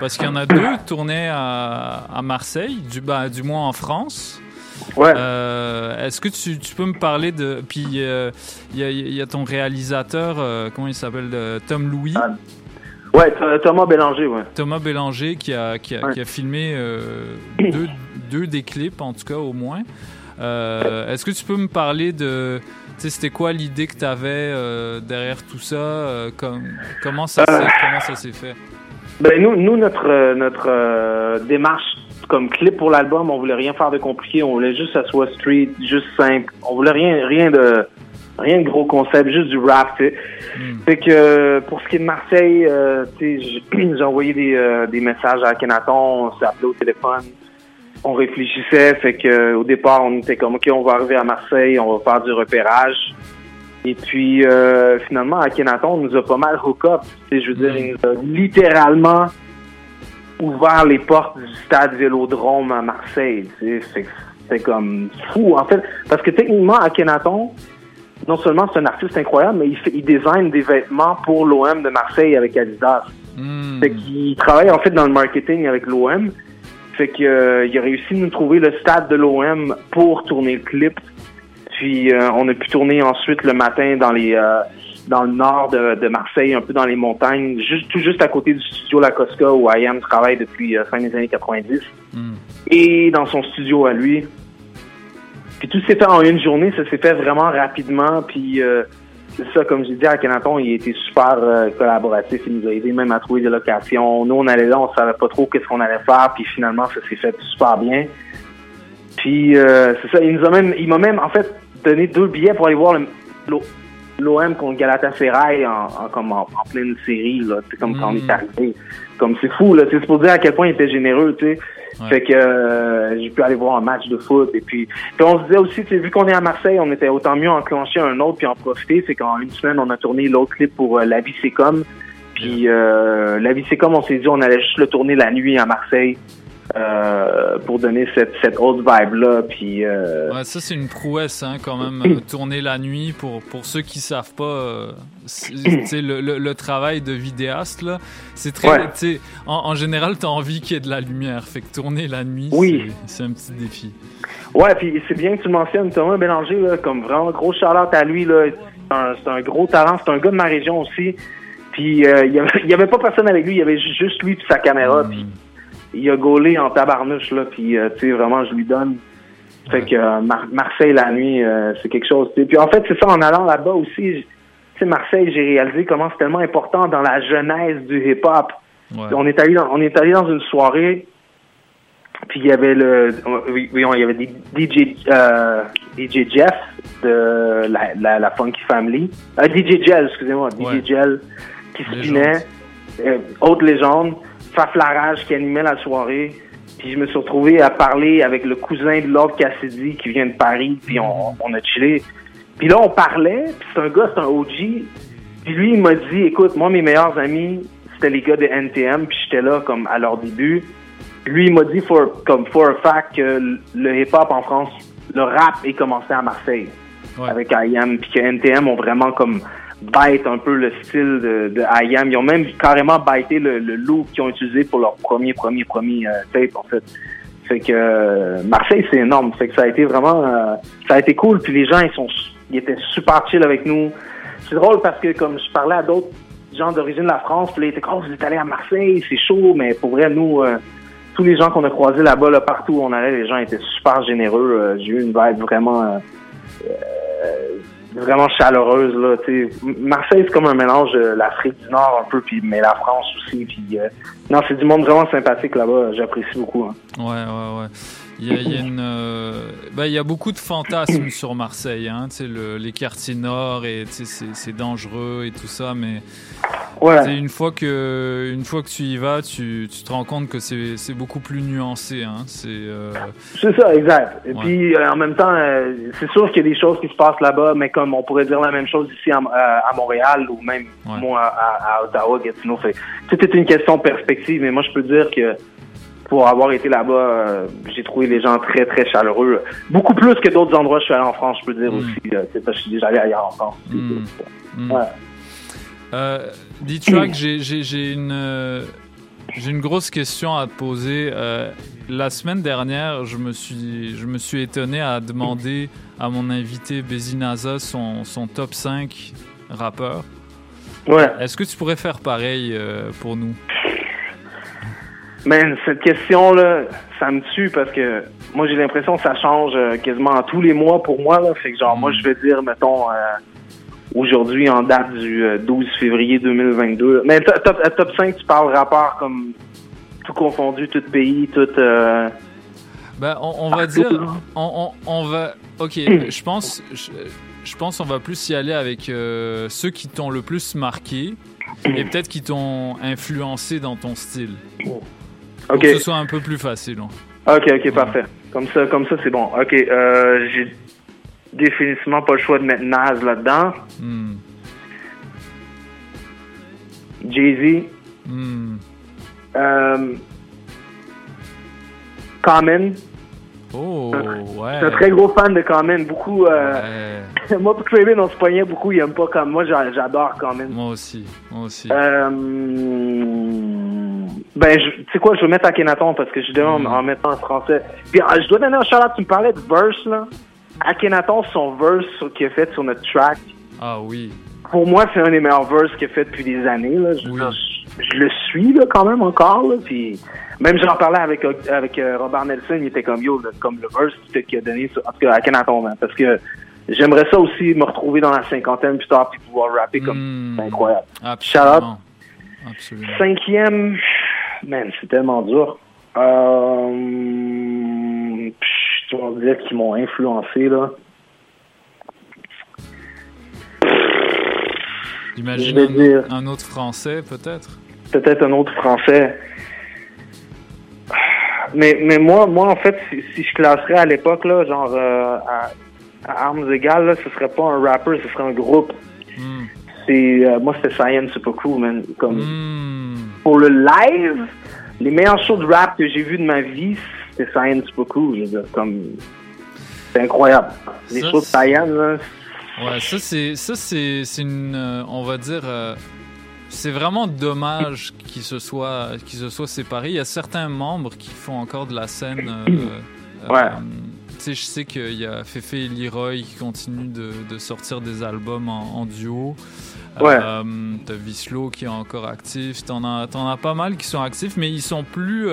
Parce qu'il y en a deux tournés à, à Marseille, du, bah, du moins en France. Ouais. Euh, est-ce que tu, tu peux me parler de. Puis euh, il y, a, il y a ton réalisateur, euh, comment il s'appelle euh, Tom Louis? Ouais, Th- Thomas Bélanger, ouais. Thomas Bélanger qui a, qui a, qui a filmé euh, deux, deux des clips, en tout cas, au moins. Euh, Est-ce que tu peux me parler de. Tu sais, c'était quoi l'idée que tu avais derrière tout ça euh, comme, Comment ça s'est comment ça s'est fait? Ben nous, nous notre euh, notre euh, démarche comme clip pour l'album, on voulait rien faire de compliqué, on voulait juste que ça soit street, juste simple. On voulait rien rien de rien de gros concept, juste du rap. tu sais. Fait que euh, pour ce qui est de Marseille, euh, tu sais, j'ai j'ai envoyé des, euh, des messages à Kenaton, on s'est appelé au téléphone, on réfléchissait. Fait que euh, au départ, on était comme ok, on va arriver à Marseille, on va faire du repérage. Et puis euh, finalement, à Kenaton, on nous a pas mal hook up. Je veux dire, il nous a littéralement ouvert les portes du stade Vélodrome à Marseille. C'était comme fou, en fait. Parce que techniquement, à Kenaton, non seulement c'est un artiste incroyable, mais il, fait, il design des vêtements pour l'OM de Marseille avec Adidas. Fait qu'il travaille en fait dans le marketing avec l'OM. Fait que euh, il a réussi à nous trouver le stade de l'OM pour tourner le clip. Puis euh, on a pu tourner ensuite le matin dans les euh, dans le nord de, de Marseille, un peu dans les montagnes, juste tout juste à côté du studio La Cosca où IAM travaille depuis euh, fin des années 90. Et dans son studio à lui. Puis tout s'est fait en une journée, ça s'est fait vraiment rapidement. Puis euh, c'est ça, comme j'ai dit à Kenaton, il été super collaboratif. Il nous a aidé même à trouver des locations. Nous, on allait là, on savait pas trop qu'est-ce qu'on allait faire. Puis finalement, ça s'est fait super bien. Puis euh, c'est ça, il nous a même, il m'a même en fait donné deux billets pour aller voir l'OM contre Galatasaray en, en, comme en, en pleine série là, c'est comme quand on est arrivé. Comme c'est fou là, c'est pour dire à quel point il était généreux, tu sais. Fait que euh, j'ai pu aller voir un match de foot et puis, puis on se disait aussi, vu qu'on est à Marseille, on était autant mieux enclencher un autre puis en profiter. C'est qu'en une semaine, on a tourné l'autre clip pour euh, La vie c'est comme. Puis euh, La vie c'est comme, on s'est dit, on allait juste le tourner la nuit à Marseille euh, pour donner cette, cette autre vibe là. Puis euh, Ouais, ça c'est une prouesse hein, quand même, euh, tourner la nuit pour, pour ceux qui savent pas, euh, tu le, le, le travail de vidéaste là, c'est très, Ouais. tu en, en général t'as envie qu'il y ait de la lumière, fait que tourner la nuit, Oui. c'est- un petit défi. Ouais, puis c'est bien que tu le mentionnes, Thomas Bélanger, là, comme vraiment gros shout-out à lui, là. C'est un, c'est un gros talent, c'est un gars de ma région aussi. Puis il y avait, pas personne avec lui, il y avait ju- juste lui puis sa caméra. Puis il a gaulé en tabarnouche, là, puis euh, tu sais, vraiment, je lui donne. Fait que euh, Mar- Marseille la nuit, euh, c'est quelque chose. tu sais. Puis en fait, c'est ça, en allant là-bas aussi, tu sais, Marseille, j'ai réalisé comment c'est tellement important dans la genèse du hip-hop. On est allé dans, on est allé dans une soirée, puis il y avait le, oui, il y avait des DJ, DJ Jeff de la, la, la Funky Family, DJ Gel, excusez-moi, DJ Gel qui spinait, autre légende, Faflarage qui animait la soirée. Puis je me suis retrouvé à parler avec le cousin de Lord Cassidy qui vient de Paris, puis on, on a chillé. Puis là, on parlait, puis c'est un gars, c'est un OG. Puis lui, il m'a dit, écoute, moi, mes meilleurs amis, c'était les gars de NTM, puis j'étais là comme à leur début. Lui, il m'a dit, for, comme for a fact, que le hip-hop en France, le rap est commencé à Marseille avec IAM, puis que NTM ont vraiment comme bite un peu le style de, de IAM. Ils ont même carrément bité le, le look qu'ils ont utilisé pour leur premier, premier, premier euh, tape, en fait. Fait que euh, Marseille, c'est énorme. Fait que ça a été vraiment... euh, ça a été cool. Puis les gens, ils sont il était super chill avec nous. C'est drôle parce que comme je parlais à d'autres gens d'origine de la France, puis là, ils étaient comme, oh, vous êtes allés à Marseille, c'est chaud, mais pour vrai, nous, euh, tous les gens qu'on a croisés là-bas, là, partout où on allait, les gens étaient super généreux. J'ai eu une vibe vraiment, euh, vraiment chaleureuse là. tu sais. Marseille, c'est comme un mélange de l'Afrique du Nord un peu, puis mais la France aussi. Puis euh, non, c'est du monde vraiment sympathique là-bas. J'apprécie beaucoup. hein. Ouais, ouais, ouais. Il y a, il y a une, euh, ben, il y a beaucoup de fantasmes sur Marseille, hein, le- les quartiers nord et c'est dangereux et tout ça, mais Ouais. une fois que une fois que tu y vas, tu, tu te rends compte que c'est beaucoup plus nuancé, hein. C'est euh, C'est ça, exact. Et Ouais. puis, euh, en même temps, c'est sûr qu'il y a des choses qui se passent là-bas, mais comme on pourrait dire la même chose ici à, Montréal ou même moi à, à Ottawa, Gatineau. Tout est une question de perspective, mais moi, je peux dire que pour avoir été là-bas, euh, j'ai trouvé les gens très, très chaleureux. Beaucoup plus que d'autres endroits où je suis allé en France, je peux dire aussi. euh, parce que je suis déjà allé ailleurs en France. Mm. Ouais. Euh, D-Track, j'ai- j'ai une, euh, j'ai une grosse question à te poser. Euh, la semaine dernière, je me suis, je me suis étonné à demander à mon invité Bezinaza son, son top 5 rappeurs. Ouais. Est-ce que tu pourrais faire pareil euh, pour nous? Man, cette question-là, ça me tue parce que moi, j'ai l'impression que ça change euh, quasiment tous les mois pour moi. Là. Fait que genre, moi, je vais dire, mettons, euh, aujourd'hui, en date du euh, 12 février 2022. Mais to- top, à top 5, tu parles rapport comme tout confondu, tout pays, tout... euh, Ben, on, on va dire, on, on, on va, ok, je pense, je, je pense on va plus y aller avec euh, ceux qui t'ont le plus marqué et peut-être qui t'ont influencé dans ton style. Pour Ok. que ce soit un peu plus facile. hein. Ok, ok, parfait. Comme ça, comme ça, c'est bon. Ok, euh, j'ai définitivement pas le choix de mettre Nas là-dedans. Hmm. Jay-Z. Hmm. Euh, Common. Oh, ouais. Je suis un très gros fan de Common. Beaucoup. Euh, moi, pour Craven, on se poignait beaucoup. Il aime pas comme moi. j'a- J'adore Common. Moi aussi. Moi aussi. Euh, ben, tu sais quoi, je vais mettre Akhenaton parce que je demande en, en mettant en français. Puis, euh, je dois donner un shout-out. Tu me parlais de verse, là. Akhenaton, son verse qu'il a fait sur notre track, Ah oui. pour moi, c'est un des meilleurs verses qu'il a fait depuis des années. Là. Je- je le suis là, quand même encore. Là. Puis, même j'en parlais avec, avec euh, Robert Nelson, il était comme yo, comme le verse qu'il a donné, en tout cas à Kenaton, hein, parce que j'aimerais ça aussi me retrouver dans la cinquantaine plus tard puis pouvoir rapper comme c'est incroyable. Shout out. Absolument. Absolument. Cinquième, man, c'est tellement dur. Euh, tu vas dire qu'ils m'ont influencé là. J'imagine dire- un autre français, peut-être? peut-être un autre français. Mais, mais moi, moi, en fait, si, si je classerais à l'époque, là, genre, euh, à, à armes égales, là, ce serait pas un rapper, ce serait un groupe. C'est, euh, moi, c'était Science Super Cool, man. Comme, pour le live, les meilleurs shows de rap que j'ai vus de ma vie, c'était Science Super Cool, je veux dire, comme, c'est incroyable. Les Ça, shows de Science, là, Ouais, ça c'est ça c'est c'est une euh, on va dire c'est vraiment dommage qu'ils se soient qu'ils se soient séparés. Il y a certains membres qui font encore de la scène. euh, euh, Ouais. tu sais, je sais qu'il y a Fefe et Leroy qui continuent de, de sortir des albums en, en duo. Ouais. Euh, T'as Vislo qui est encore actif. T'en as, t'en as pas mal qui sont actifs, mais ils sont plus.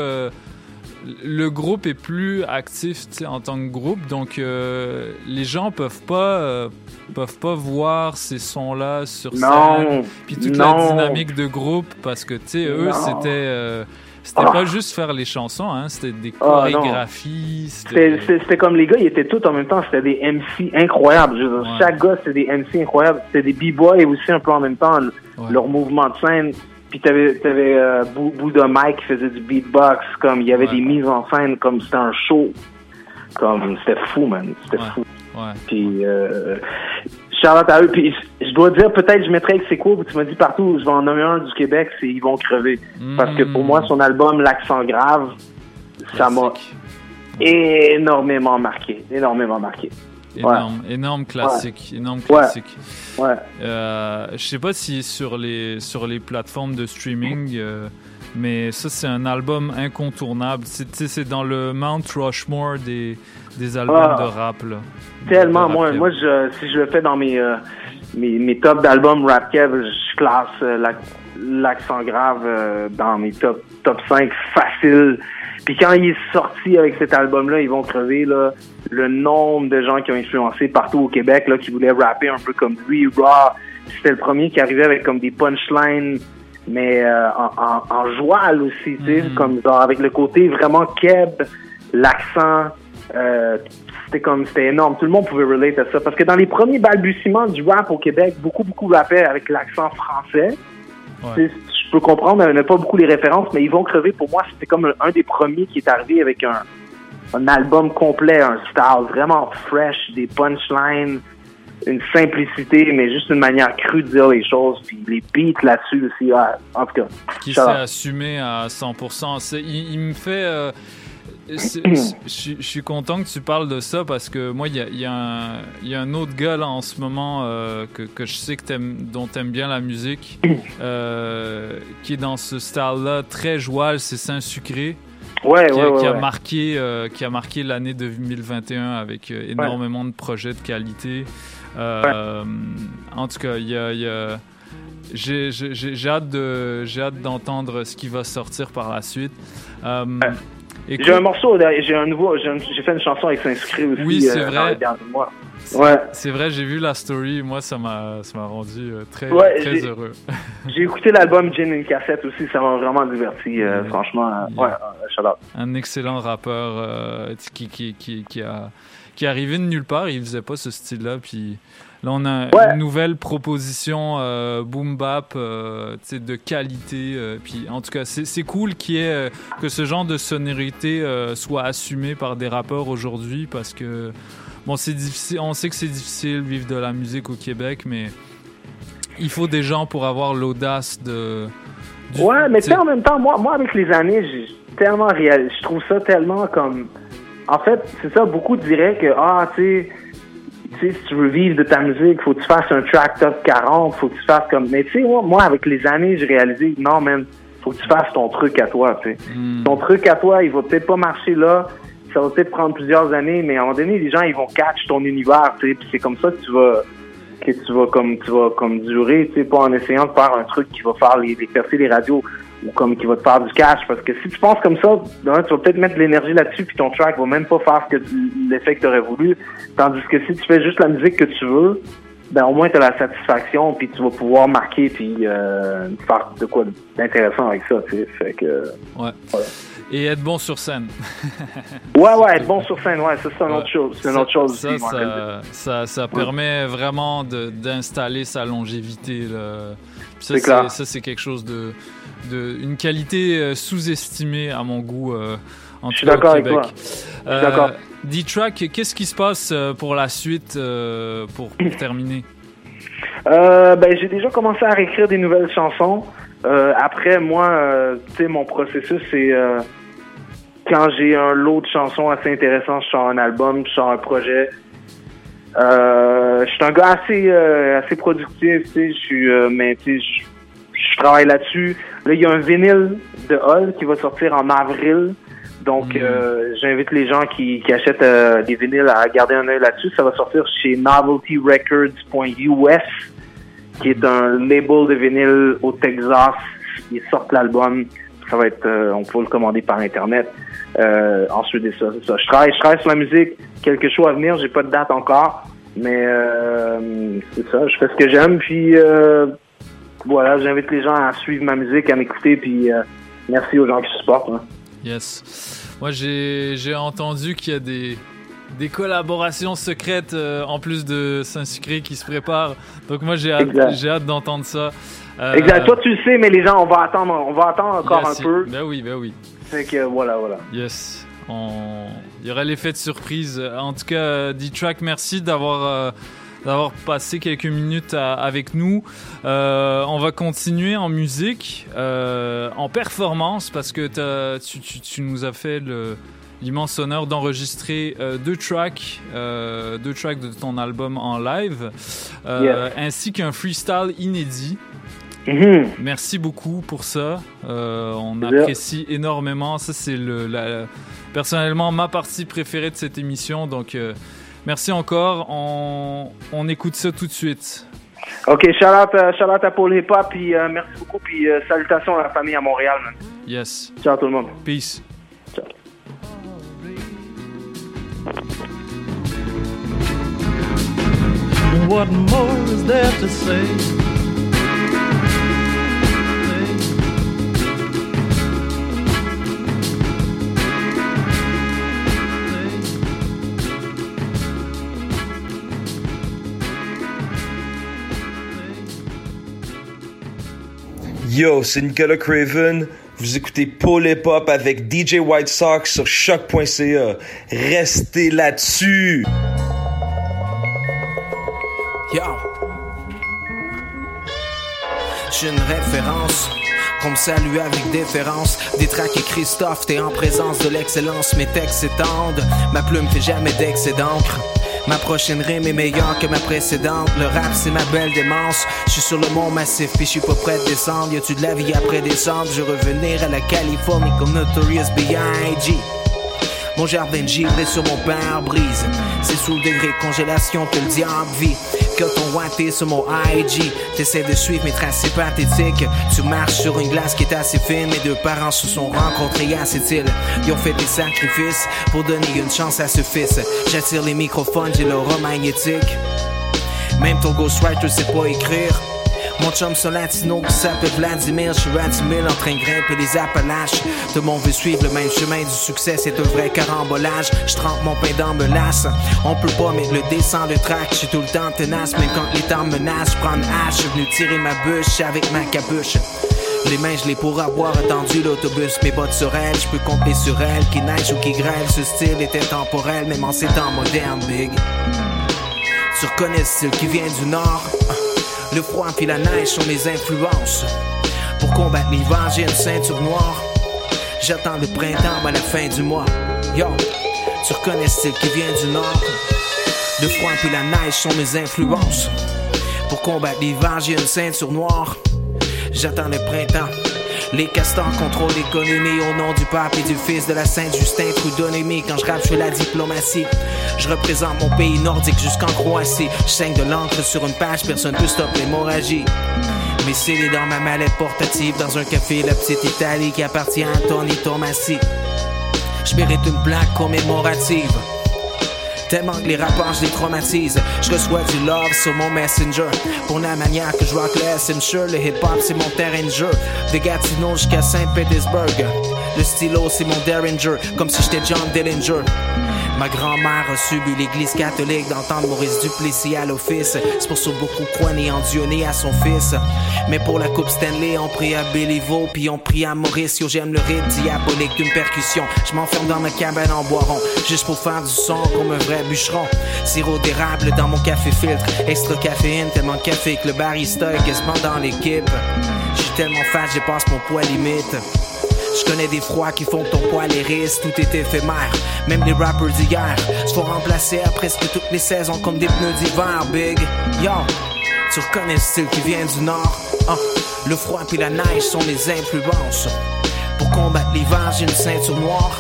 Le groupe est plus actif en tant que groupe, donc euh, les gens peuvent pas euh, peuvent pas voir ces sons-là sur Non. scène. Puis toute Non. la dynamique de groupe, parce que tu sais, eux, c'était euh, c'était Ah. pas juste faire les chansons, hein, c'était des Ah, chorégraphies. C'était comme les gars, ils étaient tous en même temps, c'était des MC incroyables. Je veux dire, Chaque gars, c'était des MC incroyables. C'était des b-boys aussi un peu en même temps, le- leur mouvement de scène. Puis t'avais t'avais euh, Bou- Bouddha Mike qui faisait du beatbox, comme il y avait des mises en scène, comme c'était un show. Comme c'était fou, man. C'était fou. Ouais. Puis euh, Charlotte à eux. Puis je dois dire, peut-être je mettrais que c'est cool. Tu m'as dit partout, je vais en nommer un du Québec, c'est Ils vont crever. Parce que pour moi, son album L'accent grave, ça m'a énormément marqué. Énormément marqué. Énorme, énorme classique, énorme classique. Ouais. Euh, je sais pas si sur les sur les plateformes de streaming, euh, Mais ça, c'est un album incontournable. C'est dans le Mount Rushmore des, des albums Ah. de rap. Là. Tellement, De moi, moi je, si je le fais dans mes, euh, mes, mes tops d'albums rap kev, je classe euh, l'ac- l'accent grave euh, dans mes top, top 5 facile. Puis quand il est sorti avec cet album-là, ils vont crever là, le nombre de gens qui ont influencé partout au Québec là, qui voulaient rapper un peu comme lui, Raw. C'était le premier qui arrivait avec comme des punchlines, mais euh, en, en, en joual aussi, tu sais, comme genre avec le côté vraiment keb, l'accent. Euh, c'était comme c'était énorme. Tout le monde pouvait relate à ça. Parce que dans les premiers balbutiements du rap au Québec, beaucoup, beaucoup rappaient avec l'accent français. Tu Je peux comprendre, n'y a pas beaucoup les références, mais ils vont crever. Pour moi, c'était comme un des premiers qui est arrivé avec un, un album complet, un style vraiment fresh, des punchlines, une simplicité, mais juste une manière crue de dire les choses. Puis les beats là-dessus aussi. ouais, en tout cas, qui s'est assumé à 100%. C'est- Il, il me fait. euh, Je suis- content que tu parles de ça parce que moi, il y a, il y a un- il y a un autre gars là en ce moment euh, que, que je sais que t'aimes- dont tu aimes bien la musique, euh, qui est dans ce style-là très joual, c'est Saint-Sucré. Ouais, qui, a- ouais, ouais, qui a ouais. marqué, euh, qui a marqué l'année 2021 avec énormément de projets de qualité. En tout cas, il y a, y a- j'ai hâte de d'entendre ce qui va sortir par la suite. Euh, J'ai un morceau, derrière- j'ai un nouveau, j'ai fait une chanson avec Saint-Sucré aussi. Oui, c'est euh, vrai. dans les derniers mois. C'est- Ouais. C'est vrai, j'ai vu la story. Moi, ça m'a ça m'a rendu euh, très, Ouais, très heureux. J'ai écouté l'album Gin une cassette aussi, ça m'a vraiment diverti, euh, franchement. euh, Ouais, euh, shout out. un excellent rappeur euh, qui, qui, qui, qui, a, qui est arrivé de nulle part. Il faisait pas ce style-là. Puis là, on a une nouvelle proposition euh, boom bap euh, de qualité. euh, puis en tout cas, c'est c'est cool ait, euh, que ce genre de sonorité euh, soit assumé par des rappeurs aujourd'hui parce que bon, c'est difficile. On sait que c'est difficile vivre de la musique au Québec, mais il faut des gens pour avoir l'audace de. du- Ouais, mais en même temps, moi, moi avec les années, j'ai tellement je trouve ça tellement comme. En fait, c'est ça, beaucoup diraient que, ah, tu sais, si tu veux vivre de ta musique, faut que tu fasses un track top 40, faut que tu fasses comme. Mais tu sais, moi, moi, avec les années, j'ai réalisé, non, man, faut que tu fasses ton truc à toi, tu sais. Ton truc à toi, il va peut-être pas marcher là, ça va peut-être prendre plusieurs années, mais à un moment donné, les gens, ils vont catch ton univers, tu sais, puis c'est comme ça que tu vas que tu vas comme tu vas comme durer, tu sais, pas en essayant de faire un truc qui va faire les, les percer les radios ou comme qui va te faire du cash, parce que si tu penses comme ça, tu vas peut-être mettre de l'énergie là-dessus, puis ton track va même pas faire que l'effet que tu aurais voulu, tandis que si tu fais juste la musique que tu veux, ben au moins tu as la satisfaction, puis tu vas pouvoir marquer, puis euh, faire de quoi d'intéressant avec ça, tu sais, fait que Ouais. Et être bon sur scène. ouais ouais, être bon sur scène, ouais, ça c'est une autre chose, c'est une Ça- autre chose ça, aussi, ça, ça, ça permet vraiment d'installer sa longévité. là. Ça, C'est clair. Ça, c'est quelque chose de, de une qualité euh, sous-estimée à mon goût. euh, en Je suis d'accord avec toi. D'accord. D-Track, qu'est-ce qui se passe euh, pour la suite, euh, pour, pour terminer? Ben, j'ai déjà commencé à réécrire des nouvelles chansons. Euh, après, moi, euh, tu sais, mon processus, c'est euh, quand j'ai un lot de chansons assez intéressant, je sors un album, je sors un projet. Je suis un gars assez assez productif, tu sais, je suis, mais tu sais, je- travaille là-dessus. Là, il y a un vinyle de Hall qui va sortir en avril. Donc, euh, j'invite les gens qui, qui achètent des vinyles à garder un œil là-dessus. Ça va sortir chez noveltyrecords.us, qui est un label de vinyle au Texas. Ils sortent l'album. Ça va être, euh, on peut le commander par internet. Euh, ensuite, c'est ça. Je travaille, je travaille sur la musique. Quelque chose à venir. J'ai pas de date encore, mais euh, c'est ça. Je fais ce que j'aime. Puis euh, voilà, j'invite les gens à suivre ma musique, à m'écouter. Puis euh, merci aux gens qui supportent. hein. Yes. Moi, j'ai entendu qu'il y a des, des collaborations secrètes euh, en plus de Saint-Sucré qui se préparent. Donc, moi, j'ai hâte, j'ai hâte d'entendre ça. Euh, Exact. Toi, tu le sais, mais les gens, on va attendre, on va attendre encore yes, un peu. Ben oui, ben oui. Fait que voilà, voilà. Yes. On... Il y aura l'effet de surprise. En tout cas, D-Track, merci d'avoir euh, d'avoir passé quelques minutes à- avec nous. Euh, on va continuer en musique, euh, en performance, parce que t'as- tu, tu- tu nous as fait le l'immense honneur d'enregistrer euh, deux tracks, euh, deux tracks de ton album en live, euh, Yes. ainsi qu'un freestyle inédit. Mhm. Merci beaucoup pour ça. On apprécie énormément. Ça, c'est le, la- personnellement ma partie préférée de cette émission. Donc, merci encore. On, on écoute ça tout de suite. Ok, shout out, à Paul Hip Hop, puis merci beaucoup, puis salutations à la famille à Montréal, man. Yes. Ciao tout le monde. Peace. What more is there to say? Yo, c'est Nicolas Craven. Vous écoutez Paul Hip Hop avec DJ White Sox sur choc.ca. Restez là-dessus. Yo. J'ai une référence. Qu'on me salue avec déférence. Des tracks et Christophe, t'es en présence de l'excellence. Mes textes s'étendent. Ma plume fait jamais d'excès d'encre. Ma prochaine rime est meilleure que ma précédente. Le rap, c'est ma belle démence. Je suis sur le mont massif, puis je suis pas prêt de descendre. Y a-tu de la vie après décembre? Je revenir à la Californie comme Notorious B.I.G. Mon jardin de sur mon pare-brise. C'est sous le degré de congélation que le diable vit. Que ton wanté sur mon IG. T'essaies de suivre mes tracés pathétiques. Tu marches sur une glace qui est assez fine. Mes deux parents se sont rencontrés à cette île. Ils ont fait des sacrifices pour donner une chance à ce fils. J'attire les microphones, j'ai l'aura magnétique. Même ton ghostwriter sait pas écrire. Mon chum son latino qui s'appelle Vladimir, je suis à 10 000 en train de grimper les Appalaches. Tout le monde veut suivre le même chemin du succès, c'est un vrai carambolage. Je trempe mon pain dans melasse. On peut pas mettre le descend le track, je suis tout le temps tenace, même quand les temps menacent. Je prends une hache, je venu tirer ma bûche avec ma capuche. Les mains, je les pour avoir attendu l'autobus, mes bottes sur elle, je peux compter sur elle, qui neige ou qui grêle, ce style était temporel, même en ces temps modernes, big. Tu reconnais ce qui vient du nord? Le froid puis la neige sont mes influences. Pour combattre l'hiver, j'ai une ceinture noire. J'attends le printemps à la fin du mois. Yo, tu reconnais ce qui vient du nord? Le froid puis la neige sont mes influences. Pour combattre l'hiver, j'ai une ceinture noire. J'attends le printemps. Les castors contrôlent l'économie au nom du pape et du fils de la Sainte Justin Trudeau-Némie. Quand je rappe, je fais la diplomatie. Je représente mon pays nordique jusqu'en Croatie. Je saigne de l'encre sur une page, personne peut stopper l'hémorragie. Mes scellés dans ma mallette portative dans un café, la petite Italie qui appartient à Tony Tomassi. Je mérite une plaque commémorative. Tellement que les rapports, je les traumatise. Je reçois du love sur mon messenger. Pour la manière que je rock le Accenture, le hip-hop, c'est mon terrain de jeu. De Gatineau jusqu'à Saint-Pétersbourg. Le stylo, c'est mon Derringer. Comme si j'étais John Dillinger. Ma grand-mère a subi l'église catholique d'entendre Maurice Duplessis à l'office. C'est pour ça beaucoup croient néant Dieu né à son fils. Mais pour la coupe Stanley, on prie à Béliveau, puis on prie à Maurice. Yo, j'aime le rythme diabolique d'une percussion. Je m'enferme dans ma cabane en boiron, juste pour faire du son comme un vrai bûcheron. Sirop d'érable dans mon café filtre, extra caféine, tellement de café que le barista est quasiment dans l'équipe. J'suis tellement fat, j'ai passe mon poids limite. Je connais des froids qui font ton poil hérisse, tout est éphémère. Même les rappers d'hier se font remplacer à presque toutes les saisons comme des pneus d'hiver, big. Yo, tu reconnais le style qui vient du nord? Le froid puis la neige sont mes influences. Pour combattre l'hiver, j'ai une ceinture noire.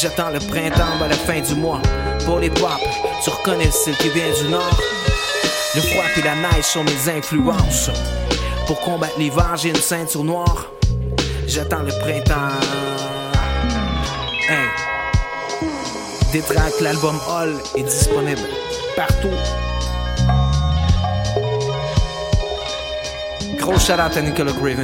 J'attends le printemps à la fin du mois. Pour les pop, tu reconnais le style qui vient du nord? Le froid puis la neige sont mes influences. Pour combattre l'hiver, j'ai une ceinture noire. J'attends le printemps. Hey. Détraque, l'album All est disponible partout. Gros shout out à Nicolas Graven.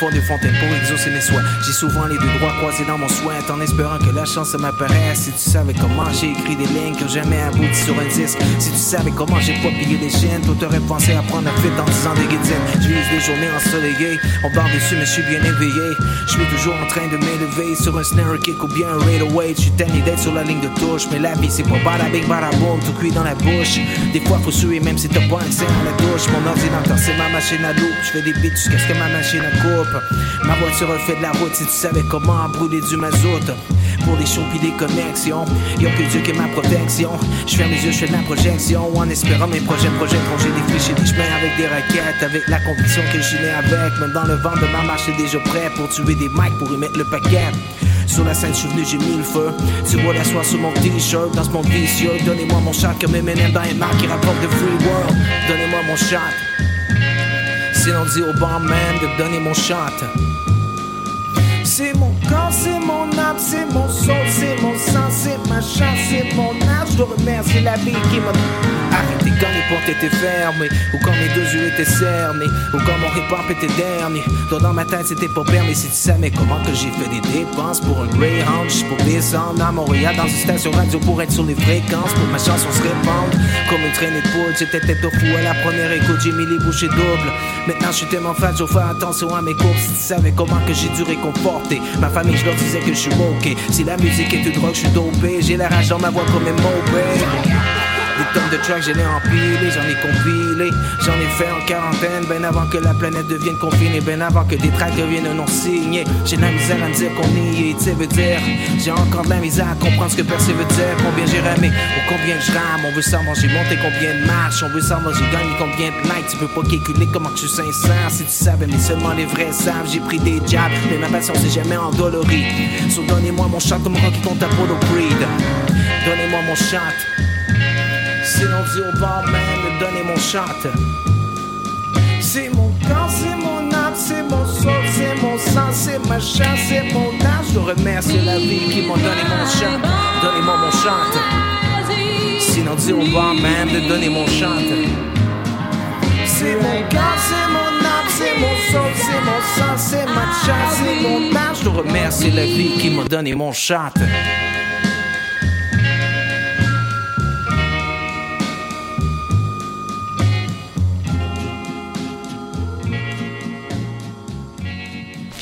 Fond des fontaines pour exaucer mes souhaits. Souvent les deux droits croisés dans mon souhait en espérant que la chance m'apparaisse. Si tu savais comment j'ai écrit des lignes ont jamais abouti sur un disque, si tu savais comment j'ai pas des chaînes, toi t'aurais pensé à prendre un fit en disant des. Je vis des journées ensoleillées, on barre dessus mais je suis bien éveillé. Je suis toujours en train de m'élever sur un snare kick ou bien un rate away. Je suis tanné d'être sur la ligne de touche, mais la vie c'est pas bada boom, tout cuit dans la bouche. Des fois faut suer même si t'as pas accès à la douche. Mon ordinateur c'est ma machine à loupe, je fais des beats jusqu'à ce que ma machine à coupe. Ma voiture fait de la route si tu savais comment brûler du mazout. Pour des shows pis des connexions, y'a que Dieu qui est ma protection. Je ferme mes yeux, je fais de la projection en espérant mes projets projetteront. J'ai défriché des chemins avec des raquettes, avec la conviction que je né avec. Même dans le vent de ma marche, déjà prêt pour tuer des mics pour y mettre le paquet. Sur la scène, je suis venu, j'ai mis le feu. Tu vois la soie sur mon t-shirt, dans ce monde vicieux. Donnez-moi mon shot comme Eminem dans les marques qui rapporte de Free World. Donnez-moi mon shot. Sinon, dis au bon man de donner mon shot. C'est mon corps, c'est mon âme, c'est mon soul, c'est mon sang, c'est ma chance, c'est mon âge. Je dois remercier la vie qui m'a arrêté quand les portes étaient fermées, ou quand mes deux yeux étaient cernés, ou quand mon hip-hop était dernier. Dans ma tête c'était pas permis si tu savais comment que j'ai fait des dépenses pour un Greyhound, juste pour descendre à Montréal dans une station radio pour être sur les fréquences, pour ma chanson se répande. Comme une traînée de poudre, j'étais tête au fou à la première écoute, j'ai mis les bouchées doubles. Maintenant je suis tellement fat, je faire attention à mes courses. Si tu savais comment que j'ai dû réconforter ma famille, je leur disais que je suis ok. Si la musique est une drogue, je suis dopé. J'ai la rage dans ma voix comme un moped. Des tonnes de tracks, j'en ai empilé, j'en ai compilé. J'en ai fait en quarantaine, ben avant que la planète devienne confinée, ben avant que des tracks deviennent non signés. J'ai la misère à me dire qu'on y est, tu veut dire. J'ai encore de la misère à comprendre ce que percer veut dire. Combien j'ai ramé ou combien je rame. On veut savoir j'ai monté combien de marches. On veut savoir j'ai gagné combien de nights. Tu peux pas calculer comment je suis sincère. Si tu savais, mais seulement les vrais savent. J'ai pris des jabs, mais ma passion c'est jamais endolorie. So donnez-moi mon shot comme Rocky contre Apollo Creed. Donnez-moi mon shot. Sinon dis au barman de donner mon shot. C'est mon corps, c'est mon âme, c'est mon soul, c'est mon sang, c'est ma chance, c'est mon âge. Je remercie la vie qui m'a donné mon shot. Donnez-moi mon shot. Sinon dis au barman de donner mon shot. C'est mon corps, c'est mon âme, c'est mon soul, c'est mon sang, c'est ma chance, c'est mon âge. Je remercie la vie qui m'a donné mon shot.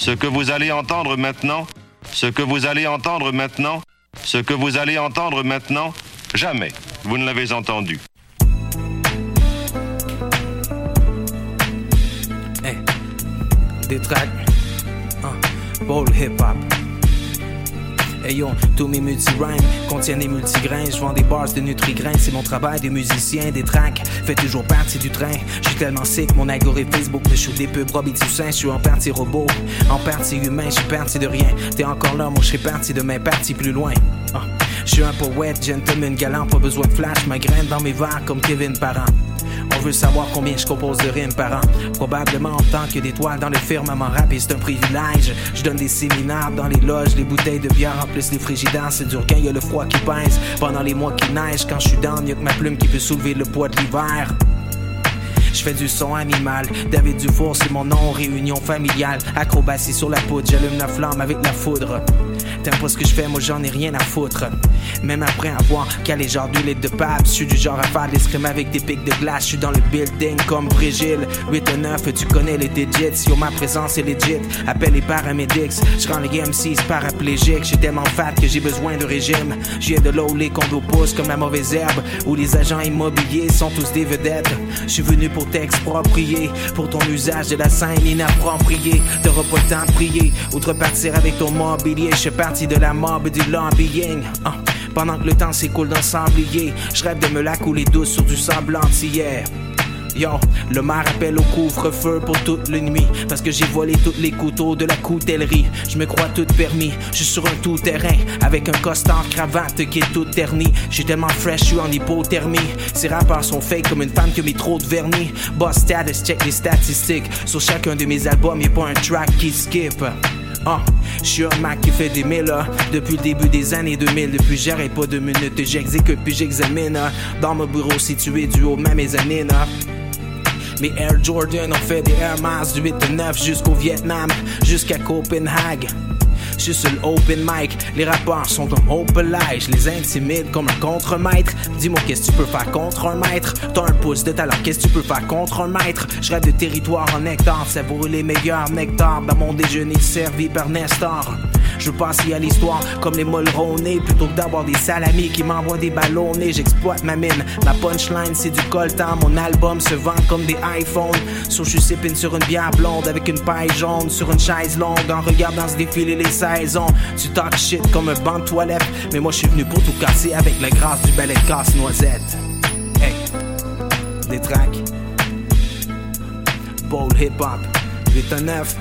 Ce que vous allez entendre maintenant, ce que vous allez entendre maintenant, ce que vous allez entendre maintenant, jamais vous ne l'avez entendu. Hip hop. Hey yo, tous mes multi-rhymes contiennent des multigrains. Je vends des bars de Nutrigrains, c'est mon travail des musiciens, des tracks. Fait toujours partie du train. Je suis tellement sick, mon algorithme Facebook me shoot des pubs Robbie Toussaint. Je suis en partie robot, en partie humain, je suis parti de rien. T'es encore là, moi je serais parti demain, parti plus loin. Ah, Je suis un poète, gentleman galant, pas besoin de flash. Ma graine dans mes verres comme Kevin Parent. On veut savoir combien je compose de rimes par an. Probablement en tant que d'étoiles dans le firmament rap et c'est un privilège. Je donne des séminaires dans les loges, les bouteilles de bière remplissent les frigidaires. C'est dur quand y a le froid qui pèse. Pendant les mois qui neige, quand je suis down, y'a que ma plume qui peut soulever le poids de l'hiver. Je fais du son animal. David Dufour, c'est mon nom. Réunion familiale. Acrobatie sur la poudre. J'allume la flamme avec la foudre. T'aimes ce que je fais, moi j'en ai rien à foutre. Même après avoir calé genre du litres de pape, je suis du genre à faire des scrims avec des pics de glace. Je suis dans le building comme Brigil. 8 et 9, tu connais les digits. Yo, ma présence est legit. Appelle les paramédics. Je rends les MC paraplégiques. J'suis tellement fat que j'ai besoin de régime. Je viens de où les condos poussent comme la mauvaise herbe. Où les agents immobiliers sont tous des vedettes. Je suis venu pour t'exproprier. Pour ton usage de la scène inappropriée. T'auras pas le temps de prier. Ou de repartir avec ton mobilier. Je suis de la mob du lobbying. Ah. Pendant que le temps s'écoule d'un sablier, je rêve de me la couler douce sur du sable entier. Yo, le maire appelle au couvre-feu pour toute la nuit Parce que j'ai volé tous les couteaux de la coutellerie Je me crois tout permis, je suis sur un tout-terrain Avec un costard cravate qui est tout terni J'suis tellement fresh, je suis en hypothermie Ces rappeurs sont fake comme une femme qui a mis trop de vernis Boss status, check les statistiques Sur chacun de mes albums, y'a pas un track qui skip ah, je suis un Mac qui fait des milles ah. Depuis le début des années 2000 Depuis j'arrête pas de minutes J'exécute puis j'examine ah. Dans mon bureau situé du haut de ma mezzanine ah. Mes Air Jordan ont fait des Air Max du 8 et 9 jusqu'au Vietnam, jusqu'à Copenhague. Je suis sur open mic, les rappeurs sont comme open light, je les intimide comme un contre-maître. Dis-moi qu'est-ce que tu peux faire contre un maître? T'as un pouce de talent, qu'est-ce que tu peux faire contre un maître? Je rêve de territoire en nectar, savourer les meilleurs nectars dans mon déjeuner servi par Nestor. Je passer à l'histoire comme les Mulroney plutôt que d'avoir des salamis qui m'envoient des ballonnés. J'exploite ma mine, ma punchline c'est du coltan. Mon album se vend comme des iPhones. So je sipping sur une bière blonde avec une paille jaune sur une chaise longue en regardant se défiler les saisons. Tu talk shit comme un banc de toilette, mais moi je suis venu pour tout casser avec la grâce du de casse-noisette. Hey, des tracks, bold hip hop, 8 à 9.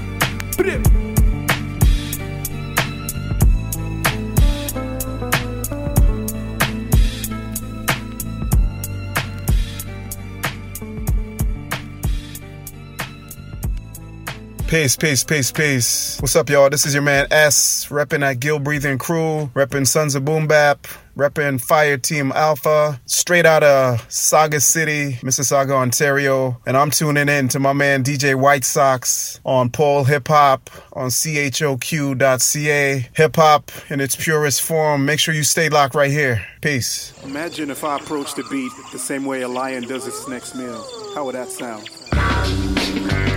Peace, peace, peace, peace. What's up, y'all? This is your man S, repping at Gill Breathing Crew, repping Sons of Boom Bap, repping Fire Team Alpha, straight out of Saga City, Mississauga, Ontario. And I'm tuning in to my man DJ White Sox on Paul Hip Hop on CHOQ.ca. Hip hop in its purest form. Make sure you stay locked right here. Peace. Imagine if I approach the beat the same way a lion does its next meal. How would that sound?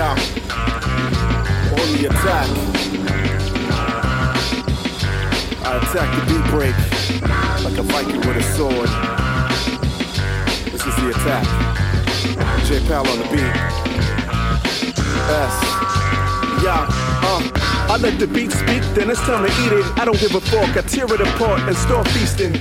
On the attack. I attack the beat break like a Viking with a sword. This is the attack. J Pal on the beat. S. Yeah. I let the beat speak, then it's time to eat it. I don't give a fuck, I tear it apart and start feasting.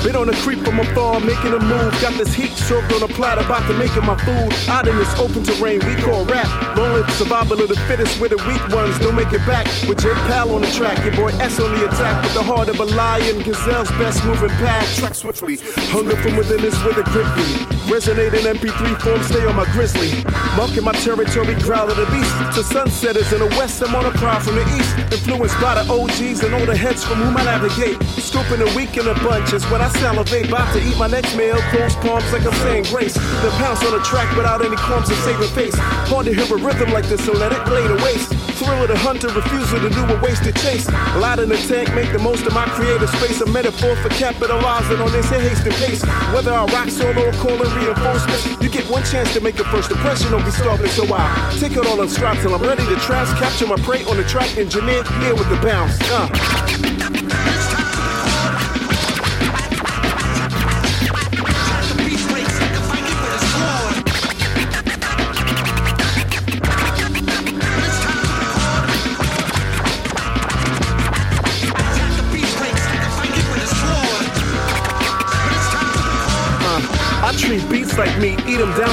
Bit on a creep from afar, making a move. Got this heat served on a platter, about to make it my food. Out in this open terrain, we call rap. Lonely survival of the fittest, where the weak ones don't make it back. With J Pal on the track, your boy S on the attack. With the heart of a lion, Gazelle's best moving pack. Track swiftly, hunger from within is with a grip me. Resonate in MP3 form, stay on my grizzly. Marking my territory, growl of the beast. To sunsetters in the west, I'm on a prowl from the east. Influenced by the OGs and all the heads from whom I navigate. Scooping a week in a bunch is when I salivate. About to eat my next meal, close palms like I'm saying grace. Then pounce on the track without any qualms and saving face. Hard to hear a rhythm like this, so let it lay to waste. Thrill of the hunter, refusal to do a wasted chase. Light in the tank, make the most of my creative space. A metaphor for capitalizing on this hasty pace. Whether I rock solo or call in reinforcements, you get one chance to make a first impression. Don't be starving, so I take it all on strap till I'm ready to trash. Capture my prey on the track, engineer here with the bounce. Uh.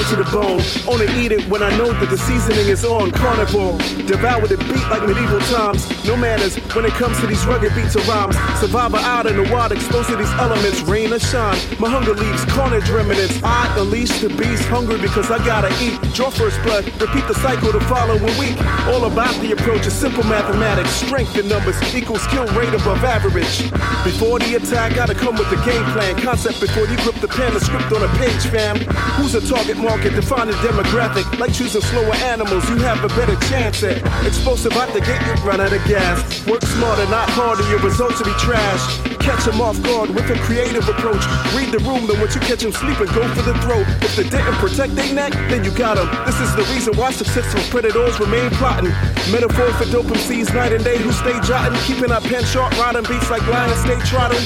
To the bone. Only eat it when I know that the seasoning is on. Carnivore, devour the beat like medieval times. No manners when it comes to these rugged beats or rhymes. Survivor out in the wild, exposed to these elements, rain or shine. My hunger leaves carnage remnants. I unleash the beast, hungry because I gotta eat. Draw first blood, repeat the cycle the following week. All about the approach is simple mathematics. Strength in numbers equals skill rate above average. Before the attack, gotta come with the game plan. Concept before you grip the pen, the script on a page, fam. Who's a target market? Define a demographic. Like choosing slower animals, you have a better chance at. Explosive out the gate, you run out of gas. Work smarter, not harder, your results will be trash. Catch them off guard with a creative approach. Read the room, then once you catch them sleeping, go for the throat. If they didn't protect their neck, then you got them. This is the reason why successful predators remain plotting. Metaphor for dope MCs night and day who stay jotting. Keeping our pen sharp, riding beats like lions stay trotting.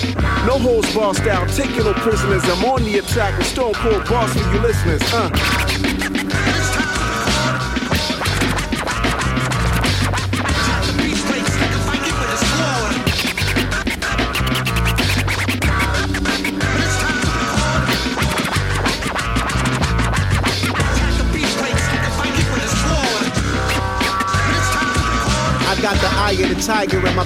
No holds bar style, taking no prisoners. I'm on the attack with Stone Cold Boss for you listeners. Uh. I got the eye of the tiger and my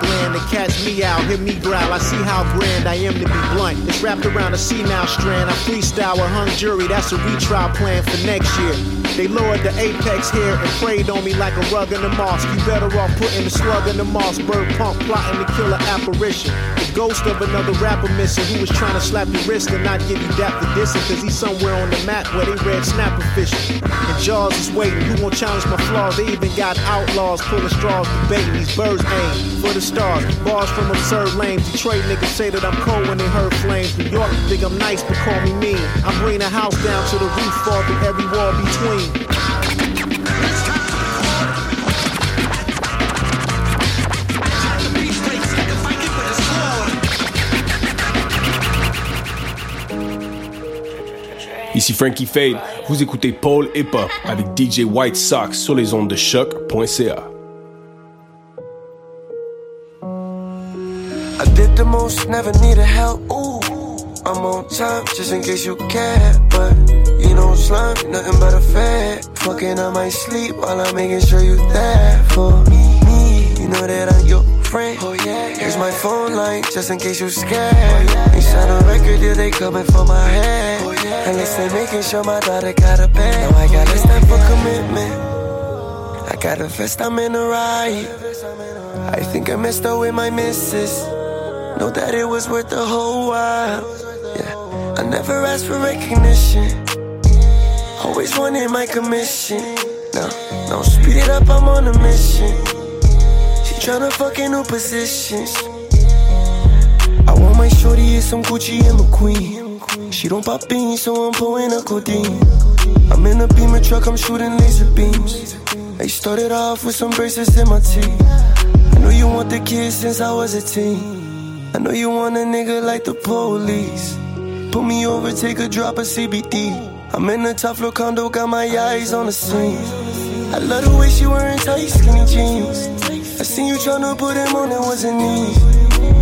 gland. The catch me out, hear me growl. I see how grand I am to be blunt. It's wrapped around a senile strand. I freestyle a hung jury, that's a retrial plan for next year. They lowered the apex here and preyed on me like a rug in the mosque. You better off putting the slug in the moss. Bird pump plotting to kill an apparition. The ghost of another rapper missing who was trying to slap your wrist and not give you dap for dissing. Cause he's somewhere on the map where they red snapper fishing. And Jaws is waiting. Who won't challenge my flaws? They even got outlaws pulling straws debating. These birds aim for the stars. Bars from absurd lanes. Detroit niggas say that I'm cold when they heard flames. New York think I'm nice but call me mean. I'm bringing the house down to the roof, fall through every wall between. Ici Frankie Fade, vous écoutez Paul Hip Hop avec DJ White Sox sur les ondes de choc.ca. I did the most, never needed help. Ooh, I'm on time, just in case you care. But you know, slime, nothing but a fad. Fucking, I might sleep while I'm making sure you there for me. You know that I'm your friend. Oh yeah, Here's my phone line, just in case you scared. Oh, yeah, they sign a record deal, they coming for my head. Oh, yeah, and listen, making sure my daughter got a bed. Now I got a time for commitment. I got a vest, I'm in a ride. I think I messed up with my missus. Know that it was worth the whole while. Yeah, I never asked for recognition. Always wanted my commission. No, no, speed it up, I'm on a mission. She tryna fuck in new positions. I want my shorty is some Gucci and McQueen. She don't pop beans, so I'm pulling a codeine. I'm in a beamer truck, I'm shooting laser beams. I started off with some braces in my teeth. I know you want the kids since I was a teen. I know you want a nigga like the police. Put me over, take a drop of CBD. I'm in a tough little condo, got my eyes on the scene. I love the way she wearing tight, skinny jeans. I seen you tryna put him on, it wasn't easy.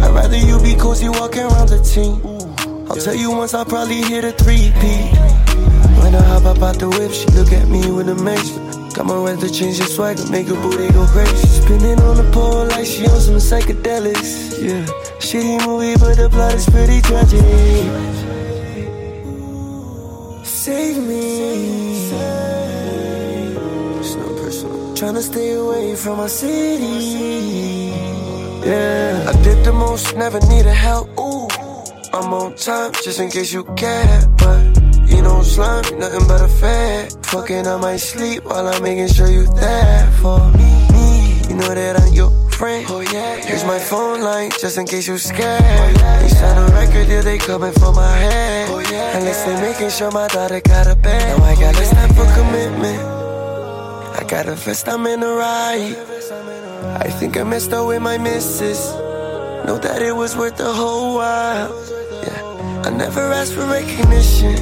I'd rather you be cozy walking around the team. I'll tell you once, I'll probably hit a three-peat. When I hop up out the whip, she look at me with amazement. Got my weather change your swagger, make her booty go crazy. Spinning on the pole like she on some psychedelics. Yeah, shitty movie, but the plot is pretty tragic. Save me. It's no personal. Tryna stay away from my city. Yeah, I did the most, never needed help. Ooh, I'm on time, just in case you care. But you know, slime, nothing but a fad. Fucking, I might sleep while I'm making sure you there for me. me. You know that I'm your friend. Oh yeah. Here's my phone line, just in case you're scared. Oh, yeah, they sign a record deal, they coming for my head. Oh yeah. And listen, making sure my daughter got a bed. Now I got a time for commitment. I got a vest, I'm in a ride. I think I messed up with my missus. Know that it was worth the whole while. Yeah. I never asked for recognition.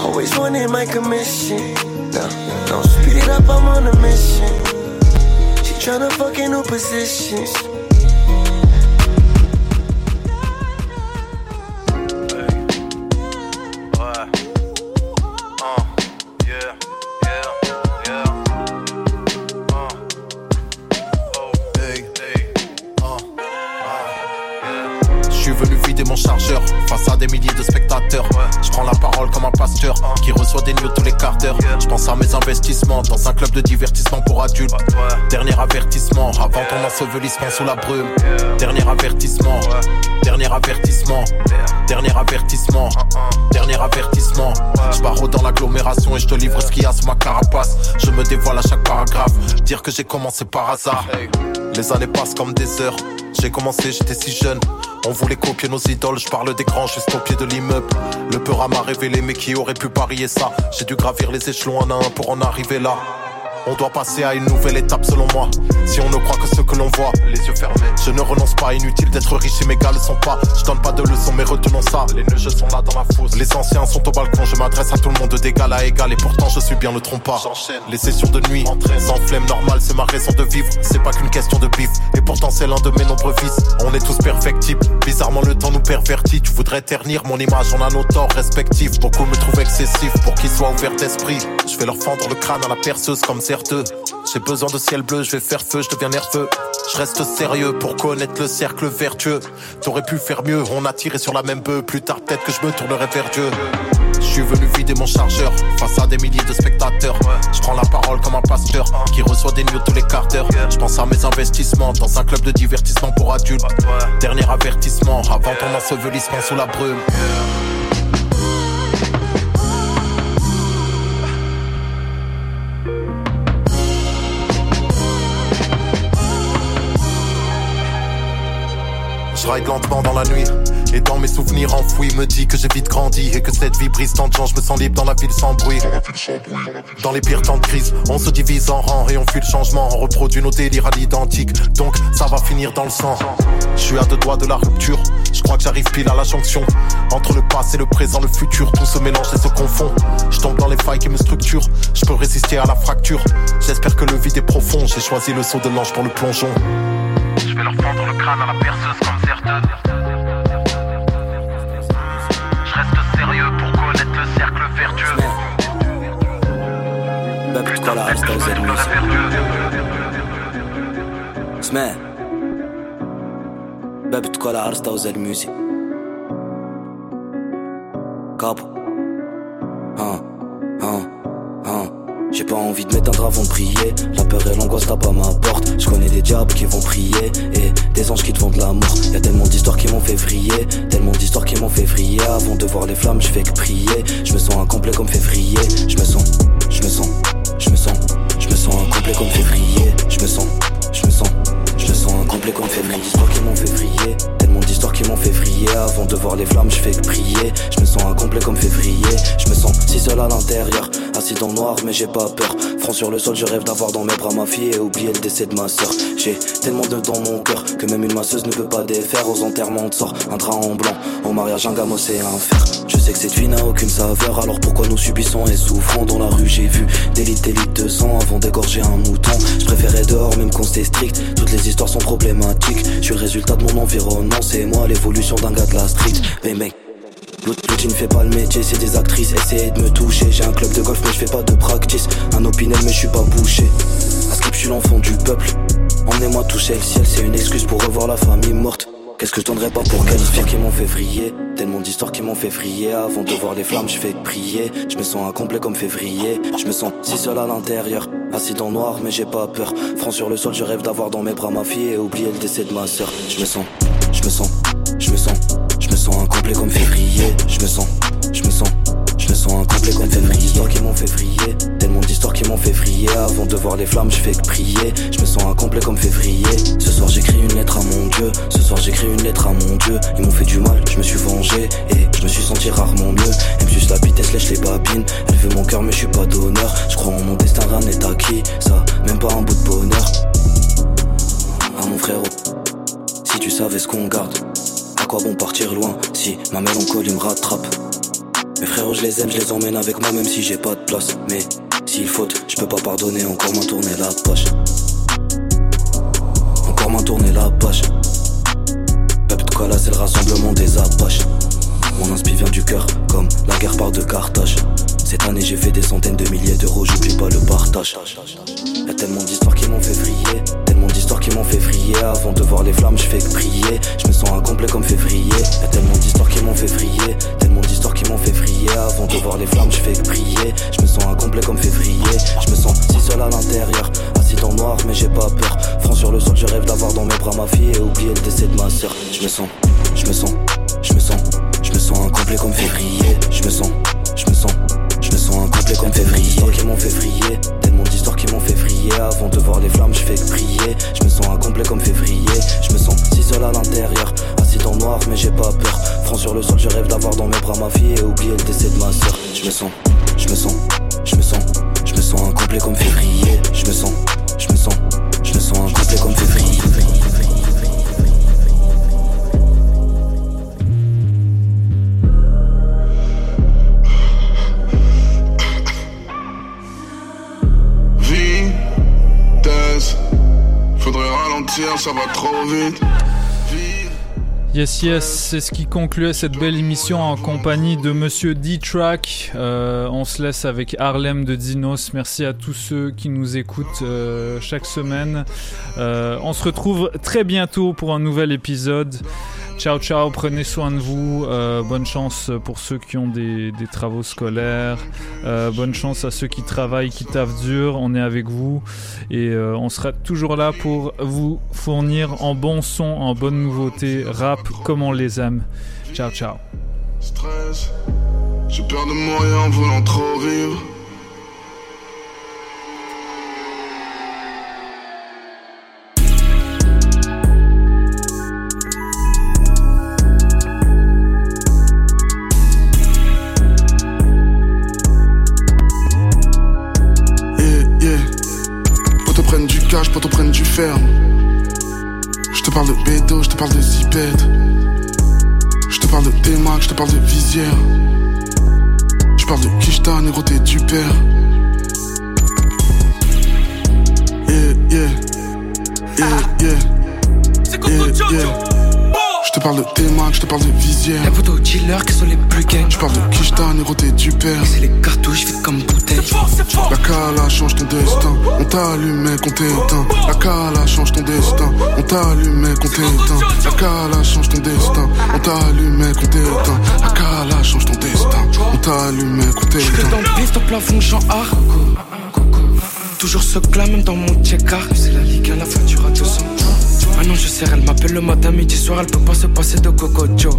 Always wanted my commission. No, no, speed it up, I'm on a mission. Tryna fuck in new positions. Face à des milliers de spectateurs. Je prends la parole comme un pasteur qui reçoit des news tous les quarts d'heure. Je pense à mes investissements dans un club de divertissement pour adultes. Dernier avertissement avant ton ensevelissement sous la brume. Dernier avertissement, dernier avertissement, dernier avertissement, dernier avertissement. Je pars dans l'agglomération et je te livre ce qu'il y a sous ma carapace. Je me dévoile à chaque paragraphe. Dire que j'ai commencé par hasard. Les années passent comme des heures. J'ai commencé, j'étais si jeune. On voulait copier nos idoles, je parle des grands juste au pied de l'immeuble. Le peur m'a révélé, mais qui aurait pu parier ça? J'ai dû gravir les échelons à un pour en arriver là. On doit passer à une nouvelle étape selon moi. Si on ne croit que ce que l'on voit, les yeux fermés. Je ne renonce pas, inutile d'être riche et mes gars le sont pas. Je donne pas de leçons, mais retenons ça. Les nœuds sont là dans la fosse. Les anciens sont au balcon, je m'adresse à tout le monde d'égal à égal. Et pourtant je suis bien le trompeur. Les sessions de nuit, sans flemme normale, c'est ma raison de vivre. C'est pas qu'une question de bif. Et pourtant c'est l'un de mes nombreux vices. On est tous perfectibles. Bizarrement le temps nous pervertit. Tu voudrais ternir mon image, on a nos torts respectifs. Beaucoup me trouvent excessif pour qu'ils soient ouverts d'esprit. Je vais leur fendre le crâne à la perceuse comme c'est J'ai besoin de ciel bleu, je vais faire feu, je deviens nerveux. Je reste sérieux pour connaître le cercle vertueux. T'aurais pu faire mieux, on a tiré sur la même bœuf. Plus tard, peut-être que je me tournerai vers Dieu. Je suis venu vider mon chargeur face à des milliers de spectateurs. Je prends la parole comme un pasteur qui reçoit des news tous les quarts d'heure. Je pense à mes investissements dans un club de divertissement pour adultes. Dernier avertissement avant ton ensevelissement sous la brume. Ride lentement dans la nuit et dans mes souvenirs enfouis me dit que j'ai vite grandi et que cette vie brise tant de gens, je me sens libre dans la ville sans bruit. Dans les pires temps de crise, on se divise en rang et on fuit le changement, on reproduit nos délires à l'identique, donc ça va finir dans le sang. Je suis à deux doigts de la rupture, je crois que j'arrive pile à la jonction. Entre le passé, le présent, le futur, tout se mélange et se confond. Je tombe dans les failles qui me structurent, je peux résister à la fracture. J'espère que le vide est profond, j'ai choisi le saut de l'ange pour le plongeon. Je vais leur fendre le crâne à la perceuse comme certeux. Je reste sérieux pour connaître le cercle vertueux. Baby tkolla arsta u zed music Sme Baby tkolla arsta u zed music Capo. Hein Hein Hein j'ai pas envie de m'éteindre avant de prier. La peur et l'angoisse tapent à ma porte. Je connais des diables qui vont prier et des anges qui te de l'amour. Y a tellement d'histoires qui m'ont fait vriller, tellement d'histoires qui m'ont fait vriller. Avant de voir les flammes, je fais que prier. Je me sens incomplet comme février. Je me sens, je me sens, je me sens, je me sens incomplet comme février. Je me sens, je me sens, je me sens incomplet comme février. D'histoires qui m'ont fait vriller, tellement d'histoires qui m'ont fait vriller. Avant de voir les flammes, je fais que prier. Je me sens incomplet comme février. Je me sens si seul à l'intérieur, assis dans le noir, mais j'ai pas peur. Front sur le sol, je rêve d'avoir dans mes bras ma fille et oublier le décès de ma soeur. J'ai tellement de dans mon cœur que même une masseuse ne peut pas défaire. Aux enterrements, te sort un drap en blanc. Au mariage, un gamin, c'est un fer. Je sais que cette vie n'a aucune saveur, alors pourquoi nous subissons et souffrons Dans la rue, j'ai vu des litres, de sang avant d'égorger un mouton. Je préférais dehors, même quand c'est strict. Toutes les histoires sont problématiques. Je suis le résultat de mon environnement, c'est moi l'évolution d'un gars de la street. Mais L'outil ne fait pas le métier, c'est des actrices. Essayez de me toucher. J'ai un club de golf, mais je fais pas de practice. Un opinel, mais je suis pas bouché. À skip, je suis l'enfant du peuple. Emmenez-moi toucher le ciel, c'est une excuse pour revoir la famille morte. Qu'est-ce que je donnerais pas pour qualifier qui m'ont fait vriller? Tellement d'histoires qui m'ont fait vriller Avant de voir les flammes je fais prier Je me sens incomplet comme février Je me sens si seul à l'intérieur Assis dans le noir mais j'ai pas peur Front sur le sol je rêve d'avoir dans mes bras ma fille Et oublier le décès de ma soeur Je me sens, je me sens, je me sens me sens incomplet comme février. Je me sens, je me sens je me sens incomplet comme février. d'histoires qui m'ont fait vriller. Tellement d'histoires qui m'ont fait vriller. Avant de voir les flammes je fais que prier. Je me sens incomplet comme février. Ce soir j'écris une lettre à mon Dieu. Ce soir j'écris une lettre à mon Dieu. Ils m'ont fait du mal, je me suis vengé. Et je me suis senti rarement mieux. Elle me suce la bite, elle lèche les babines. Elle veut mon cœur mais je suis pas d'honneur. Je crois en mon destin, rien n'est acquis. Ça, même pas un bout de bonheur. Ah mon frérot Si tu savais ce qu'on garde À quoi bon partir loin Si ma mélancolie me rattrape mes frères, je les aime, je les emmène avec moi, même si j'ai pas de place. Mais s'il faute, je peux pas pardonner, encore moins tourner la page. Encore moins tourner la page. Peuple là, c'est le rassemblement des Apaches. Mon inspi vient du cœur, comme la guerre part de Carthage. Cette année, j'ai fait des centaines de milliers d'euros, j'oublie pas le partage. Y'a tellement d'histoires qui m'ont fait vriller, tellement d'histoires qui m'ont fait vriller. Avant de voir les flammes, je fais que prier. Je me sens incomplet comme février. Y'a tellement d'histoires qui m'ont fait vriller, tellement d'histoires qui m'ont fait vriller. Avant de voir les flammes, je fais que prier. Je me sens incomplet comme février. Je me sens si seul à l'intérieur, assis dans le noir, mais j'ai pas peur. Front sur le sol, je rêve d'avoir dans mes bras ma fille et oublier le décès de ma soeur. Je me sens, je me sens, je me sens, je me sens incomplet comme février. Je me sens, comme février. Qui tellement d'histoires qui m'ont fait vriller. Avant de voir les flammes, je fais prier. Je me sens incomplet comme février. Je me sens si seul à l'intérieur, assis dans noir, mais j'ai pas peur. Front sur le sol, je rêve d'avoir dans mes bras ma fille et oublier le décès de ma soeur. Je me sens, je me sens, je me sens, je me sens incomplet comme février. Je me sens, je me sens, je me sens incomplet comme février. Faudrait ralentir, ça va trop vite. Yes, yes, c'est ce qui concluait cette belle émission en compagnie de Monsieur D-Track. Euh, on se laisse avec Harlem de Dinos. Merci à tous ceux qui nous écoutent euh, chaque semaine. Euh, on se retrouve très bientôt pour un nouvel épisode. Ciao, ciao, prenez soin de vous. Euh, bonne chance pour ceux qui ont des, des travaux scolaires. Euh, bonne chance à ceux qui travaillent, qui taffent dur. On est avec vous et euh, on sera toujours là pour vous fournir en bon son, en bonne nouveauté, rap comme on les aime. Ciao, ciao. Stress, de en voulant trop vivre. Je te parle de visière. Je parle de Kishta, négro, t'es du père. Yeah, yeah. Yeah, yeah. Yeah, yeah. Je te parle de T-Mac, je te parle de visière. Les photos dealers qui sont les plus gangs. Je parle de Kishta, négro, t'es du père. C'est les cartouches vides comme bouteille. La cala change ton destin. On t'allume, qu'on t'éteint. La cala change ton destin. On t'allume, qu'on t'éteint. La cala change ton destin. On t'allume, qu'on t'éteint. La cala change ton destin. On t'allume, qu'on Je t'éteint. dans le ton plafond, genre art. Toujours ce clan, même dans mon check-art. C'est la ligue à la facture à 200. Ah non, je sais, elle m'appelle le matin, midi, soir, elle peut pas se passer de Coco Joe.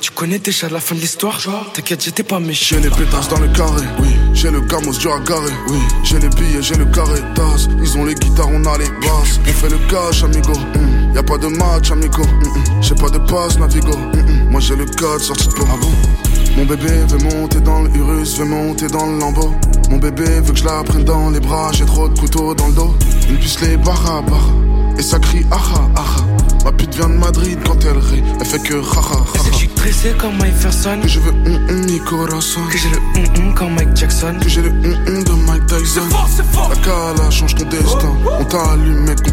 Tu connais déjà la fin de l'histoire? T'inquiète, j'étais pas méchant. J'ai les pétasses dans le carré, oui. J'ai le gamos dur à garer, oui. J'ai les billets, j'ai le carré d'as. Ils ont les guitares, on a les basses. On fait le cash, amigo. Mm. Y a pas de match, amigo. Mm, mm. J'ai pas de passe, navigo. Mm, mm. Moi j'ai le code sorti de. Ah bon? Mon bébé veut monter dans le Urus, veut monter dans le lambeau. Mon bébé veut que je la prenne dans les bras, j'ai trop de couteaux dans le dos. Une puce les barra barra. Et ça crie aha aha. Ma pute vient de Madrid quand elle rit, elle fait que ha ha ha. Elle sait que je suis tressé comme Mike Ferson. Que je veux hum hum mi corazon. Que j'ai le hum hum comme Mike Jackson. Que j'ai le hum hum de Mike Tyson. La cala change ton destin. On t'allume, mec, on